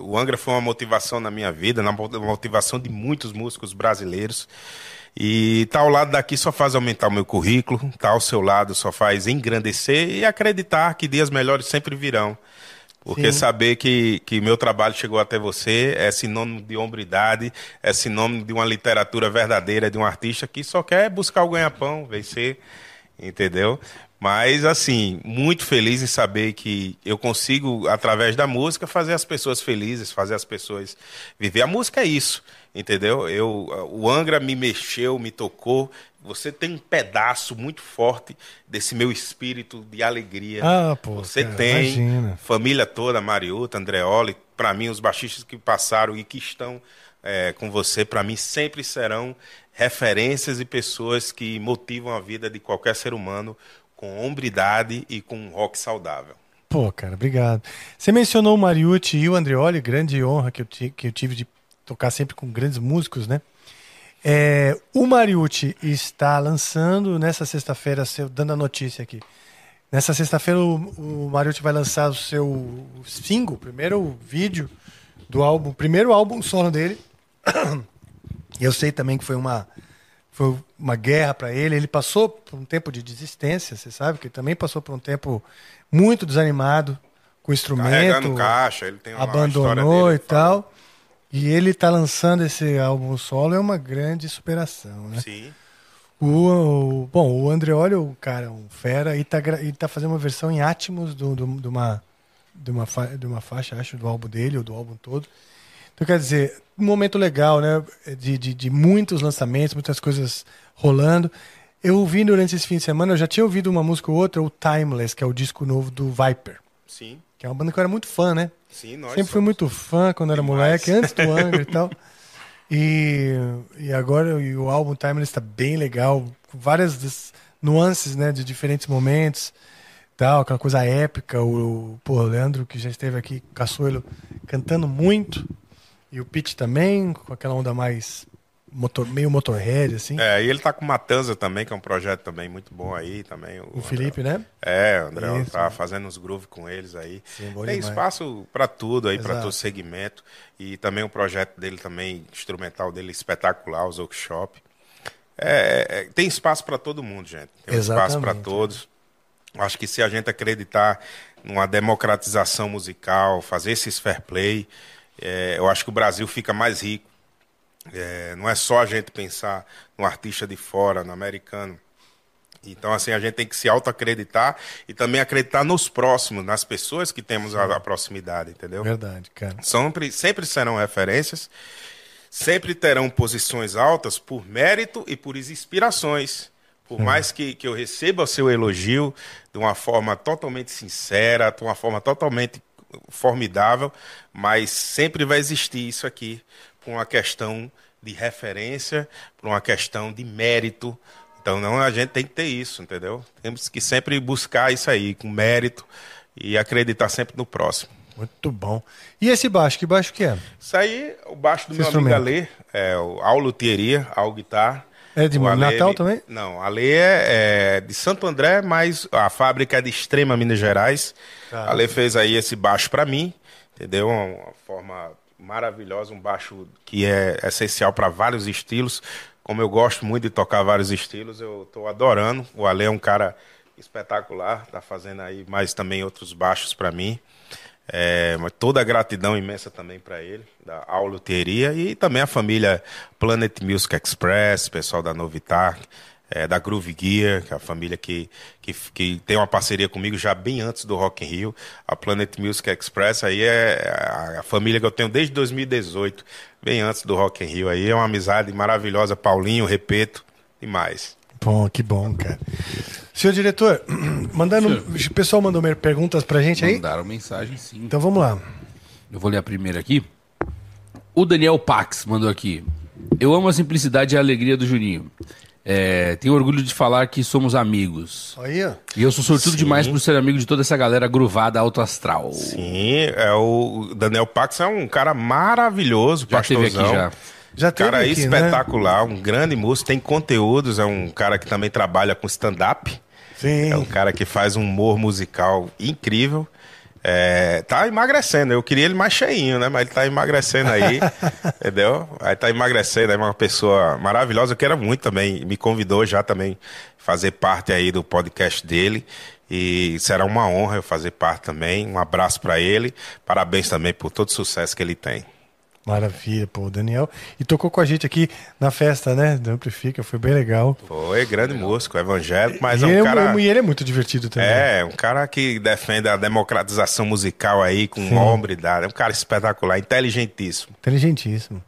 O Angra foi uma motivação na minha vida, uma motivação de muitos músicos brasileiros. E estar ao lado daqui só faz aumentar o meu currículo, estar ao seu lado só faz engrandecer e acreditar que dias melhores sempre virão. Porque Sim. saber que, que meu trabalho chegou até você é sinônimo de hombridade, é sinônimo de uma literatura verdadeira, de um artista que só quer buscar o ganha-pão, vencer, entendeu? Mas, assim, muito feliz em saber que eu consigo, através da música, fazer as pessoas felizes, fazer as pessoas viver. A música é isso, entendeu? Eu, o Angra me mexeu, me tocou. Você tem um pedaço muito forte desse meu espírito de alegria. Ah, pô, Você cara, tem imagina. família toda, Mariota, Andreoli, para mim os baixistas que passaram e que estão é, com você, para mim sempre serão referências e pessoas que motivam a vida de qualquer ser humano com hombridade e com um rock saudável. Pô, cara, obrigado. Você mencionou o Mariucci e o Andreoli, grande honra que eu, que eu tive de tocar sempre com grandes músicos, né? É, o Mariucci está lançando nessa sexta-feira, dando a notícia aqui. Nessa sexta-feira o, o Mariucci vai lançar o seu single, o primeiro vídeo do álbum, primeiro álbum solo dele. <coughs> Eu sei também que foi uma foi uma guerra para ele. Ele passou por um tempo de desistência, você sabe que também passou por um tempo muito desanimado com o instrumento, Carregando caixa, ele tem uma abandonou dele, e tal. E ele tá lançando esse álbum solo é uma grande superação, né? Sim. O, o- bom, o Andreoli, o cara, um fera, e tá, tá fazendo uma versão em Atmos de, uma, de, uma fa- de uma faixa, acho, do álbum dele, ou do álbum todo. Então, quer dizer, momento legal, né? De, de, de muitos lançamentos, muitas coisas rolando. Eu ouvi durante esse fim de semana, eu já tinha ouvido uma música ou outra, o Timeless, que é o disco novo do Viper, Sim. que é uma banda que eu era muito fã, né? Sim, nós Sempre fui somos. muito fã quando era Demais. moleque, antes do <laughs> Angra e tal. E, e agora e o álbum Timeless está bem legal, com várias nuances, né, de diferentes momentos, tal, aquela coisa épica. O, o, pô, o Leandro, que já esteve aqui, Caçoelo, cantando muito, e o Pete também, com aquela onda mais motor, meio motorhead, assim. É, e ele tá com Matanza também, que é um projeto também muito bom aí também. o Felipe, né? É, o André Isso. tá fazendo uns grooves com eles aí. Sim, Tem demais. espaço para tudo aí, para todo segmento. E também o projeto dele também, instrumental dele espetacular, os workshop. É, é, tem espaço para todo mundo, gente. Tem um espaço para todos. Acho que se a gente acreditar numa democratização musical, fazer esses fair play, é, eu acho que o Brasil fica mais rico. É, não é só a gente pensar no artista de fora, no americano. Então, assim, a gente tem que se auto-acreditar e também acreditar nos próximos, nas pessoas que temos a, a proximidade, entendeu? Verdade, cara. Sempre, sempre serão referências, sempre terão posições altas por mérito e por inspirações. Por mais que, que eu receba o seu elogio de uma forma totalmente sincera, de uma forma totalmente formidável, mas sempre vai existir isso aqui por uma questão de referência, por uma questão de mérito. Então não a gente tem que ter isso, entendeu? Temos que sempre buscar isso aí com mérito e acreditar sempre no próximo. Muito bom. E esse baixo, que baixo que é? Isso aí, o baixo do Esse meu amigo. Alê, é o Al Luthieria, Al Guitar. É de O Alê, Natal também? Não, Alê é, é de Santo André, mas a fábrica é de Extrema, Minas Gerais. Tá. Alê fez aí esse baixo para mim, entendeu? Uma, uma forma maravilhosa, um baixo que é essencial para vários estilos, como eu gosto muito de tocar vários estilos, eu estou adorando. O Ale é um cara espetacular, tá fazendo aí mais também outros baixos para mim. É, toda a gratidão imensa também para ele, da Aula Teria e também a família Planet Music Express, pessoal da Novitar, é, da Groove Gear, que é a família que, que, que tem uma parceria comigo já bem antes do Rock in Rio. A Planet Music Express aí é a, a família que eu tenho desde 2018, bem antes do Rock in Rio aí. É uma amizade maravilhosa, Paulinho, Repeto e mais. Bom, que bom, cara. Senhor diretor, <clears throat> mandando, o pessoal mandou perguntas pra gente aí. Mandaram mensagem, sim. Então vamos lá. Eu vou ler a primeira aqui. O Daniel Pax mandou aqui. Eu amo a simplicidade e a alegria do Juninho. É, tenho orgulho de falar que somos amigos. Aí, ó. E eu sou sortudo demais por ser amigo de toda essa galera gruvada alto astral. Sim, é o Daniel Pax é um cara maravilhoso, Já teve pastorzão. aqui já. Já teve Cara aqui, né? espetacular, um grande músico, tem conteúdos, é um cara que também trabalha com stand-up. Sim. É um cara que faz um humor musical incrível. É, tá emagrecendo, eu queria ele mais cheinho, né? Mas ele tá emagrecendo aí, <laughs> entendeu? Aí tá emagrecendo, é uma pessoa maravilhosa. Eu quero muito também, me convidou já também fazer parte aí do podcast dele. E será uma honra eu fazer parte também. Um abraço para ele. Parabéns também por todo o sucesso que ele tem. Maravilha, pô, o Daniel. E tocou com a gente aqui na festa, né? Do Amplifica, foi bem legal. Foi grande músico, evangélico, mas e, é ele um cara. e ele é muito divertido também. É, um cara que defende a democratização musical aí com hombridade. É um cara espetacular, inteligentíssimo. Inteligentíssimo.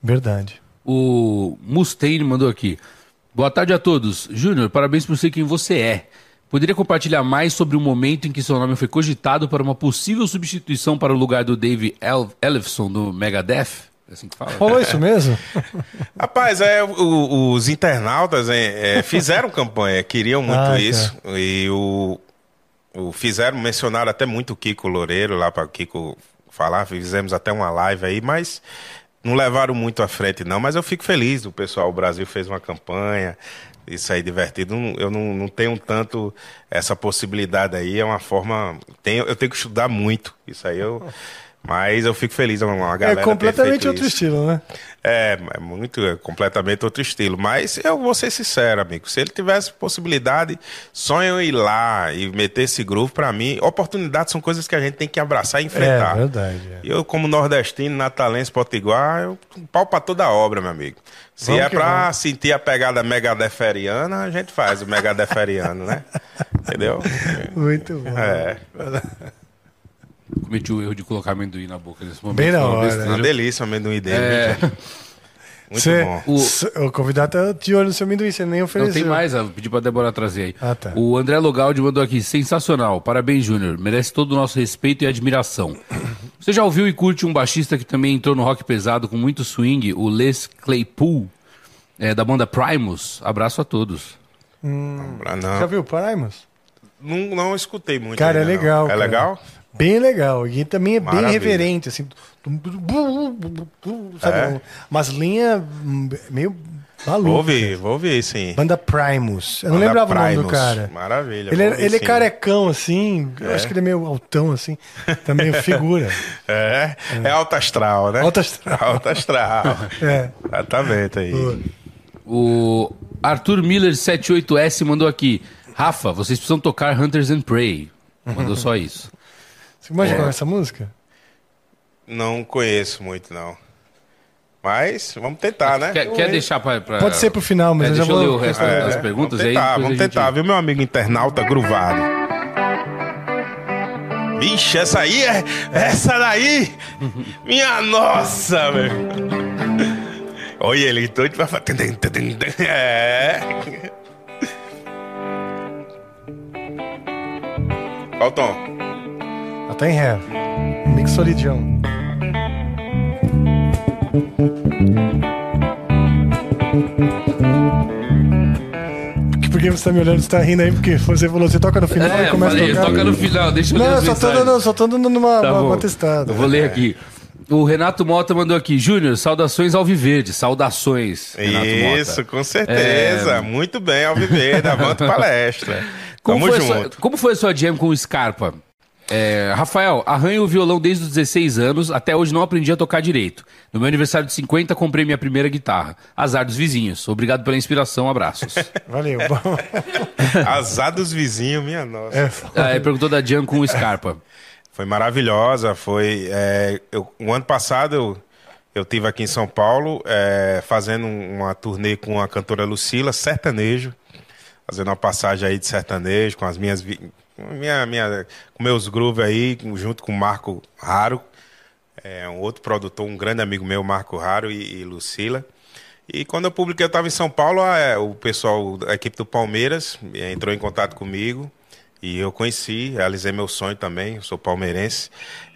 Verdade. O Mustaine mandou aqui. Boa tarde a todos. Júnior, parabéns por ser quem você é. Poderia compartilhar mais sobre o momento em que seu nome foi cogitado para uma possível substituição para o lugar do Dave El Ellefson do Megadeth? É assim que fala? Rolou isso mesmo? <laughs> Rapaz, é, o- os internautas é, é, fizeram campanha, queriam muito Ah, tá. isso. E o, o- fizeram, mencionaram até muito o Kiko Loureiro lá para o Kiko falar, fizemos até uma live aí, mas não levaram muito à frente, não. Mas eu fico feliz, o pessoal, o Brasil fez uma campanha, isso aí divertido. Eu não, não tenho tanto essa possibilidade aí, é uma forma. Tenho, eu tenho que estudar muito. Isso aí eu. <laughs> Mas eu fico feliz, uma É galera. ter completamente outro isso. estilo, né? É, é muito, é completamente outro estilo. Mas eu vou ser sincero, amigo. Se ele tivesse possibilidade, sonho em ir lá e meter esse groove pra mim. Oportunidades são coisas que a gente tem que abraçar e enfrentar. É verdade. é. Eu, como nordestino, natalense, potiguar, eu pau pra toda a obra, meu amigo. Se Vamos é pra vamos. sentir a pegada megadeferiana, a gente faz o megadeferiano, né? <laughs> Entendeu? Muito bom. É. Cometi o erro de colocar amendoim na boca nesse momento. Bem na hora. besteira. Uma delícia o amendoim dele. É? <laughs> Muito Cê- bom. O- cê- O convidado tá de olho no seu amendoim, você nem Não ofereceu. tem mais, eu pedi pra Débora trazer aí. Ah, tá. O André Logaldi mandou aqui, sensacional, parabéns Júnior, merece todo o nosso respeito e admiração. Você já ouviu e curte um baixista que também entrou no rock pesado com muito swing, o Les Claypool, é, da banda Primus? Abraço a todos. Ah, não. Já viu Primus? Não, não escutei muito. Cara, é ainda, não. legal. É cara. legal? Bem legal. E também é bem Maravilha. reverente, assim. Sabe? É. Umas linhas meio Vou malucas. ouvir, vou ouvir, sim. Banda Primus. Eu não Banda lembrava o nome do Primus. cara. Maravilha. Ele, vou é, ouvir, ele é sim. carecão, assim. Eu acho que ele é meio altão, assim. Também figura. <laughs> É, é alto astral, né? Alto astral. <laughs> Alto astral. <laughs> É. Exatamente aí. O Arthur Miller 78S mandou aqui, Rafa, vocês precisam tocar Hunters and Prey. Mandou só isso. Você imagina essa música? Não conheço muito, não. Mas vamos tentar, né? Quer, quer deixar pra, pra- Pode ser pro final, mas É, eu já deixa eu vou... ler o resto É, das perguntas vamos aí. tentar, depois vamos a gente- tentar, viu, meu amigo internauta gruvado? Vixe, essa aí é. Essa daí! Minha nossa, velho! Olha ele, doido pra fazer. É. Qual o tom? Ela tá em ré. Mixolidião. Por que você tá me olhando? Você tá rindo aí? Porque você falou, você toca no final É, e começa falei, a tocar. toca no final, deixa eu ler Não, as só tô, dando, só tô dando uma, Tá uma, uma testada. Eu vou ler aqui. O Renato Mota mandou aqui, Júnior, saudações ao Viverde, saudações, Renato Isso, Mota. com certeza. Muito bem, Alviver, avante palestra. <laughs> Como Tamo foi, a junto. sua, como foi a sua jam com o Scarpa? É, Rafael, arranho o violão desde os 16 anos, até hoje não aprendi a tocar direito. No meu aniversário de 50, comprei minha primeira guitarra. Azar dos vizinhos. Obrigado pela inspiração, abraços. <laughs> Valeu. Bom, <laughs> Azar dos vizinhos, minha nossa. é, Ah, perguntou da Jan com o Scarpa. Foi maravilhosa. Foi. é, eu, o ano passado eu, eu tive aqui em São Paulo é, fazendo uma turnê com a cantora Lucila, sertanejo, fazendo uma passagem aí de sertanejo com as minhas vi- minha, minha, com meus grooves aí, junto com o Marco Raro, é, um outro produtor, um grande amigo meu, Marco Raro e, e Lucila. E quando eu publiquei, eu estava em São Paulo, é, o pessoal da equipe do Palmeiras eh, entrou em contato comigo e eu conheci, realizei meu sonho também, eu sou palmeirense,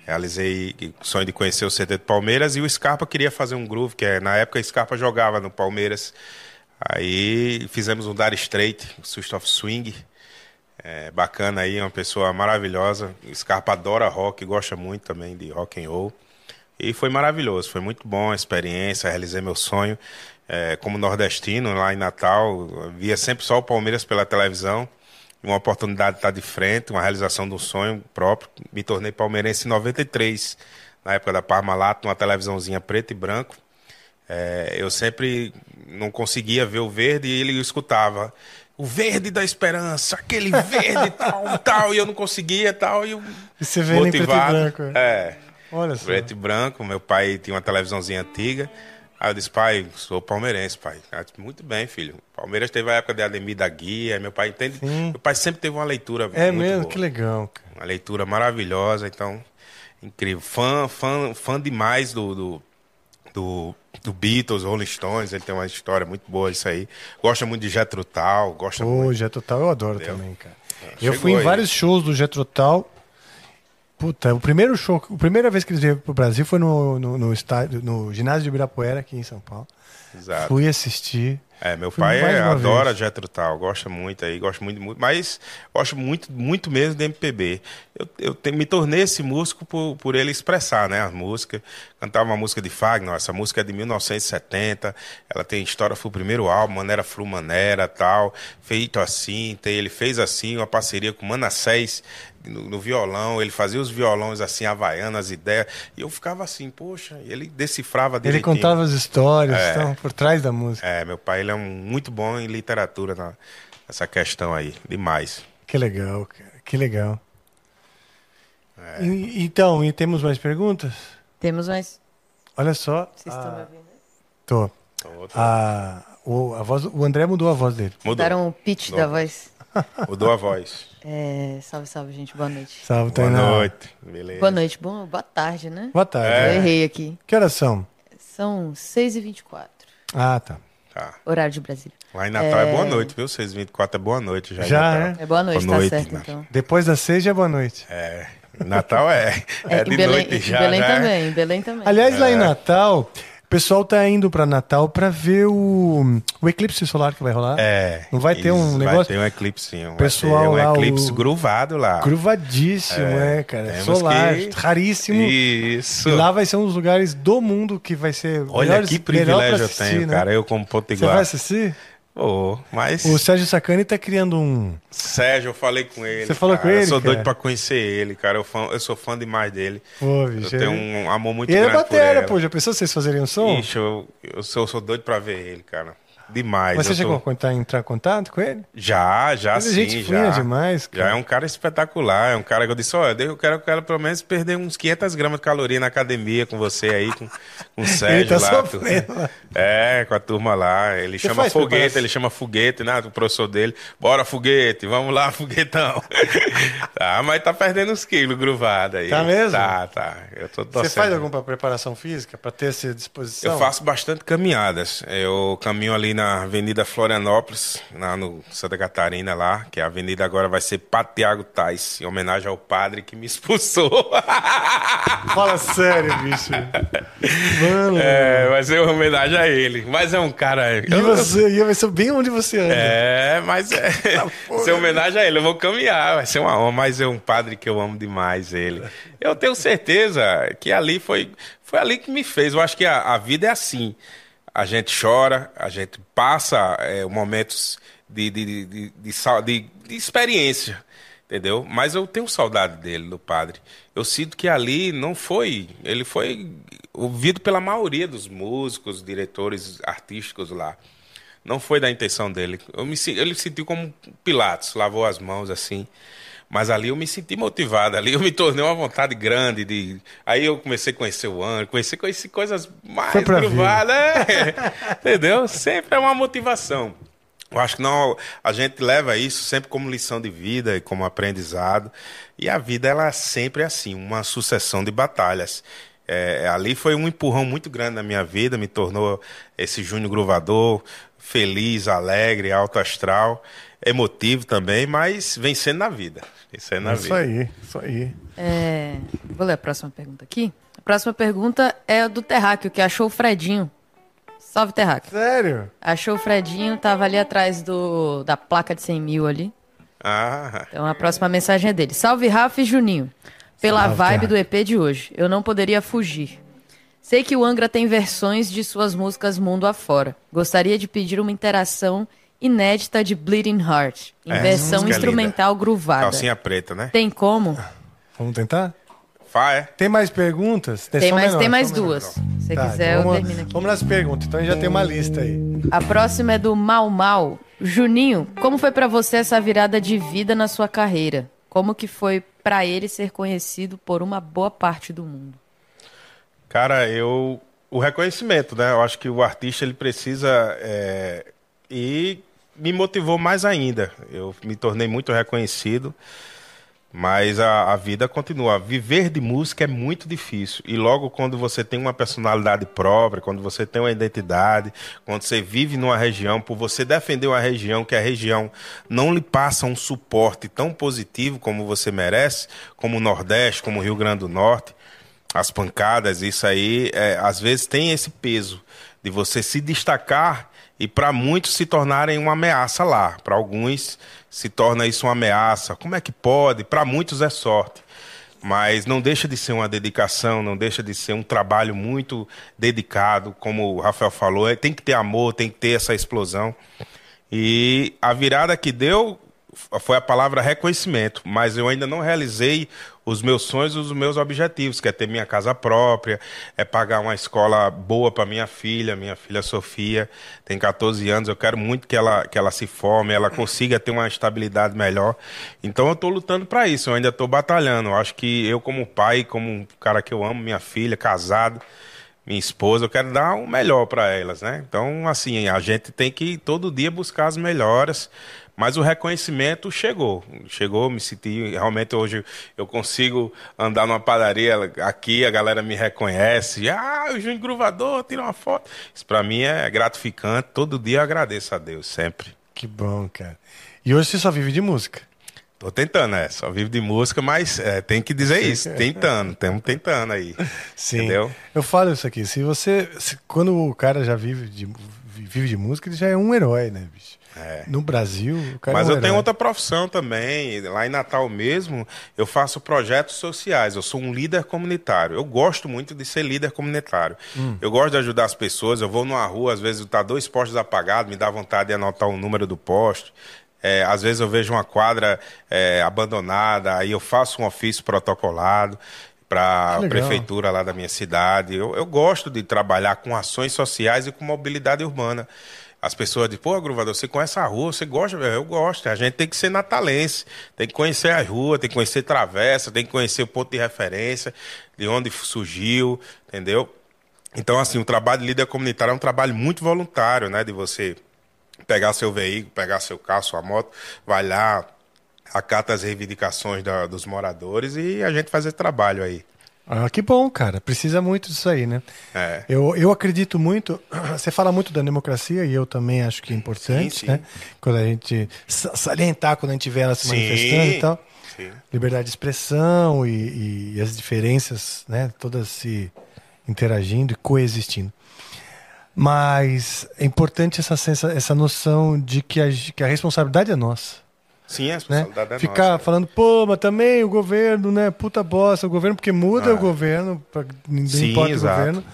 realizei o sonho de conhecer o CT do Palmeiras e o Scarpa queria fazer um groove, que é, na época o Scarpa jogava no Palmeiras. Aí fizemos um Dar Straight, Switch of Swing, é, bacana aí, uma pessoa maravilhosa. Scarpa adora rock, gosta muito também de rock and roll. E foi maravilhoso, foi muito bom a experiência, realizei meu sonho. É, como nordestino, lá em Natal, via sempre só o Palmeiras pela televisão. Uma oportunidade de estar de frente, uma realização um sonho próprio. Me tornei palmeirense em 93, na época da Parmalat, numa televisãozinha preto e branco. É, eu sempre não conseguia ver o verde e ele escutava o verde da esperança, aquele verde <laughs> tal, tal, e eu não conseguia tal, e eu E você vê ele em preto e motivado. branco, É, olha só. preto e branco. Meu pai tinha uma televisãozinha antiga. Aí eu disse, pai, sou palmeirense, pai. Disse, Muito bem, filho. Palmeiras teve a época de Ademir da Guia, meu pai entende. Meu pai sempre teve uma leitura É mesmo? boa. Que legal, cara. Uma leitura maravilhosa, então, incrível. Fã, fã, fã demais do, do, do, do Beatles, Rolling Stones, ele tem uma história muito boa isso aí. Gosta muito de Jethro Tull, gosta Pô, muito. Jet Total eu adoro Entendeu? também, cara. Eu chegou fui em aí. vários shows do Jet Total. Puta, o primeiro show, a primeira vez que eles vieram pro Brasil foi no, no, no estádio, no ginásio de Ibirapuera, aqui em São Paulo. Exato. Fui assistir. É, meu pai é- adora vez. Jethro Tull, gosta muito aí, gosta muito, muito, mas gosto muito, muito mesmo de MPB. Eu, eu te- me tornei esse músico por, por ele expressar, né, as músicas. Cantava uma música de Fagner, essa música é de 1970, ela tem história, foi o primeiro álbum, Manera Flu Manera, tal, feito assim, tem, ele fez assim, uma parceria com Manassés no, no violão, ele fazia os violões assim, havaianas, as ideias, e eu ficava assim, poxa, e ele decifrava Ele direitinho. contava as histórias, É. estavam por trás da música. É, meu pai ele é um, muito bom em literatura na, nessa questão aí, demais. Que legal, cara. Que legal. É. E- então, e temos mais perguntas? Temos mais. Olha só. Vocês estão me ouvindo? Tô. A, o, a voz, o André mudou a voz dele. Mudou, Daram o pitch Mudou. da voz. mudou a voz. É, salve, salve, gente. Boa noite. Salve, Boa Tainá. noite, beleza. Boa noite. Bom, boa tarde, né? Boa tarde. É. Eu errei aqui. Que horas são? São 6h24. Ah, tá. Tá. Horário de Brasília. Lá em Natal é, É. boa noite, viu? 624 é boa noite já. em Já, Natal. né? É boa noite, Boa tá noite, certo, então. Depois das seis já é boa noite. É, Natal é, é, É, de em Belém, noite em já, Belém né? também, em Belém também. Aliás, lá em É. Natal, o pessoal tá indo pra Natal pra ver o, o eclipse solar que vai rolar. É. Não vai ter um negócio- Vai ter um eclipse, sim. Vai Pessoal ter lá, um eclipse o- gruvado lá. Gruvadíssimo, é, cara. temos Solar, que- raríssimo. Isso. E lá vai ser um dos lugares do mundo que vai ser. Olha melhores- que privilégio eu tenho, né? cara. Eu como Você vai potiguar. assistir? Oh, mas... O Sérgio Sacani tá criando um. Sérgio, eu falei com ele. Você falou cara. com ele, Eu sou cara? doido pra conhecer ele, cara. Eu, fã- eu sou fã demais dele. Pô, Eu bicho. tenho ele- um amor muito E ele é grande batera, pô. Já pensou vocês fazerem um som? Ixi, eu, eu, sou, eu sou doido pra ver ele, cara. Demais. Mas você eu chegou tô- a contar, entrar em contato com ele? Já, já Ele é sim, gente já. demais, cara. Já é um cara espetacular. É um cara que eu disse, olha, eu quero, eu quero pelo menos perder uns 500 gramas de caloria na academia com você aí, com, com o <laughs> Sérgio tá lá. sofrendo. <laughs> É, com a turma lá. Ele Você chama foguete, ele chama foguete, né? O professor dele. Bora, foguete, vamos lá, <laughs> foguetão. tá, mas tá perdendo uns quilos gruvado aí. Tá mesmo? Tá, tá. Eu tô Você faz alguma preparação física pra ter essa disposição? Eu faço bastante caminhadas. Eu caminho ali na Avenida Florianópolis, lá no Santa Catarina, lá, que a avenida agora vai ser Patiago Tais, em homenagem ao padre que me expulsou. <laughs> Fala sério, bicho. Mano. é, vai ser uma homenagem a ele. Mas é um cara. E você, e vai ser bem onde você anda. É, mas é. Tá <laughs> ser homenagem a ele, eu vou caminhar, vai ser uma honra, mas é um padre que eu amo demais ele. Eu tenho certeza que ali foi, foi ali que me fez. Eu acho que a, a vida é assim. A gente chora, a gente passa é, momentos de, de, de, de, experiência. entendeu? Mas eu tenho saudade dele, do padre. Eu sinto que ali não foi, ele foi ouvido pela maioria dos músicos, diretores artísticos lá. Não foi da intenção dele. Eu me, ele sentiu como Pilatos, lavou as mãos assim. Mas ali eu me senti motivado, ali eu me tornei uma vontade grande de. Aí eu comecei a conhecer o Anjo, conheci, conheci coisas mais gruvadas, é. <laughs> entendeu? Sempre é uma motivação. Eu acho que não, a gente leva isso sempre como lição de vida e como aprendizado. E a vida ela sempre é assim, uma sucessão de batalhas. É, ali foi um empurrão muito grande na minha vida, me tornou esse Júnior Gruvador, feliz, alegre, alto astral, emotivo também, mas vencendo na vida. Vencendo na Isso vida. aí, isso aí. É, vou ler a próxima pergunta aqui. A próxima pergunta é do Terráqueo, que achou o Fredinho. Salve, Terráqueo. Sério? Achou o Fredinho, tava ali atrás do, da placa de 100 mil ali. Ah, Então a próxima mensagem é dele. Salve, Rafa e Juninho. Pela Salve, vibe Terráqueo. do EP de hoje, eu não poderia fugir. Sei que o Angra tem versões de suas músicas mundo afora. Gostaria de pedir uma interação inédita de Bleeding Heart, em É, versão música instrumental gruvada. calcinha preta, né? Tem como? Vamos tentar? Fá, é? Tem mais perguntas? Tem só mais, menor, tem mais só menor. duas. Se você Tá, quiser, então eu vamos, termino aqui. Vamos nas perguntas, então a gente já tem uma lista aí. A próxima é do Mal Mal. Juninho, como foi pra você essa virada de vida na sua carreira? Como que foi pra ele ser conhecido por uma boa parte do mundo? Cara, eu. O reconhecimento, né? Eu acho que o artista ele precisa. é, E me motivou mais ainda. Eu me tornei muito reconhecido. Mas a, a vida continua. Viver de música é muito difícil. E logo quando você tem uma personalidade própria, quando você tem uma identidade, quando você vive numa região, por você defender uma região que a região não lhe passa um suporte tão positivo como você merece, como o Nordeste, como o Rio Grande do Norte, as pancadas, isso aí, é, às vezes tem esse peso de você se destacar e para muitos se tornarem uma ameaça lá. Para alguns se torna isso uma ameaça. Como é que pode? Para muitos é sorte. Mas não deixa de ser uma dedicação, não deixa de ser um trabalho muito dedicado, como o Rafael falou, é, tem que ter amor, tem que ter essa explosão. E a virada que deu foi a palavra reconhecimento, mas eu ainda não realizei os meus sonhos e os meus objetivos, que é ter minha casa própria, é pagar uma escola boa para minha filha, minha filha Sofia, tem 14 anos, eu quero muito que ela, que ela se forme, ela consiga ter uma estabilidade melhor. Então eu estou lutando para isso, eu ainda estou batalhando. Eu acho que eu como pai, como um cara que eu amo, minha filha, casado, minha esposa, eu quero dar o melhor para elas, né? Então, assim, a gente tem que todo dia buscar as melhoras, mas o reconhecimento chegou. Chegou, me senti, realmente hoje eu consigo andar numa padaria aqui, a galera me reconhece. Ah, o Júnior Gruvador, tira uma foto. Isso para mim é gratificante, todo dia eu agradeço a Deus, sempre. Que bom, cara. E hoje você só vive de música. Tô tentando, é, só vivo de música, mas é, tem que dizer <laughs> isso, tentando, estamos tentando aí. Sim. Entendeu? Eu falo isso aqui. Se você. se- quando o cara já vive de, vive de música, ele já é um herói, né, bicho? É. No Brasil, Mas é um eu tenho outra profissão também. Lá em Natal mesmo, eu faço projetos sociais. Eu sou um líder comunitário. Eu gosto muito de ser líder comunitário. Hum. Eu gosto de ajudar as pessoas. Eu vou numa rua, às vezes tá dois postes apagados, me dá vontade de anotar o número do poste. É, às vezes eu vejo uma quadra é, abandonada, aí eu faço um ofício protocolado para a prefeitura lá da minha cidade. Eu, eu gosto de trabalhar com ações sociais e com mobilidade urbana. As pessoas dizem, pô, Gruvador, você conhece a rua, você gosta? Eu gosto. A gente tem que ser natalense, tem que conhecer a rua, tem que conhecer travessa, tem que conhecer o ponto de referência, de onde surgiu, entendeu? Então, assim, o trabalho de líder comunitário é um trabalho muito voluntário, né? De você pegar seu veículo, pegar seu carro, sua moto, vai lá, acata as reivindicações da- dos moradores e a gente faz esse trabalho aí. Ah, que bom, cara. Precisa muito disso aí, né? É. Eu, eu acredito muito. <clears throat> Você fala muito da democracia e eu também acho que é importante, Sim, sim. né? Quando a gente sa- salientar quando a gente vê ela se Sim, manifestando e tal. Liberdade de expressão e, e as diferenças, né? Todas se interagindo e coexistindo. Mas é importante essa, essa noção de que a, que a responsabilidade é nossa Sim, a né? responsabilidade é Ficar nossa. falando, pô, mas também o governo, né? Puta bosta, o governo, porque muda Ah. o governo, pra, não Sim, importa exato. o governo.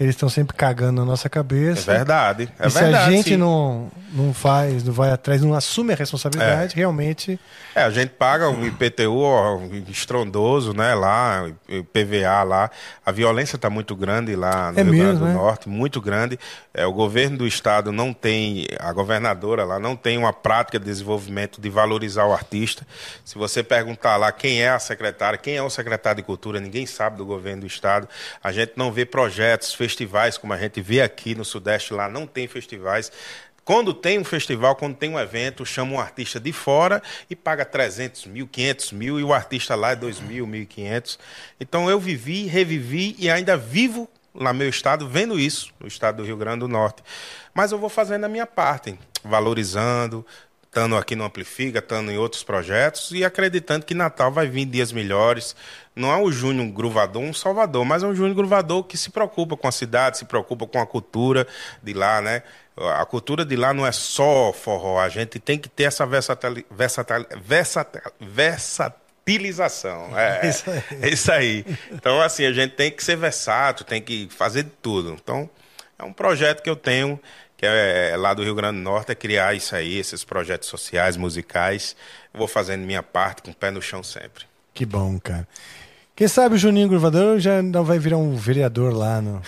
Eles estão sempre cagando na nossa É cabeça. verdade. É e se verdade. a gente sim. não, não faz, não vai atrás, não assume a responsabilidade, realmente. É, a gente paga o IPTU ó, estrondoso, né, lá, o PVA lá. A violência está muito grande lá no É Rio mesmo, Grande do né? Norte, muito grande. É, o governo do estado não tem, a governadora lá não tem uma prática de desenvolvimento de valorizar o artista. Se você perguntar lá quem é a secretária, quem é o secretário de cultura, ninguém sabe do governo do estado. A gente não vê projetos, festivais como a gente vê aqui no Sudeste, lá não tem festivais. Quando tem um festival, quando tem um evento, chama um artista de fora e paga 300 mil, 500 mil e o artista lá é 2 mil, 1.500. Então eu vivi, revivi e ainda vivo lá no meu estado vendo isso, no estado do Rio Grande do Norte. Mas eu vou fazendo a minha parte, valorizando, estando aqui no Amplifica, estando em outros projetos e acreditando que Natal vai vir dias melhores. Não é o Júnior Gruvador um salvador, mas é um Júnior Gruvador que se preocupa com a cidade, se preocupa com a cultura de lá, né? A cultura de lá não é só forró, a gente tem que ter essa versatil, versatil, versatil, versatilização. É, <laughs> Isso aí. é isso aí. Então, assim, a gente tem que ser versátil, tem que fazer de tudo. Então, é um projeto que eu tenho, que é lá do Rio Grande do Norte, é criar isso aí, esses projetos sociais, musicais. Vou fazendo minha parte com o pé no chão sempre. Que bom, cara. Quem sabe o Juninho Gruvador já não vai virar um vereador lá no,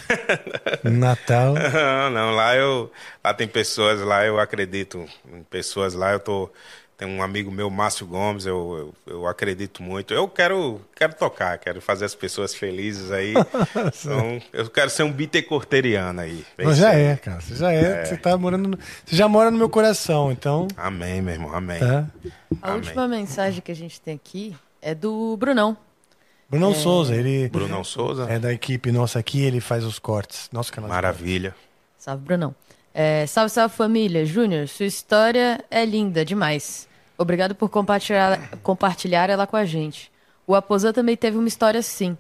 no <laughs> Natal. Não, não, lá eu lá tem pessoas lá, eu acredito em pessoas lá, eu tô tem um amigo meu, Márcio Gomes, eu, eu, eu acredito muito. Eu quero quero tocar, quero fazer as pessoas felizes aí. <laughs> então, eu quero ser um bittencorteriano aí. Mas já é, cara. Você já é, Você tá morando. no- Você já mora no meu coração, então. Amém, meu irmão, amém. Tá. A Amém. última mensagem que a gente tem aqui é do Brunão. Brunão Souza, ele Brunão Souza, é da equipe nossa aqui, ele faz os cortes. Nosso canal. maravilha. Salve, Brunão. É, salve, salve família. Júnior, sua história é linda demais. Obrigado por compartilhar, compartilhar ela com a gente. O Aposan também teve uma história assim.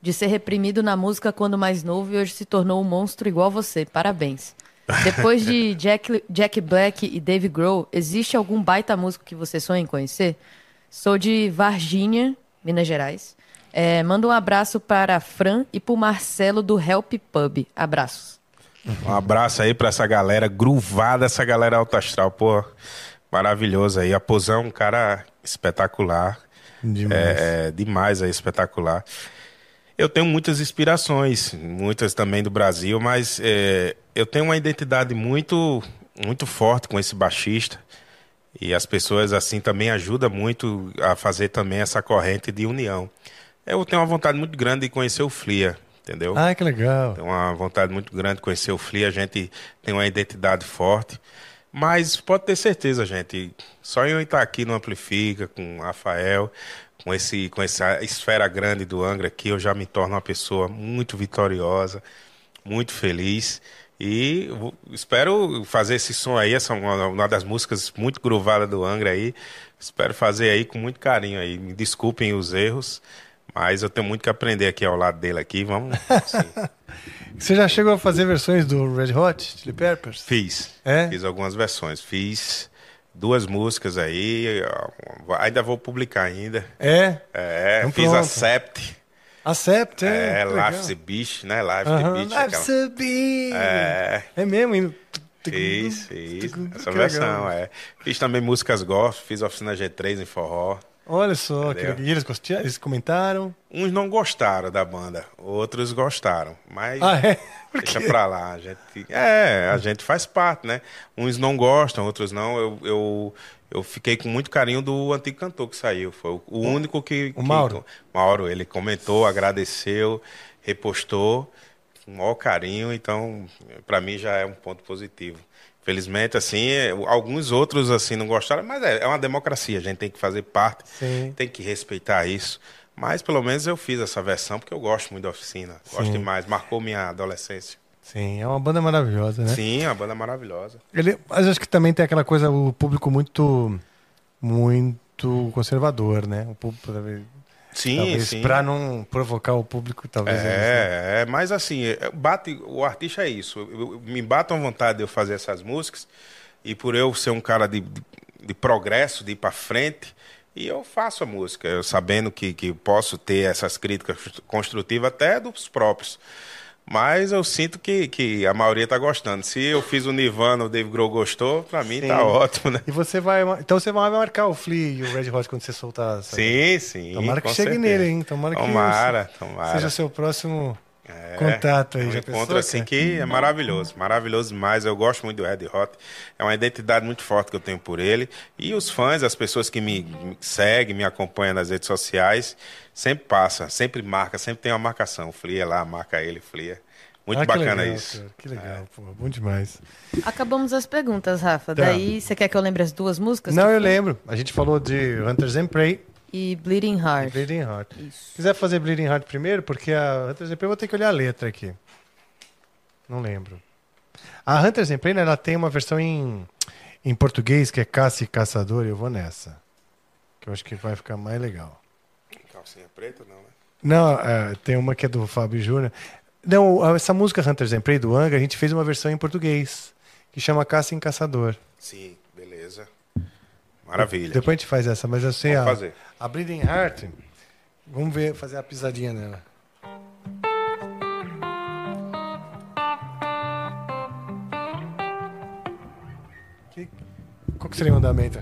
De ser reprimido na música quando mais novo e hoje se tornou um monstro igual você. Parabéns. Depois de <laughs> Jack, Jack Black e Dave Grohl, existe algum baita músico que você sonha em conhecer? Sou de Varginha, Minas Gerais. É, manda um abraço para a Fran e para o Marcelo do Help Pub. Abraços. Um abraço aí pra essa galera gruvada, essa galera alto astral, pô. Maravilhoso aí. A Posão é um cara espetacular. Demais. É, é demais aí, espetacular. Eu tenho muitas inspirações, muitas também do Brasil, mas é, eu tenho uma identidade muito, muito forte com esse baixista. E as pessoas assim também ajudam muito a fazer também essa corrente de união. Eu tenho uma vontade muito grande de conhecer o Flia, entendeu? Ah, que legal. Tenho uma vontade muito grande de conhecer o Flia, a gente tem uma identidade forte. Mas pode ter certeza, gente, só eu estar aqui no Amplifica, com o Rafael, com, esse, com essa esfera grande do Angra aqui, eu já me torno uma pessoa muito vitoriosa, muito feliz. E espero fazer esse som aí, essa é uma, uma das músicas muito gruvadas do Angra aí. Espero fazer aí com muito carinho aí. Me desculpem os erros, mas eu tenho muito que aprender aqui ao lado dele aqui. Vamos. sim. <laughs> Você já chegou a fazer versões do Red Hot Chili Peppers? Fiz. É? Fiz algumas versões. Fiz duas músicas aí. Ainda vou publicar ainda. É? É, Então fiz a pronto. Sept. Acept, é. É, que legal. Life the Beach, né? Life the Aham. Beach. Life's aquela- a beach. É. É mesmo? hein? Fiz, fiz. Essa Que versão, legal. é. Fiz também músicas gospel, fiz oficina G3 em forró. Olha só, que Entendeu? E eles, gostiam, eles comentaram. Uns não gostaram da banda, outros gostaram. Mas Ah, é? <laughs> Deixa pra lá. A gente, é, a gente faz parte, né? Uns não gostam, outros não. Eu, eu, eu fiquei com muito carinho do antigo cantor que saiu. Foi o, o único que. o que- Mauro? Mauro, ele comentou, agradeceu, repostou com o maior carinho. Então, pra mim já é um ponto positivo. Felizmente, assim, é, alguns outros assim não gostaram, mas é, é uma democracia, a gente tem que fazer parte, Sim. tem que respeitar isso. Mas pelo menos eu fiz essa versão porque eu gosto muito da oficina, gosto Sim. demais, marcou minha adolescência. Sim, é uma banda maravilhosa, né? Sim, a banda é maravilhosa. Ele, mas acho que também tem aquela coisa, o público muito, muito conservador, né? O público, Sim, talvez sim. pra não provocar o público, talvez. É, é, mas assim, é, bate, o artista é isso. Eu- eu- me bate a vontade de eu fazer essas músicas e por eu ser um cara de, de, de progresso, de ir pra frente, e eu faço a música, eu sabendo que, que posso ter essas críticas construtivas até dos próprios. Mas eu sinto que, que a maioria tá gostando. Se eu fiz o Nirvana, o Dave Grohl gostou, pra mim Sim. tá ótimo, né? E você vai. Então você vai marcar o Flea e o Red Hot quando você soltar. essa- Sim, sim. Tomara que chegue certeza. nele, hein? Tomara que Tomara, tomara. seja seu próximo É, contato aí. um Já encontro pensou, assim cara? que é maravilhoso, maravilhoso demais. Eu gosto muito do Red Hot. É uma identidade muito forte que eu tenho por ele. E os fãs, as pessoas que me, me seguem, me acompanham nas redes sociais, sempre passa, sempre marca, sempre tem uma marcação. Flia lá, marca ele, Flia. Muito Ah, bacana legal, isso. cara, que legal, pô, bom demais. Acabamos as perguntas, Rafa. Tá. Daí, você quer que eu lembre as duas músicas? Não, eu foi? lembro. A gente falou de Hunters and Prey E Bleeding e Heart. Bleeding Heart. Isso. Se quiser fazer Bleeding Heart primeiro, porque a Hunters Prey eu vou ter que olhar a letra aqui. Não lembro. A Hunters né, ela tem uma versão em, em português que é Caça e Caçador, e eu vou nessa. Que eu acho que vai ficar mais legal. Calcinha preta, não, né? Não, é, tem uma que é do Fábio Júnior. Não, a- essa música Hunters Prey do Anga, a gente fez uma versão em português, que chama Caça em Caçador. Sim. Maravilha. Depois a gente faz essa, mas eu sei Vamos a, fazer. a Bleeding Heart. Vamos ver, fazer a pisadinha nela. Que- Qual que seria o andamento?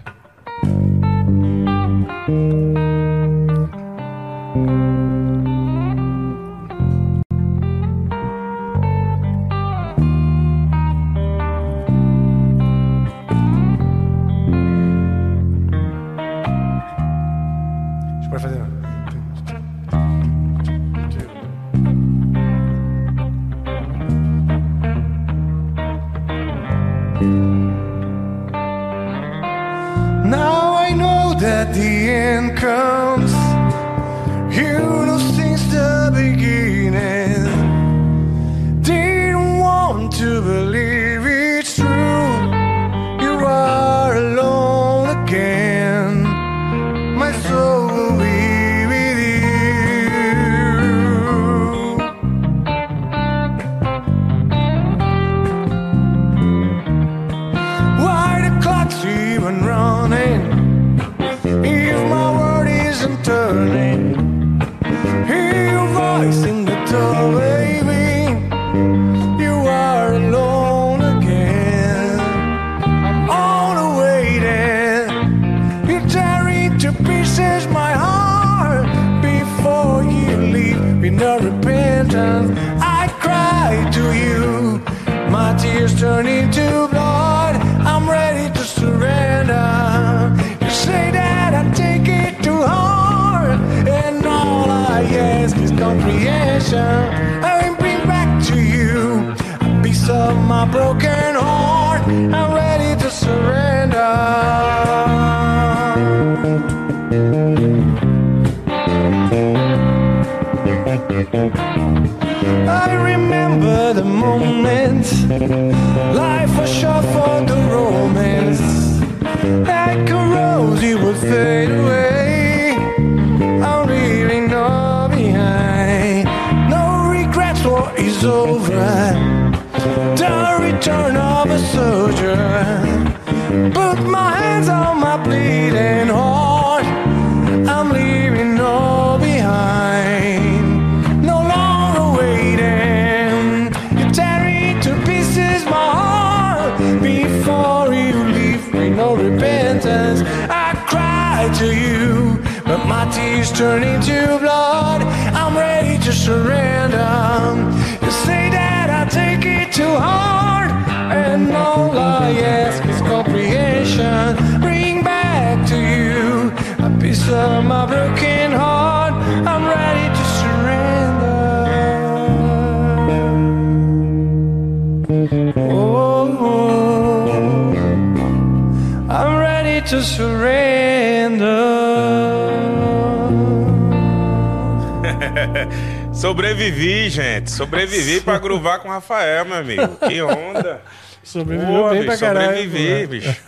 Gruvar com o Rafael, meu amigo. Que onda. <laughs> Sobreviveu Pô, bem bicho, pra caralho. sobrevivi, pô. bicho.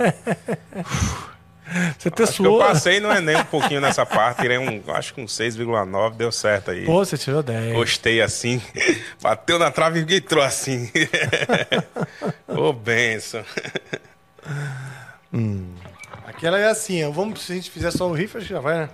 <laughs> Você até Acho que eu suou. passei no Enem um pouquinho nessa parte, tirei um, acho que um 6,9, deu certo aí. Pô, você tirou 10. Gostei assim, <laughs> bateu na trave e entrou assim. Ô, benção. Aquela é assim, ó. Vamos, se a gente fizer só o riff, acho que já vai, né?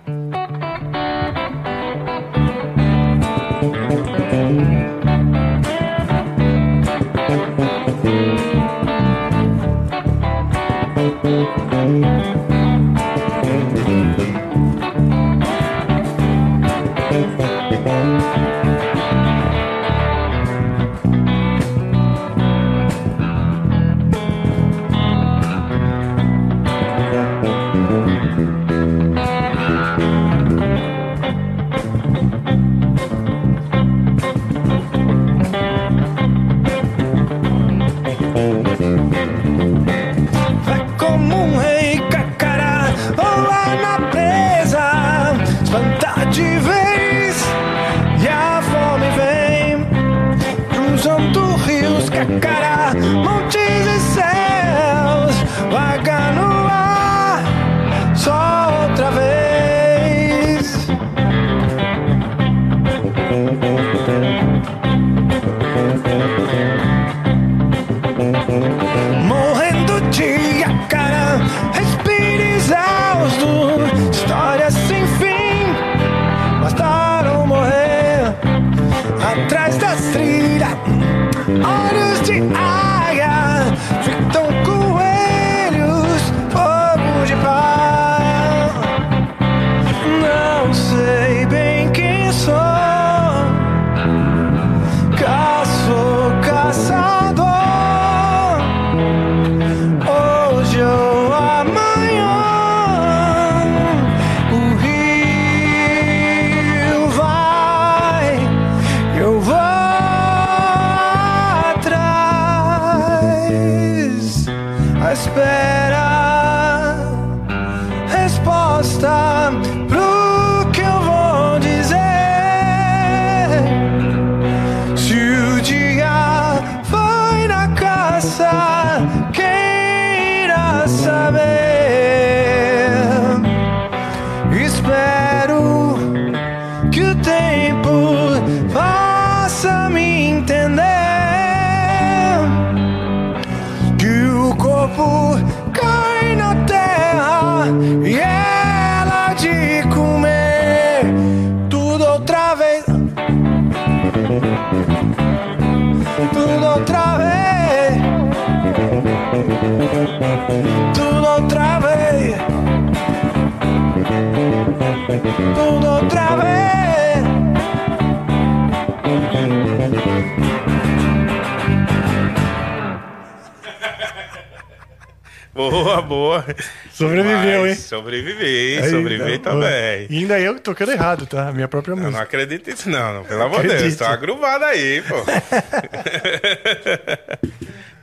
Ainda eu tocando errado, tá? Minha própria Eu não música. acredito nisso, não, não. Pelo amor de Deus, tá agruvado aí, pô. <laughs>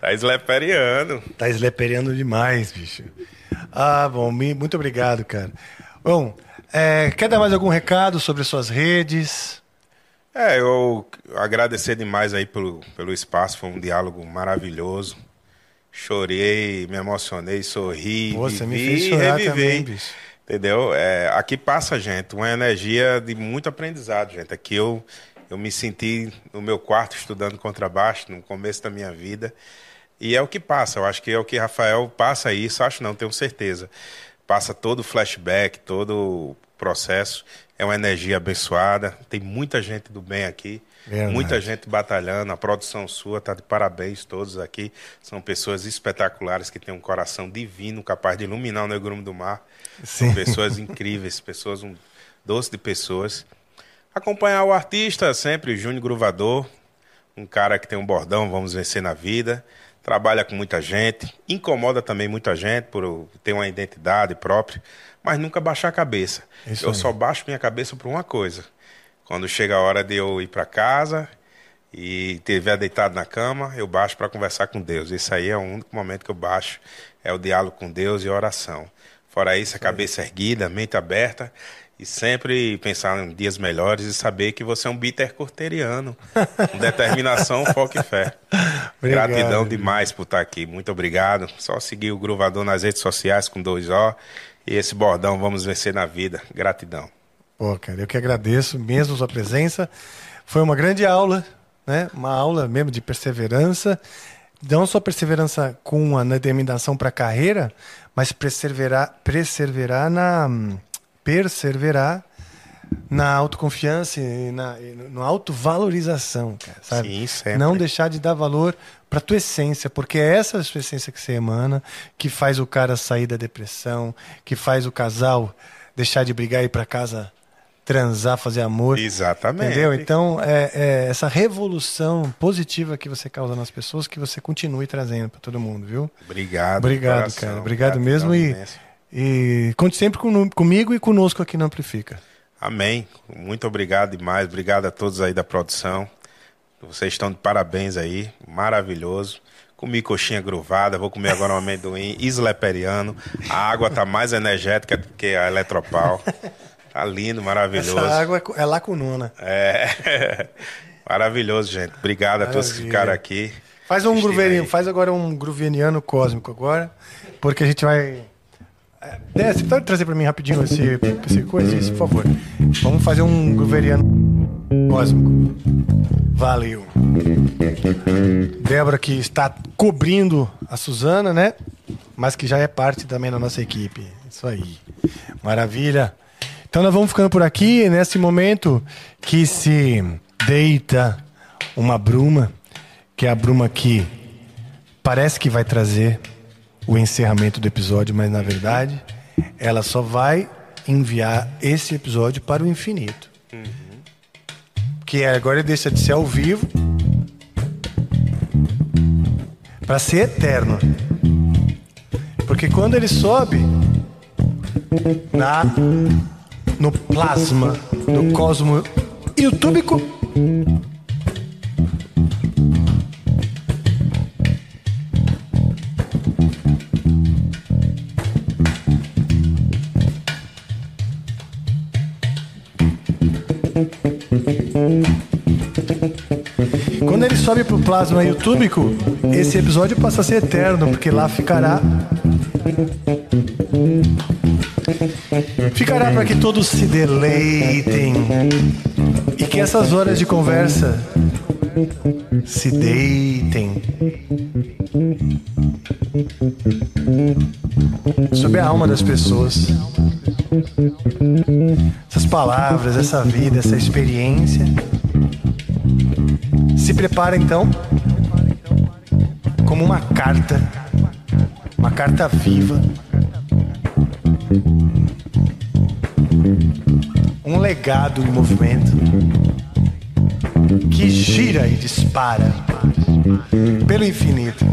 tá esleperiano. Tá esleperiando demais, bicho. Ah, bom, muito obrigado, cara. Bom, é, quer dar mais algum recado sobre suas redes? É, eu agradecer demais aí pelo, pelo espaço, foi um diálogo maravilhoso. Chorei, me emocionei, sorri, Pô, você me vivi fez chorar revivi. também, bicho. Entendeu? É, aqui passa, gente, uma energia de muito aprendizado, gente. Aqui eu, eu me senti no meu quarto estudando contrabaixo no começo da minha vida. E é o que passa, eu acho que é o que Rafael passa isso, acho não, tenho certeza. Passa todo o flashback, todo o processo. É uma energia abençoada. Tem muita gente do bem aqui. Verdade. Muita gente batalhando. A produção sua tá de parabéns todos aqui. São pessoas espetaculares que têm um coração divino, capaz de iluminar o negrume do mar. Sim. São pessoas <laughs> incríveis, pessoas um doce de pessoas. Acompanhar o artista sempre, Júnior Gruvador, um cara que tem um bordão, vamos vencer na vida. Trabalha com muita gente, incomoda também muita gente por ter uma identidade própria, mas nunca baixar a cabeça. Isso eu aí. só baixo minha cabeça por uma coisa. Quando chega a hora de eu ir para casa e estiver deitado na cama, eu baixo para conversar com Deus. Isso aí é o único momento que eu baixo, é o diálogo com Deus e a oração. Fora isso, a cabeça erguida, a mente aberta e sempre pensar em dias melhores e saber que você é um bitter corteriano, com <laughs> determinação, foco e fé. Obrigado. Gratidão demais por estar aqui, muito obrigado. Só seguir o Gruvador nas redes sociais com dois O e esse bordão, vamos vencer na vida. Gratidão. Pô, cara, eu que agradeço mesmo sua presença. Foi uma grande aula, né? Uma aula mesmo de perseverança. Não só perseverança com a determinação para a carreira, mas perseverar, perseverar na perseverar na autoconfiança e na, e no autovalorização, cara, sabe? Sim, sempre. Não deixar de dar valor para tua essência, porque é essa a sua essência que você emana que faz o cara sair da depressão, que faz o casal deixar de brigar e ir para casa transar, fazer amor. Exatamente. Entendeu? Então, é, é essa revolução positiva que você causa nas pessoas que você continue trazendo para todo mundo, viu? Obrigado. Obrigado, coração. cara. Obrigado Gratidão mesmo. E, e conte sempre com- comigo e conosco aqui no Amplifica. Amém. Muito obrigado demais. Obrigado a todos aí da produção. Vocês estão de parabéns aí. Maravilhoso. Comi coxinha gruvada, vou comer agora um amendoim <laughs> isleperiano. A água tá mais energética do que a Eletropau. Tá lindo, maravilhoso. Essa água é co- é lacunona. É. <laughs> Maravilhoso, gente. Obrigado a todos que Maravilha. ficaram aqui. Faz um gruveniano, faz agora um gruveniano cósmico agora, porque a gente vai. É, você pode trazer pra mim rapidinho esse, esse coisa, isso, por favor. Vamos fazer um gruveniano cósmico. Valeu. Débora que está cobrindo a Suzana, né? Mas que já é parte também da nossa equipe. Isso aí. Maravilha. Então nós vamos ficando por aqui nesse momento que se deita uma bruma, que é a bruma que parece que vai trazer o encerramento do episódio, mas na verdade ela só vai enviar esse episódio para o infinito. Que é, agora deixa de ser ao vivo para ser eterno. Porque quando ele sobe na no plasma do cosmo youtubico Quando ele sobe pro plasma youtubico, esse episódio passa a ser eterno, porque lá ficará ficará para que todos se deleitem e que essas horas de conversa se deitem sobre a alma das pessoas. Essas palavras, essa vida, essa experiência. Se prepara então como uma carta, uma carta viva. Um legado em movimento que gira e dispara pelo infinito.